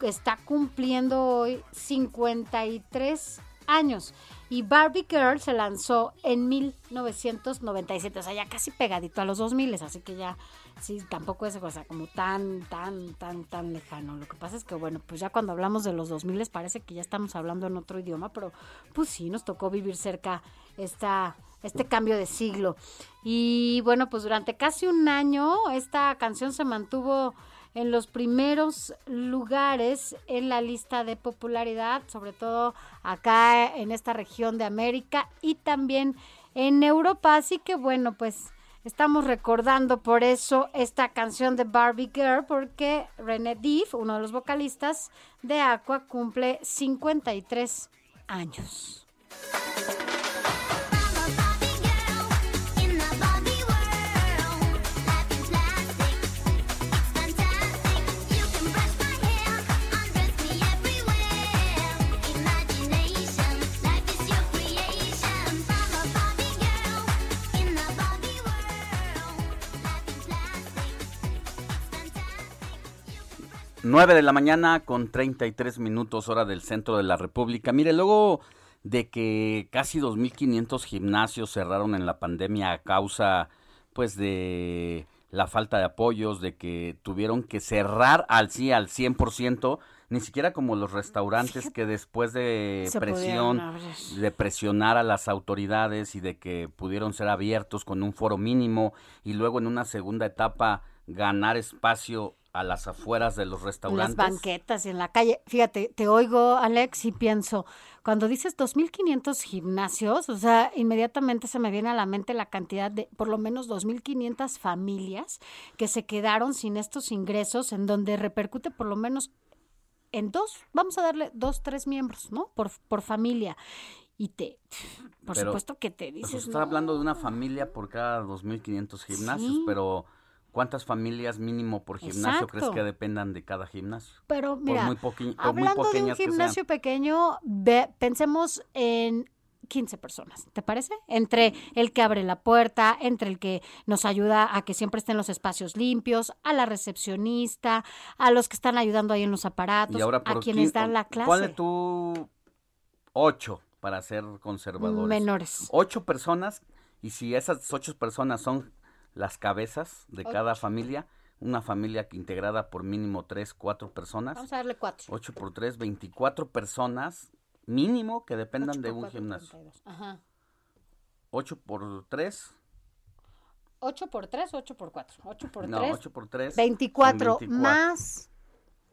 S8: está cumpliendo hoy 53 años. Y Barbie Girl se lanzó en 1997, o sea, ya casi pegadito a los 2000, así que ya, sí, tampoco es como tan, tan, tan, tan lejano. Lo que pasa es que, bueno, pues ya cuando hablamos de los 2000 parece que ya estamos hablando en otro idioma, pero pues sí, nos tocó vivir cerca esta, este cambio de siglo. Y bueno, pues durante casi un año esta canción se mantuvo en los primeros lugares en la lista de popularidad, sobre todo acá en esta región de América y también en Europa. Así que bueno, pues estamos recordando por eso esta canción de Barbie Girl, porque René Diff, uno de los vocalistas de Aqua, cumple 53 años.
S9: 9 de la mañana con 33 minutos hora del centro de la República. Mire, luego de que casi 2.500 gimnasios cerraron en la pandemia a causa pues de la falta de apoyos, de que tuvieron que cerrar al sí al 100%, ni siquiera como los restaurantes que después de
S8: Se
S9: presión de presionar a las autoridades y de que pudieron ser abiertos con un foro mínimo y luego en una segunda etapa ganar espacio a las afueras de los
S8: En las
S9: restaurantes.
S8: banquetas y en la calle. Fíjate, te oigo, Alex, y pienso, cuando dices 2.500 gimnasios, o sea, inmediatamente se me viene a la mente la cantidad de por lo menos 2.500 familias que se quedaron sin estos ingresos, en donde repercute por lo menos en dos, vamos a darle dos, tres miembros, ¿no? Por, por familia. Y te, por
S9: Pero,
S8: supuesto que te
S9: Pues
S8: dices,
S9: usted está
S8: no,
S9: hablando de una familia por cada 2.500 gimnasios,
S8: Sí.
S9: pero ¿cuántas familias mínimo por gimnasio crees que dependan de cada gimnasio?
S8: Pero
S9: Por
S8: mira,
S9: muy por muy
S8: hablando de un gimnasio pequeño, ve- pensemos en 15 personas, ¿te parece? Entre el que abre la puerta, entre el que nos ayuda a que siempre estén los espacios limpios, a la recepcionista, a los que están ayudando ahí en los aparatos, a
S9: por
S8: quienes dan la clase.
S9: tú ocho para ser conservadores.
S8: Menores.
S9: Ocho personas y si esas ocho personas son las cabezas de cada familia, una familia que integrada por mínimo 3, 4 personas.
S8: Vamos a darle cuatro.
S9: 8 por 3, 24 personas mínimo que dependan
S8: Ocho
S9: de un
S8: cuatro,
S9: gimnasio.
S8: 32. Ajá.
S9: 8 por 3,
S8: 8 por 3, 8 por 4. 8 por 3.
S9: no, 8 por 3.
S8: 24, más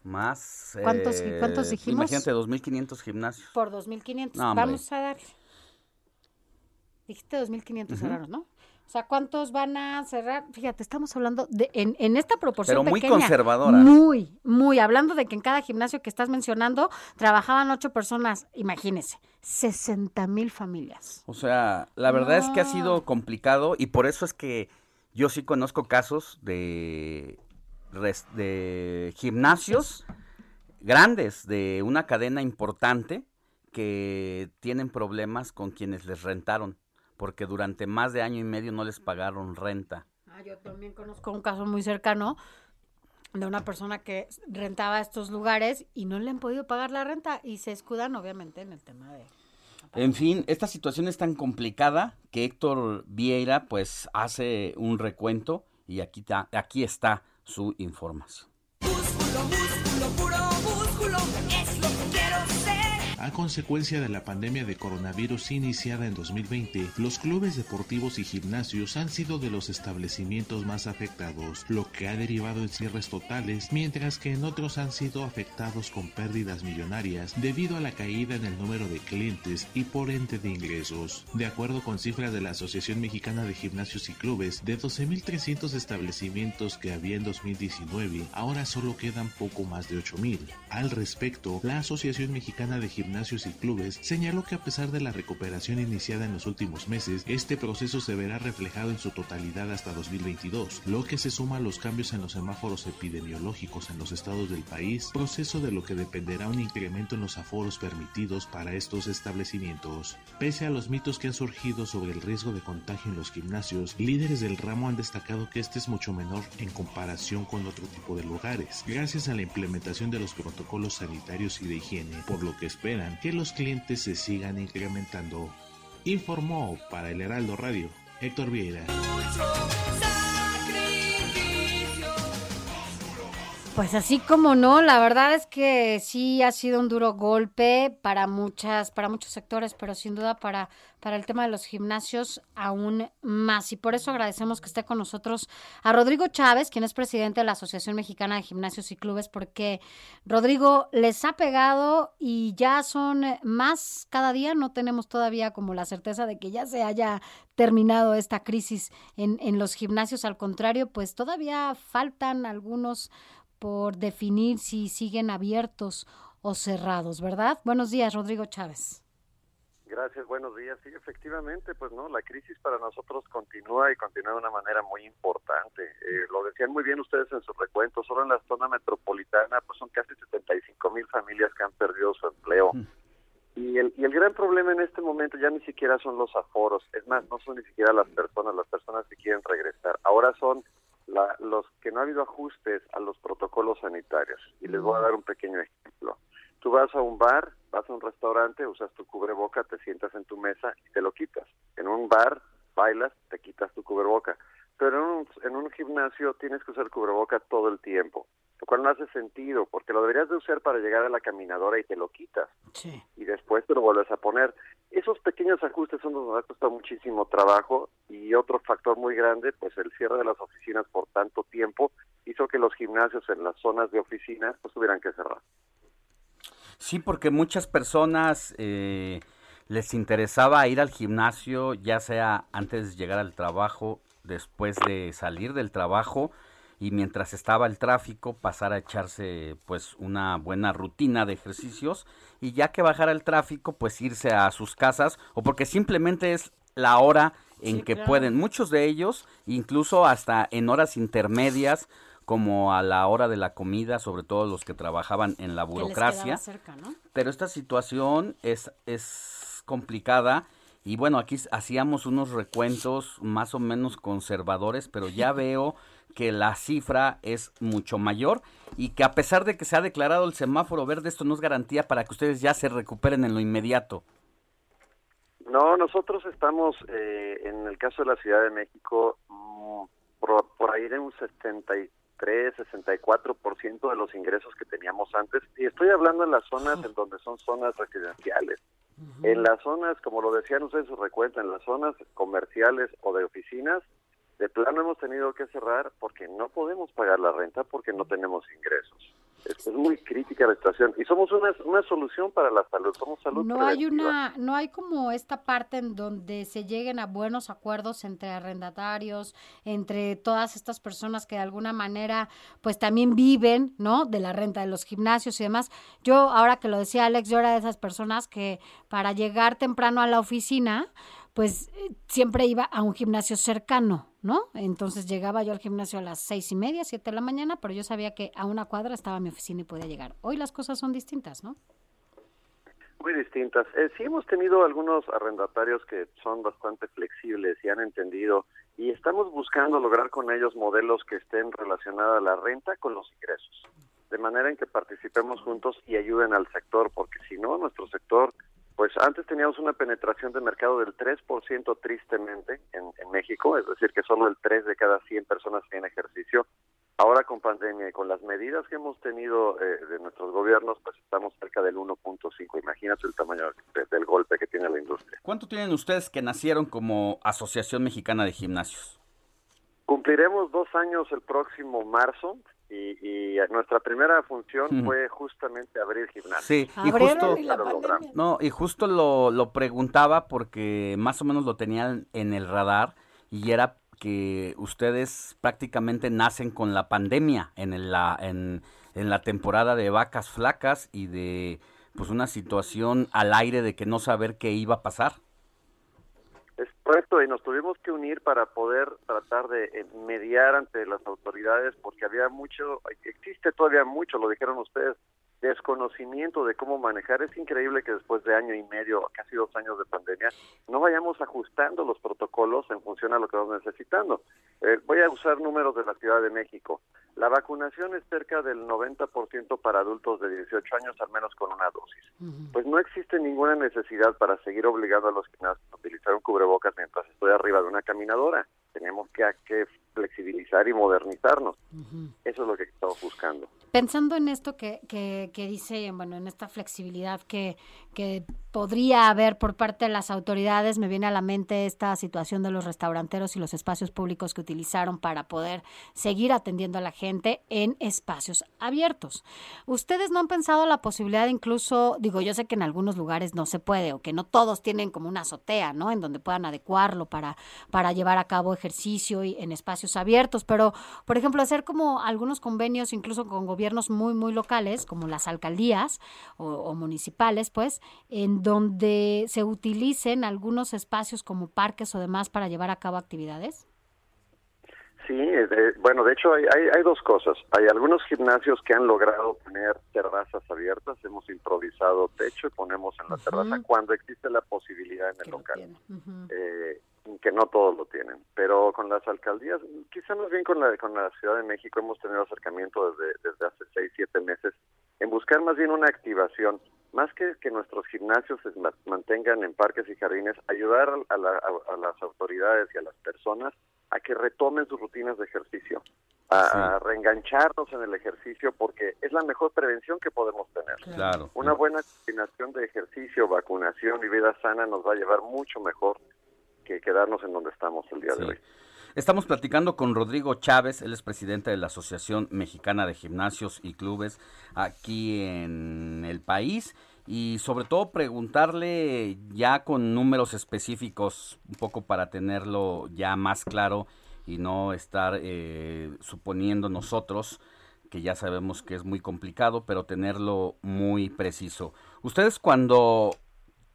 S9: Más.
S8: ¿Cuántos-
S9: eh,
S8: cuántos dijimos?
S9: Imagínate, 2.500 gimnasios.
S8: por 2.500.
S9: No, hombre.
S8: Vamos a darle. Dijiste 2.500
S9: Ujú.
S8: cerrados, ¿no? O sea, ¿cuántos van a cerrar? Fíjate, estamos hablando de en, en esta proporción
S9: Pero muy
S8: pequeña,
S9: conservadora.
S8: Muy, muy. Hablando de que en cada gimnasio que estás mencionando trabajaban ocho personas. Imagínese, 60 mil familias.
S9: O sea, la verdad es que ha sido complicado y por eso es que yo sí conozco casos de, de gimnasios grandes de una cadena importante que tienen problemas con quienes les rentaron porque durante más de año y medio no les pagaron renta.
S8: Ah, yo también conozco un caso muy cercano de una persona que rentaba estos lugares y no le han podido pagar la renta y se escudan obviamente en el tema de...
S9: En fin, esta situación es tan complicada que Héctor Vieira pues hace un recuento y aquí, ta- aquí está su información.
S32: Músculo, músculo, puro músculo, es
S30: A consecuencia de la pandemia de coronavirus iniciada en 2020, los clubes deportivos y gimnasios han sido de los establecimientos más afectados, lo que ha derivado en cierres totales, mientras que en otros han sido afectados con pérdidas millonarias debido a la caída en el número de clientes y por ente de ingresos. De acuerdo con cifras de la Asociación Mexicana de Gimnasios y Clubes, de 12.300 establecimientos que había en 2019, ahora solo quedan poco más de 8.000. Al respecto, la Asociación Mexicana de Gimnasios y Clubes señaló que a pesar de la recuperación iniciada en los últimos meses, este proceso se verá reflejado en su totalidad hasta 2022, lo que se suma a los cambios en los semáforos epidemiológicos en los estados del país, proceso de lo que dependerá un incremento en los aforos permitidos para estos establecimientos. Pese a los mitos que han surgido sobre el riesgo de contagio en los gimnasios, líderes del ramo han destacado que este es mucho menor en comparación con otro tipo de lugares, gracias a la implementación de los protocolos sanitarios y de higiene, por lo que esperan que los clientes se sigan incrementando. Informó para el Heraldo Radio Héctor Vieira.
S8: Pues así como no, la verdad es que sí ha sido un duro golpe para muchas, para muchos sectores, pero sin duda para, para el tema de los gimnasios aún más. Y por eso agradecemos que esté con nosotros a Rodrigo Chávez, quien es presidente de la Asociación Mexicana de Gimnasios y Clubes, porque Rodrigo les ha pegado y ya son más cada día. No tenemos todavía como la certeza de que ya se haya terminado esta crisis en, en los gimnasios. Al contrario, pues todavía faltan algunos por definir si siguen abiertos o cerrados, ¿verdad? Buenos días, Rodrigo Chávez.
S33: Gracias, buenos días. Sí, efectivamente, pues no, la crisis para nosotros continúa y continúa de una manera muy importante. Eh, lo decían muy bien ustedes en su recuento, solo en la zona metropolitana pues son casi 75 mil familias que han perdido su empleo. Y el, y el gran problema en este momento ya ni siquiera son los aforos, es más, no son ni siquiera las personas, las personas que quieren regresar. Ahora son la- los que no ha habido ajustes a los protocolos sanitarios. Y les voy a dar un pequeño ejemplo. Tú vas a un bar, vas a un restaurante, usas tu cubreboca, te sientas en tu mesa y te lo quitas. En un bar, bailas, te quitas tu cubreboca. Pero en un, en un gimnasio tienes que usar cubreboca todo el tiempo, lo cual no hace sentido, porque lo deberías de usar para llegar a la caminadora y te lo quitas. Y después te lo vuelves a poner. Esos pequeños ajustes son los que nos ha costado muchísimo trabajo y otro factor muy grande, pues el cierre de las oficinas por tanto tiempo hizo que los gimnasios en las zonas de oficinas pues tuvieran que cerrar.
S9: Sí, porque muchas personas eh, les interesaba ir al gimnasio, ya sea antes de llegar al trabajo, después de salir del trabajo y mientras estaba el tráfico pasar a echarse pues una buena rutina de ejercicios y ya que bajara el tráfico pues irse a sus casas o porque simplemente es la hora en
S8: Sí,
S9: que
S8: claro.
S9: pueden. Muchos de ellos incluso hasta en horas intermedias como a la hora de la comida, sobre todo los que trabajaban en la
S8: Que les
S9: burocracia.
S8: quedaba cerca, ¿no?
S9: Pero esta situación es, es complicada y bueno, aquí hacíamos unos recuentos más o menos conservadores, pero ya *laughs* veo que la cifra es mucho mayor y que a pesar de que se ha declarado el semáforo verde, esto no es garantía para que ustedes ya se recuperen en lo inmediato.
S33: No, nosotros estamos, eh, en el caso de la Ciudad de México, mm, por, por ahí de un 73, 63, 64% de los ingresos que teníamos antes. Y estoy hablando en las zonas en donde son zonas residenciales. En las zonas, como lo decían ustedes su recuento, en las zonas comerciales o de oficinas, de plano hemos tenido que cerrar porque no podemos pagar la renta porque no tenemos ingresos. Es, muy crítica la situación y somos una, una solución para la salud, somos salud
S8: No hay una, no hay como esta parte en donde se lleguen a buenos acuerdos entre arrendatarios, entre todas estas personas que de alguna manera pues también viven, ¿no? De la renta de los gimnasios y demás. Yo, ahora que lo decía Alex, yo era de esas personas que para llegar temprano a la oficina, pues eh, siempre iba a un gimnasio cercano, ¿no? Entonces llegaba yo al gimnasio a las seis y media, siete de la mañana, pero yo sabía que a una cuadra estaba mi oficina y podía llegar. Hoy las cosas son distintas, ¿no?
S33: Muy distintas. Eh, sí hemos tenido algunos arrendatarios que son bastante flexibles y han entendido y estamos buscando lograr con ellos modelos que estén relacionados a la renta con los ingresos, de manera en que participemos juntos y ayuden al sector, porque si no, nuestro sector, pues antes teníamos una penetración de mercado del 3% tristemente en, en México, es decir, que solo el 3 de cada 100 personas tiene ejercicio. Ahora con pandemia y con las medidas que hemos tenido eh, de nuestros gobiernos, pues estamos cerca del 1.5. Imagínate el tamaño de- del golpe que tiene la industria.
S9: ¿Cuánto tienen ustedes que nacieron como Asociación Mexicana de Gimnasios?
S33: Cumpliremos dos años el próximo marzo y, y nuestra primera función fue justamente abrir gimnasios.
S9: Sí, y
S33: Abrieron
S9: justo,
S33: y
S9: no, y justo lo, lo preguntaba porque más o menos lo tenían en el radar y era que ustedes prácticamente nacen con la pandemia en la en, en la temporada de vacas flacas y de pues una situación al aire de que no saber qué iba a pasar.
S33: Es correcto, y nos tuvimos que unir para poder tratar de eh, mediar ante las autoridades porque había mucho, existe todavía mucho, lo dijeron ustedes, desconocimiento de cómo manejar. Es increíble que después de año y medio, casi dos años de pandemia, no vayamos ajustando los protocolos en función a lo que vamos necesitando. Eh, voy a usar números de la Ciudad de México. La vacunación es cerca del 90% para adultos de 18 años, al menos con una dosis. Pues no existe ninguna necesidad para seguir obligando a los gimnasios a utilizar un cubrebocas mientras estoy arriba de una caminadora. Tenemos que, que flexibilizar y modernizarnos. Eso es lo que estamos buscando.
S8: Pensando en esto que, que, que dice, bueno, en esta flexibilidad que, que podría haber por parte de las autoridades, me viene a la mente esta situación de los restauranteros y los espacios públicos que utilizaron para poder seguir atendiendo a la gente en espacios abiertos. ¿Ustedes no han pensado la posibilidad de incluso, digo, yo sé que en algunos lugares no se puede o que no todos tienen como una azotea, ¿no? En donde puedan adecuarlo para, para llevar a cabo ejercicio y en espacios abiertos, pero, por ejemplo, hacer como algunos convenios incluso con gobiernos muy, muy locales, como las alcaldías o, o municipales, pues, en donde se utilicen algunos espacios como parques o demás para llevar a cabo actividades?
S33: Sí, de- bueno, de hecho hay, hay, hay dos cosas. Hay algunos gimnasios que han logrado tener terrazas abiertas, hemos improvisado techo y ponemos en la terraza cuando existe la posibilidad en el local. Eh, que no todos lo tienen, pero con las alcaldías, quizá más bien con la con la Ciudad de México hemos tenido acercamiento desde, desde hace seis, siete meses en buscar más bien una activación, más que que nuestros gimnasios se ma- mantengan en parques y jardines, ayudar a, la- a- a las autoridades y a las personas a que retomen sus rutinas de ejercicio, a, a reengancharnos en el ejercicio, porque es la mejor prevención que podemos tener.
S9: Claro.
S33: Una buena combinación de ejercicio, vacunación y vida sana nos va a llevar mucho mejor que quedarnos en donde estamos el día de hoy.
S9: Estamos platicando con Rodrigo Chávez, él es presidente de la Asociación Mexicana de Gimnasios y Clubes aquí en el país y sobre todo preguntarle ya con números específicos, un poco para tenerlo ya más claro y no estar eh, suponiendo nosotros que ya sabemos que es muy complicado, pero tenerlo muy preciso. Ustedes cuando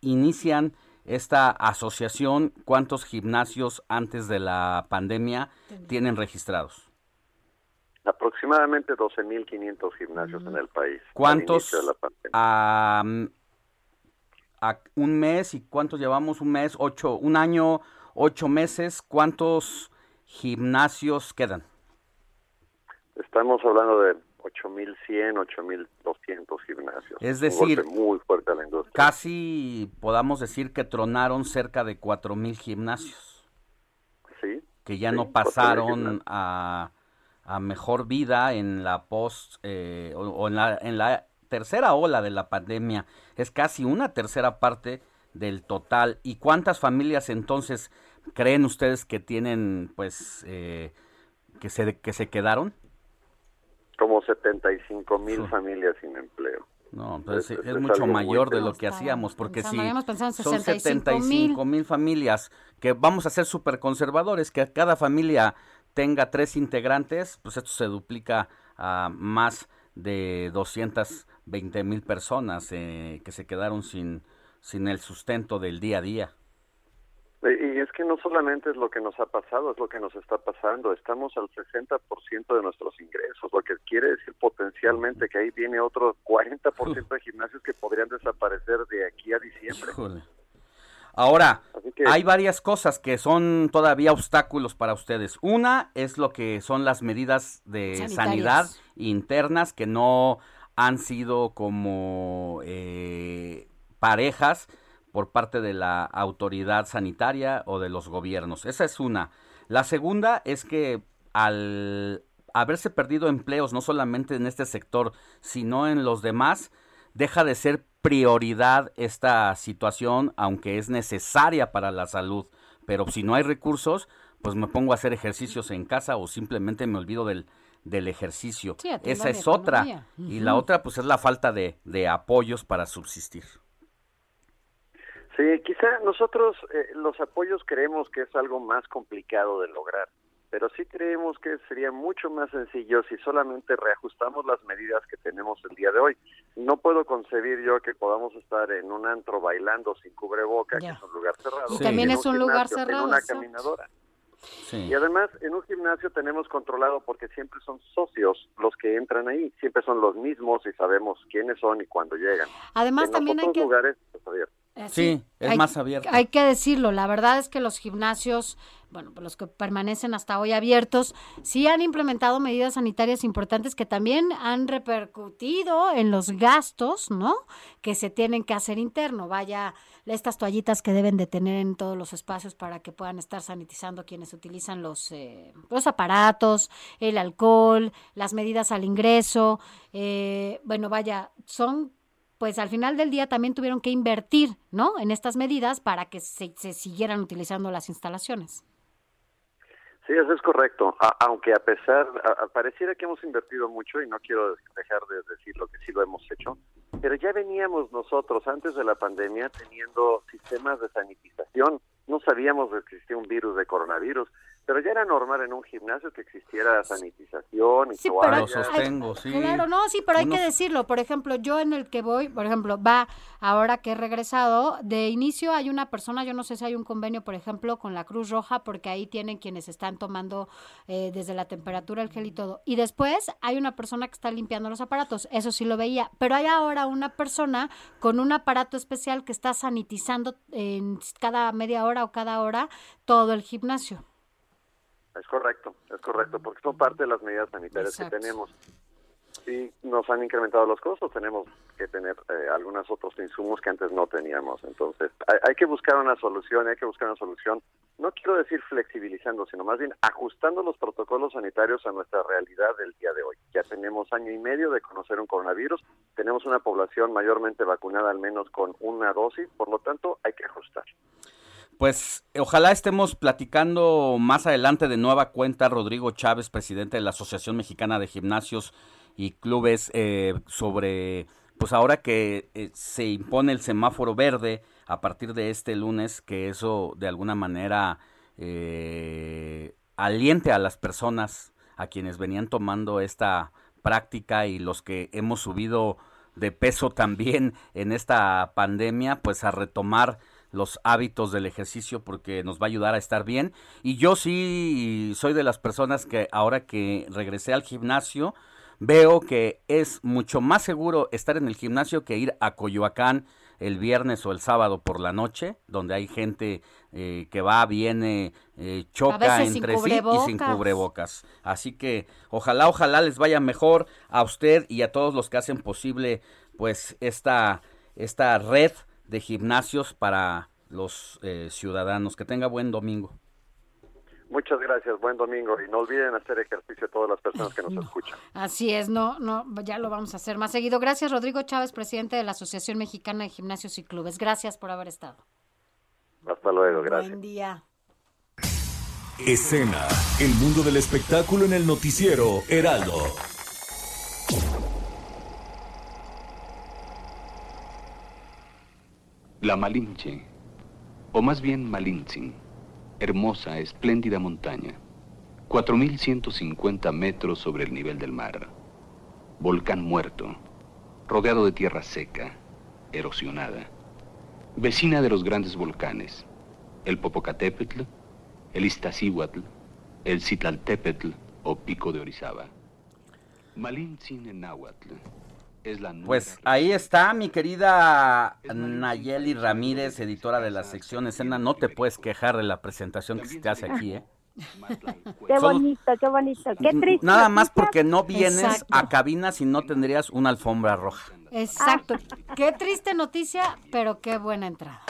S9: inician esta asociación, ¿cuántos gimnasios antes de la pandemia tienen registrados?
S33: Aproximadamente 12.500 gimnasios en el país.
S9: ¿Cuántos
S33: de la
S9: a, a un mes y cuántos llevamos un mes? Ocho, un año, ocho meses. ¿Cuántos gimnasios quedan?
S33: Estamos hablando de 8.100, 8.200 gimnasios.
S9: Es decir,
S33: muy fuerte a la industria.
S9: Casi podamos decir que tronaron cerca de cuatro mil gimnasios.
S33: Sí.
S9: Que ya
S33: sí,
S9: no
S33: 4,000
S9: pasaron a, a mejor vida en la post eh, o, o en, la, en la tercera ola de la pandemia. Es casi una tercera parte del total. ¿Y cuántas familias entonces creen ustedes que tienen, pues, eh, que, se, que se quedaron?
S33: Como 75 mil
S9: Sí.
S33: familias sin empleo.
S9: No, pues
S33: Es-
S9: es,
S33: es
S9: mucho mayor de lo que hacíamos, porque si son
S8: 65,000.
S9: 75 mil familias, que vamos a ser súper conservadores, que cada familia tenga tres integrantes, pues esto se duplica a más de 220 mil personas eh, que se quedaron sin, sin el sustento del día a día.
S33: Y es que no solamente es lo que nos ha pasado, es lo que nos está pasando. Estamos al 60% de nuestros ingresos, lo que quiere decir potencialmente que ahí viene otro 40% de gimnasios que podrían desaparecer de aquí a diciembre.
S9: Híjole. Ahora,
S33: que-
S9: hay varias cosas que son todavía obstáculos para ustedes. Una es lo que son las medidas de
S34: Sanitarias.
S9: sanidad internas que no han sido como eh, parejas por parte de la autoridad sanitaria o de los gobiernos. Esa es una. La segunda es que al haberse perdido empleos, no solamente en este sector, sino en los demás, deja de ser prioridad esta situación, aunque es necesaria para la salud. Pero si no hay recursos, pues me pongo a hacer ejercicios en casa o simplemente me olvido del, del ejercicio.
S8: Sí,
S9: Esa es otra. Y la otra, pues es la falta de, de apoyos para subsistir.
S33: Sí, quizá nosotros eh, los apoyos creemos que es algo más complicado de lograr, pero sí creemos que sería mucho más sencillo si solamente reajustamos las medidas que tenemos el día de hoy. No puedo concebir yo que podamos estar en un antro bailando sin cubreboca, que
S8: Ya.
S33: es un lugar cerrado.
S8: Y también
S33: en
S8: es un lugar
S33: gimnasio,
S8: cerrado,
S33: En una
S8: exacto.
S33: caminadora.
S9: Sí.
S33: Y además, en un gimnasio tenemos controlado porque siempre son socios los que entran ahí, siempre son los mismos y sabemos quiénes son y cuándo llegan.
S8: Además,
S33: en
S8: también hay que-
S33: lugares, pues,
S8: Eh,
S9: Sí, es
S8: hay-
S9: más abierto.
S8: Hay que decirlo, la verdad es que los gimnasios, bueno, pues los que permanecen hasta hoy abiertos, sí han implementado medidas sanitarias importantes que también han repercutido en los gastos, ¿no? Que se tienen que hacer interno. Vaya, estas toallitas que deben de tener en todos los espacios para que puedan estar sanitizando quienes utilizan los, eh, los aparatos, el alcohol, las medidas al ingreso. eh, bueno, vaya, son pues al final del día también tuvieron que invertir, ¿no? En estas medidas para que se, se siguieran utilizando las instalaciones.
S33: Sí, eso es correcto. Aunque a pesar, a- pareciera que hemos invertido mucho y no quiero dejar de decir lo que sí lo hemos hecho, pero ya veníamos nosotros antes de la pandemia teniendo sistemas de sanitización. No sabíamos que existía un virus de coronavirus, pero ya era normal en un gimnasio que existiera sanitización y
S8: Sí, pero
S33: toallas.
S8: hay-
S9: sostengo, sí.
S8: Claro, no, sí, pero hay que decirlo. Por ejemplo, yo en el que voy, por ejemplo, va ahora que he regresado, de inicio hay una persona, yo no sé si hay un convenio, por ejemplo, con la Cruz Roja, porque ahí tienen quienes están tomando eh, desde la temperatura el gel y todo. Y después hay una persona que está limpiando los aparatos, eso sí lo veía. Pero hay ahora una persona con un aparato especial que está sanitizando en cada media hora o cada hora todo el gimnasio.
S33: Es correcto, es correcto, porque son parte de las medidas sanitarias
S8: Exacto.
S33: que tenemos. Sí, nos han incrementado los costos, tenemos que tener eh, algunos otros insumos que antes no teníamos. Entonces, hay, hay que buscar una solución, hay que buscar una solución, no quiero decir flexibilizando, sino más bien ajustando los protocolos sanitarios a nuestra realidad del día de hoy. Ya tenemos año y medio de conocer un coronavirus, tenemos una población mayormente vacunada al menos con una dosis, por lo tanto, hay que ajustar.
S9: Pues ojalá estemos platicando más adelante de nueva cuenta Rodrigo Chávez, presidente de la Asociación Mexicana de Gimnasios y Clubes, eh, sobre, pues ahora que eh, se impone el semáforo verde a partir de este lunes, que eso de alguna manera eh, aliente a las personas, a quienes venían tomando esta práctica y los que hemos subido de peso también en esta pandemia, pues a retomar los hábitos del ejercicio porque nos va a ayudar a estar bien. Y yo sí soy de las personas que ahora que regresé al gimnasio, veo que es mucho más seguro estar en el gimnasio que ir a Coyoacán el viernes o el sábado por la noche, donde hay gente eh, que va, viene, eh, choca entre sí y sin
S8: cubrebocas.
S9: Así que ojalá, ojalá les vaya mejor a usted y a todos los que hacen posible pues esta, esta red de gimnasios para los eh, ciudadanos. Que tenga buen domingo.
S33: Muchas gracias, buen domingo y no olviden hacer ejercicio todas las personas que nos escuchan.
S8: Así es, no, no, ya lo vamos a hacer más seguido. Gracias, Rodrigo Chávez, presidente de la Asociación Mexicana de Gimnasios y Clubes. Gracias por haber estado.
S33: Hasta luego, gracias.
S8: Buen día.
S1: Escena, el mundo del espectáculo en el noticiero Heraldo.
S34: La Malinche, o más bien Malintzin, hermosa, espléndida montaña, 4.150 metros sobre el nivel del mar, volcán muerto, rodeado de tierra seca, erosionada, vecina de los grandes volcanes, el Popocatépetl, el Iztaccíhuatl, el Citlaltépetl o Pico de Orizaba. Malintzin en náhuatl es la nueva
S9: Pues ahí está mi querida Nayeli Ramírez, editora de la sección escena. No te puedes quejar de la presentación que se te hace aquí, *laughs* ¿eh?
S35: Qué bonito, qué bonito. Qué triste.
S9: Nada más porque no vienes
S8: Exacto.
S9: a cabina si no tendrías una alfombra roja.
S8: Exacto. Qué triste noticia, pero qué buena entrada.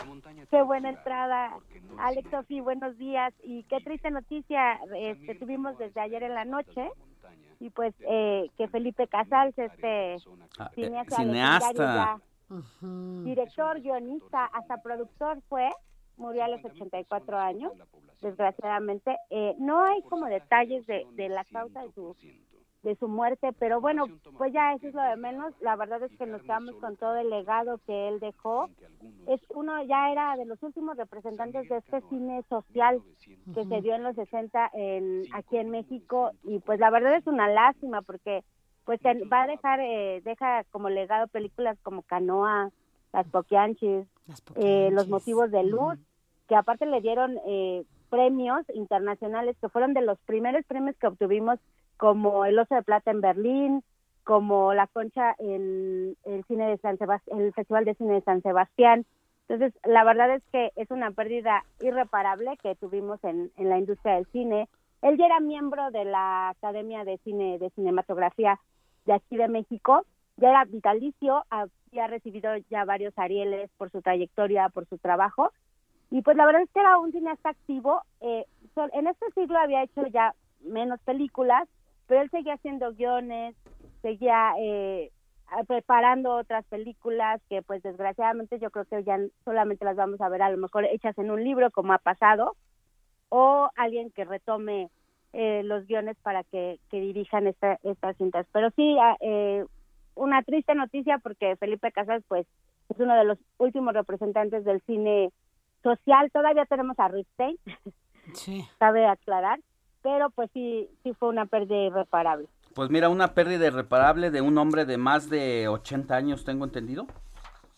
S35: Qué buena entrada. Alex Sofi, buenos días. Y qué triste noticia este, tuvimos desde ayer en la noche. Y pues eh, que Felipe Casals, este
S9: Ah, eh,
S35: cineasta, director, guionista, hasta productor fue, murió a los 84 años, desgraciadamente. Eh, no hay como detalles de, de la causa de su de su muerte, pero bueno, pues ya eso es lo de menos. La verdad es que nos quedamos con todo el legado que él dejó. Es uno ya era de los últimos representantes de este cine social que se dio en los 60 en, aquí en México y pues la verdad es una lástima porque pues va a dejar eh, deja como legado películas como Canoa, Las Poquianchis, eh, Los Motivos de Luz, que aparte le dieron eh, premios internacionales que fueron de los primeros premios que obtuvimos como el Oso de Plata en Berlín, como la Concha en el cine de San el Festival de Cine de San Sebastián. Entonces, la verdad es que es una pérdida irreparable que tuvimos en, la industria del cine. Él ya era miembro de la Academia de Cine de Cinematografía de aquí de México, ya era vitalicio, había recibido ya varios Arieles por su trayectoria, por su trabajo, y pues la verdad es que era un cineasta activo. Eh, en este siglo había hecho ya menos películas, pero él seguía haciendo guiones, seguía eh, preparando otras películas que pues desgraciadamente yo creo que ya solamente las vamos a ver a lo mejor hechas en un libro como ha pasado, o alguien que retome eh, los guiones para que, que dirijan esta, estas cintas. Pero sí, ah, eh, una triste noticia porque Felipe Casas pues es uno de los últimos representantes del cine social. Todavía tenemos a Ripstein, *laughs* cabe aclarar, pero pues sí, sí fue una pérdida irreparable.
S9: Pues mira, una pérdida irreparable de un hombre de más de 80 años, tengo entendido.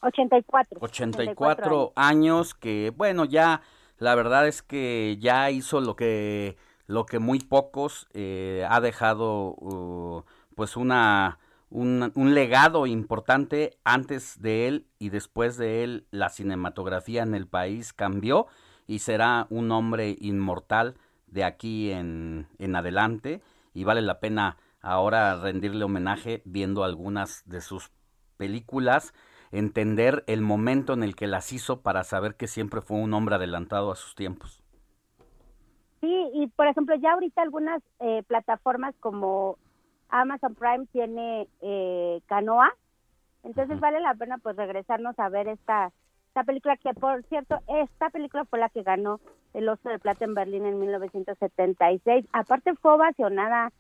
S35: 84.
S9: 84 años que, bueno, ya la verdad es que ya hizo lo que lo que muy pocos eh, ha dejado uh, pues una un, un legado importante antes de él y después de él la cinematografía en el país cambió y será un hombre inmortal de aquí en, en adelante y vale la pena ahora rendirle homenaje viendo algunas de sus películas, entender el momento en el que las hizo para saber que siempre fue un hombre adelantado a sus tiempos.
S35: Sí, y por ejemplo, ya ahorita algunas eh, plataformas como Amazon Prime tiene eh, Canoa, entonces vale la pena pues regresarnos a ver esta esta película que por cierto esta película fue la que ganó el Oso de Plata en Berlín en 1976. Aparte fue ovacionada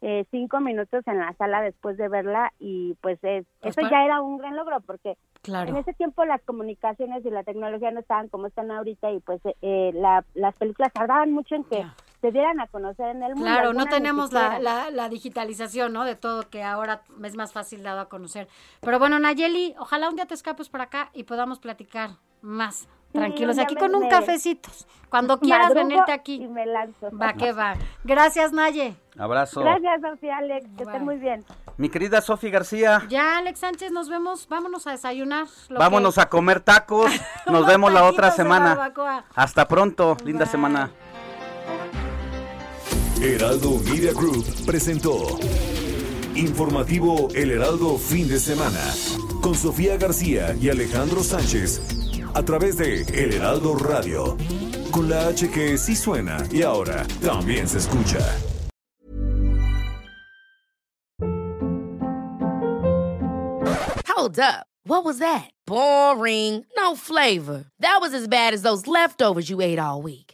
S35: eh, cinco minutos en la sala después de verla y pues es,
S8: Pues
S35: eso ya era un gran logro porque
S8: Claro.
S35: en ese tiempo las comunicaciones y la tecnología no estaban como están ahorita y pues eh, la- las películas tardaban mucho en que se dieran a conocer en el mundo.
S8: Claro, no tenemos la,
S35: siquiera.
S8: la, la digitalización, ¿no? De todo que ahora es más fácil dado a conocer. Pero bueno, Nayeli, ojalá un día te escapes por acá y podamos platicar más tranquilos
S35: ya
S8: aquí
S35: me-
S8: con un cafecito. Cuando quieras
S35: Madrugo
S8: venirte aquí.
S35: Y me lanzo.
S8: Va que va. Gracias, Naye.
S9: Abrazo.
S35: Gracias, Sofía, Alex. Que estén muy bien.
S9: Mi querida Sofi García,
S8: Ya, Alex Sánchez, nos vemos. Vámonos a desayunar. lo
S9: vámonos
S8: que-
S9: a comer tacos. *laughs* Nos vemos la otra semana. Hasta pronto. Linda semana.
S1: Heraldo Media Group presentó Informativo El Heraldo Fin de Semana con Sofía García y Alejandro Sánchez a través de El Heraldo Radio. con la H que sí suena y ahora también se escucha.
S36: Hold up. What was that? Boring. No flavor. That was as bad as those leftovers you ate all week.